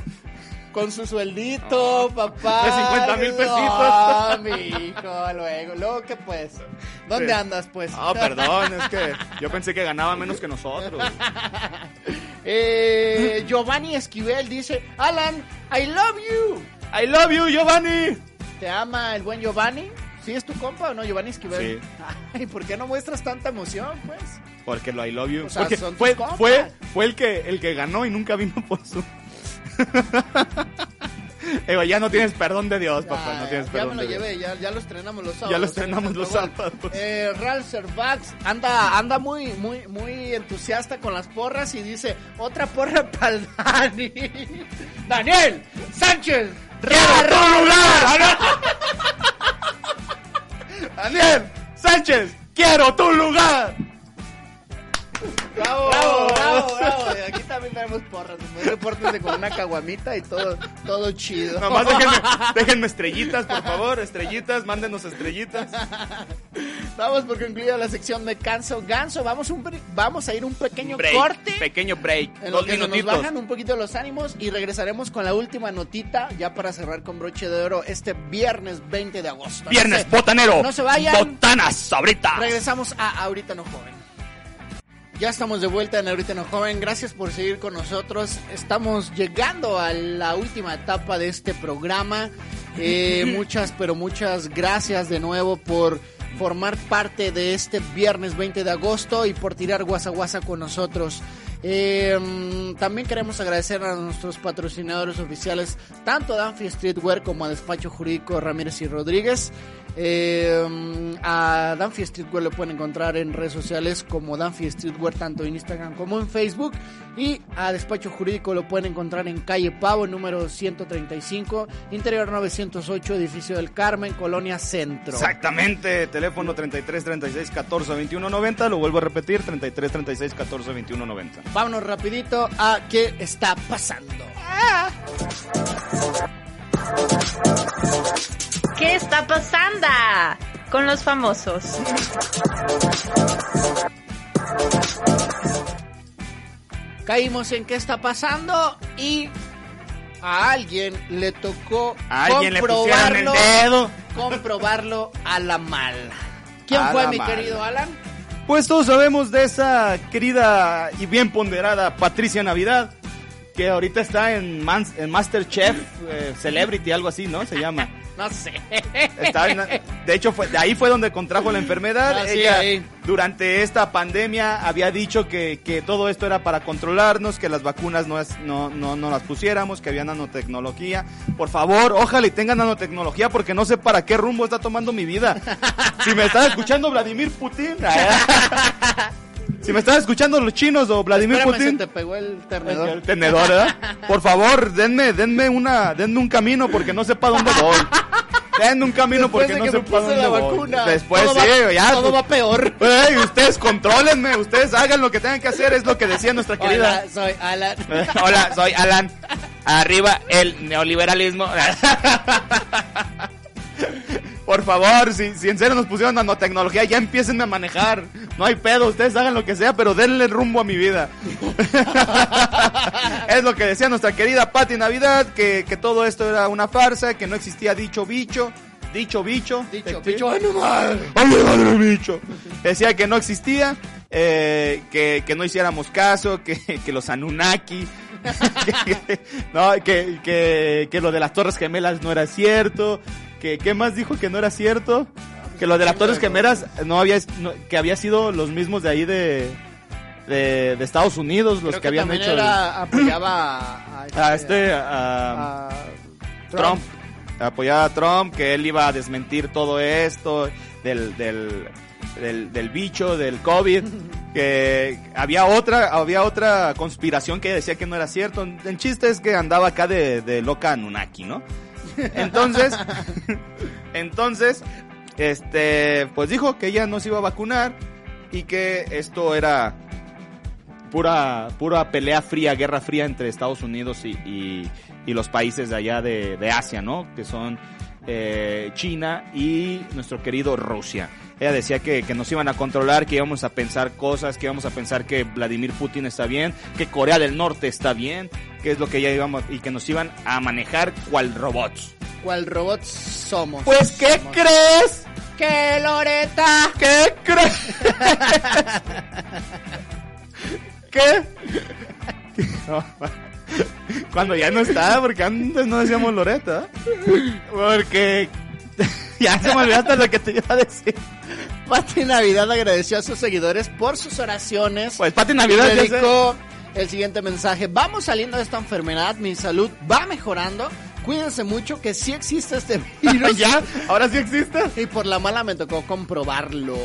Con su sueldito, papá.
De 50,000 pesitos.
Ah, mi hijo, luego. Luego, ¿qué pues? ¿Dónde
Sí.
andas, pues?
Ah, perdón, es que yo pensé que ganaba menos que nosotros.
Eh, Giovanni Esquivel dice, Alan, I love you.
I love you, Giovanni.
¿Te ama el buen Giovanni? ¿Sí es tu compa o no, Giovanni Esquivel?
Sí.
Ay, ¿por qué no muestras tanta emoción, pues?
Porque lo I love you.
O sea,
Porque
son tus
fue, fue, fue el que el que ganó y nunca vino por su. Eva, ya no tienes perdón de Dios, papá.
Ya,
no tienes
ya
perdón
me lo
de Dios.
llevé, ya, ya lo estrenamos los sábados.
Ya lo estrenamos los
bueno,
sábados.
Eh, Ralph Servax anda, anda muy, muy, muy entusiasta con las porras y dice, otra porra para el Dani. Daniel Sánchez. Ra,
¡Tu lugar! Daniel Sánchez, quiero tu lugar.
Bravo, bravo, bravo, bravo. Aquí también tenemos porras. Repórtense con una caguamita y todo, todo chido.
Nomás déjenme, déjenme estrellitas, por favor. Estrellitas, mándenos estrellitas.
Vamos por concluida la sección de Ganso. Ganso, vamos, un, vamos a ir un pequeño
Break,
corte.
Pequeño break.
En lo
Dos
que se nos bajan un poquito los ánimos y regresaremos con la última notita ya para cerrar con broche de oro este viernes 20 de agosto. No
Viernes
se-
botanero.
No se vayan.
Botanas ahorita.
Regresamos a Ahorita No Joven. Ya estamos de vuelta en Ahorita No Joven. Gracias por seguir con nosotros. Estamos llegando a la última etapa de este programa. Eh, muchas, pero muchas gracias de nuevo por formar parte de este viernes 20 de agosto y por tirar guasa guasa con nosotros. Eh, mm, también queremos agradecer a nuestros patrocinadores oficiales, tanto a Danfi Streetwear como a Despacho Jurídico Ramírez y Rodríguez. Eh, a Danfi Streetwear lo pueden encontrar en redes sociales como Danfi Streetwear, tanto en Instagram como en Facebook. Y a Despacho Jurídico lo pueden encontrar en calle Pavo, número 135, interior 908, edificio del Carmen, Colonia Centro.
Exactamente, teléfono 33 36 14 21 90, lo vuelvo a repetir, 33 36 14 21 90.
Vámonos rapidito a qué está pasando.
¿Qué está pasando con los famosos?
Caímos en qué está pasando y a alguien le tocó
A alguien le pusieron el
comprobarlo,
dedo.
comprobarlo a la mala. ¿Quién
A
fue mi
mala.
querido Alan?
Pues todos sabemos de esa querida y bien ponderada Patricia Navidad, que ahorita está en, Mans- en Masterchef eh, Celebrity, algo así, ¿no? Se llama.
No sé.
En- de hecho, fue, de ahí fue donde contrajo la enfermedad.
Ah,
Ella, durante esta pandemia, había dicho que, que todo esto era para controlarnos, que las vacunas no, es, no, no, no las pusiéramos, que había nanotecnología. Por favor, ojalá y tengan nanotecnología, porque no sé para qué rumbo está tomando mi vida. Si me está escuchando Vladimir Putin. Si me están escuchando los chinos o Vladimir
Espérame, se
Putin.
te pegó el
El
tenedor.
tenedor, ¿verdad? Por favor, denme, denme una, denme un camino porque no sé para dónde voy. Denme un camino
Después
porque no
puse
dónde
la
voy.
vacuna.
Después
todo
sí,
va,
ya.
Todo
pues,
va peor.
Ey, ustedes contrólenme, ustedes hagan lo que tengan que hacer, es lo que decía nuestra querida.
Hola, soy Alan.
Hola, soy Alan. Arriba el neoliberalismo. Por favor, si, si en serio nos pusieron nanotecnología, ya empiecen a manejar. No hay pedo, ustedes hagan lo que sea, pero denle rumbo a mi vida. es lo que decía nuestra querida Patti Navidad, que, que todo esto era una farsa, que no existía dicho bicho. Dicho bicho.
Dicho, bicho, animal.
¡Ay, mi madre, bicho! Decía que no existía, eh, que, que no hiciéramos caso, que, que los Anunnaki, que- no, que, que, que lo de las Torres Gemelas no era cierto, que ¿qué más dijo que no era cierto? Que lo de las Torres Gemelas no había, no- que había sido los mismos de ahí de, de, de Estados Unidos, los
Creo
que, habían hecho el-
era, apoyaba a,
a este, a-
a
Trump. Apoyaba a Trump, que él iba a desmentir todo esto del, del, del, del bicho, del COVID, que había otra, había otra conspiración que decía que no era cierto. El chiste es que andaba acá de, de loca Anunnaki, ¿no? Entonces, entonces, este, pues dijo que ella no se iba a vacunar y que esto era pura, pura pelea fría, guerra fría entre Estados Unidos y, y, y los países de allá de, de Asia, ¿no? Que son eh, China y nuestro querido Rusia. Ella decía que, que nos iban a controlar, que íbamos a pensar cosas, que íbamos a pensar que Vladimir Putin está bien, que Corea del Norte está bien, que es lo que ella íbamos, y que nos iban a manejar cual robots.
cual robot somos.
Pues, ¿qué
Somos.
crees?
¡Que Loreta!
¿Qué crees? ¿Qué? No, Cuando ya no está, porque antes no decíamos Loreta. Porque ya se me olvidó hasta lo que te iba a decir.
Pati Navidad agradeció a sus seguidores por sus oraciones.
Pues Pati Navidad
dedicó el siguiente mensaje. Vamos saliendo de esta enfermedad, mi salud va mejorando. Cuídense mucho que sí existe este virus.
ya, ahora sí existe.
Y por la mala me tocó comprobarlo.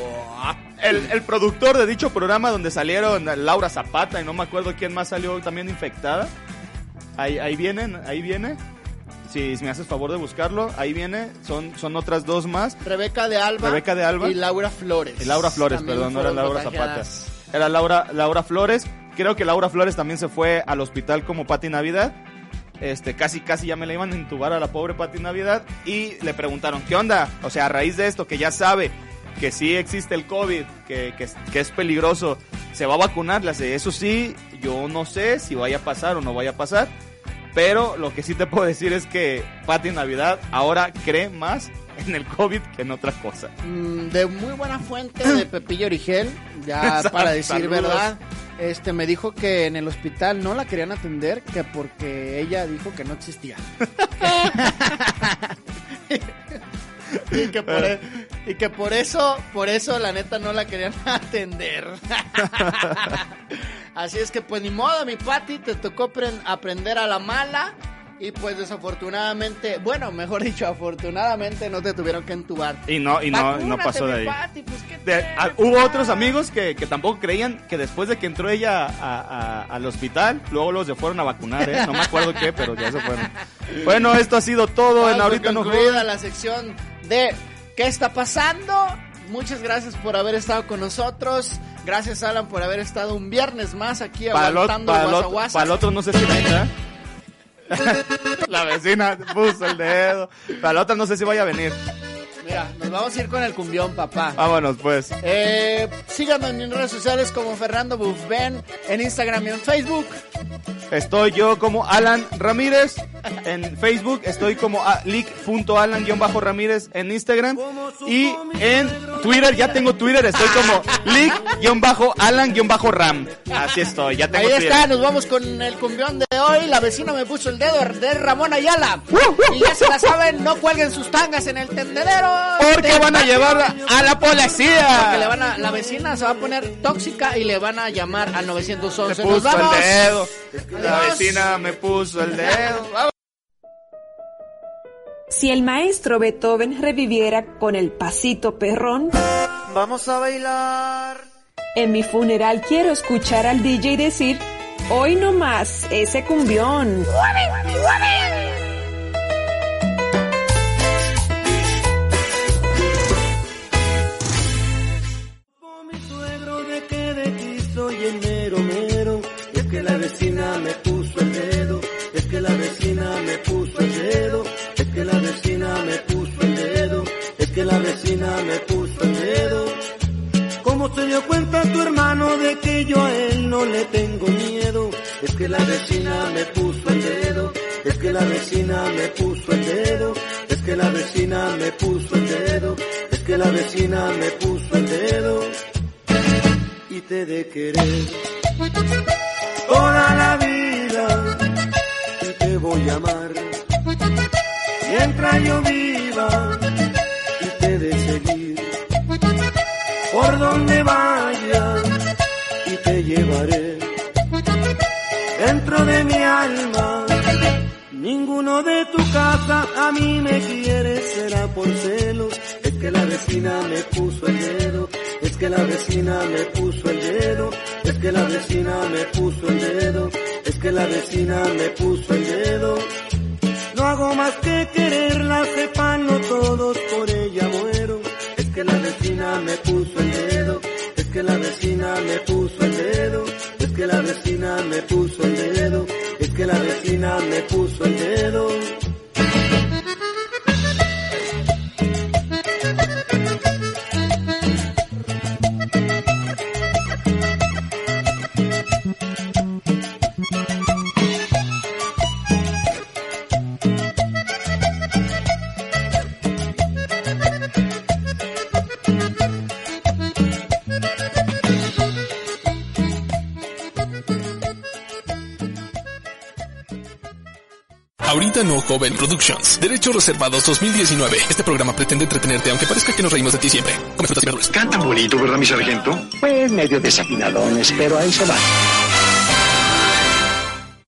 El, el productor de dicho programa donde salieron Laura Zapata y no me acuerdo quién más salió también infectada. Ahí, ahí vienen, ahí viene. Si, me haces favor de buscarlo, ahí viene. Son, son otras dos más.
Rebeca de Alba.
Rebeca de Alba.
Y Laura Flores.
Y Laura Flores,
También
perdón, no era Laura Zapata. Era Laura, Laura Flores. Creo que Laura Flores también se fue al hospital como Pati Navidad. Este, casi, casi ya me la iban a intubar a la pobre Pati Navidad. Y le preguntaron, ¿qué onda? O sea, a raíz de esto, que ya sabe que sí existe el COVID, que, que, es- que es peligroso, ¿se va a vacunar? Le hace, eso sí, yo no sé si vaya a pasar o no vaya a pasar. Pero lo que sí te puedo decir es que Pati Navidad ahora cree más en el COVID que en otra cosa.
Mm, de muy buena fuente de Pepillo Origel, ya para decir
Saludos.
verdad, este me dijo que en el hospital no la querían atender, que porque ella dijo que no existía. y que por y que por eso, por eso la neta no la querían atender. Así es que pues ni modo, mi Pati, te tocó pren- aprender a la mala. Y pues desafortunadamente, bueno, mejor dicho, afortunadamente no te tuvieron que entubar.
Y no, y no, no pasó de ahí.
Pati, pues, ¿qué
De-
tienes,
a- hubo otros amigos que, que tampoco creían que después de que entró ella a- a- al hospital, luego los se fueron a vacunar, ¿eh? No me acuerdo qué, pero ya se fueron. Bueno, esto ha sido todo en Ahorita No
concluida
Jodan.
la sección de ¿Qué está pasando? Muchas gracias por haber estado con nosotros. Gracias, Alan, por haber estado un viernes más aquí aguantando
para el otro no sé si venga. La vecina puso el dedo. Para el otro no sé si vaya a venir.
Mira, nos vamos a ir con el cumbión, papá.
Vámonos, pues.
Eh, síganme en mis redes sociales como Fernando Bufben en Instagram y en Facebook.
Estoy yo como Alan Ramírez en Facebook, estoy como leak.alan-ramírez en Instagram y en Twitter, ya tengo Twitter, estoy como leak-alan-ram. Así estoy, ya tengo
Ahí
Twitter.
está, nos vamos con el cumbión de hoy. La vecina me puso el dedo de Ramón Ayala. Y ya se la saben, no cuelguen sus tangas en el tendedero.
Porque van a llevar a la
Porque le
policía.
van a, la vecina se va a poner tóxica y le van a llamar al
Me
911. Nos
puso el dedo. La vecina me puso el dedo.
Si el maestro Beethoven reviviera con el pasito perrón,
Vamos a bailar.
en mi funeral quiero escuchar al DJ decir, hoy no más ese cumbión.
mi suegro de que de ti soy el mero mero. Es que la vecina me puso el dedo. Es que la vecina me puso el dedo. Vecina me puso el dedo. ¿Cómo se dio cuenta tu hermano de que yo a él no le tengo miedo? Es que la vecina me puso el dedo. Es que la vecina me puso el dedo. Es que la vecina me puso el dedo. Es que la vecina me puso el dedo. Y te de querer toda la vida. Y te voy a amar. Mientras yo viva. De seguir por donde vaya y te llevaré dentro de mi alma. Ninguno de tu casa a mí me quiere, será por celos. Es que la vecina me puso el dedo, es que la vecina me puso el dedo, es que la vecina me puso el dedo, es que la vecina me puso el dedo. No hago más que quererla, sepanlo todos, por ella vecina me puso el dedo, es que la vecina me puso el dedo, es que la vecina me puso el dedo, es que la vecina me puso el dedo.
Ahorita no Joven Productions. Derechos reservados 2019. Este programa pretende entretenerte aunque parezca que nos reímos de ti siempre. Come frutas y verduras.
Cantan bonito, ¿verdad, mi sargento? Pues medio desafinadones, pero ahí se va.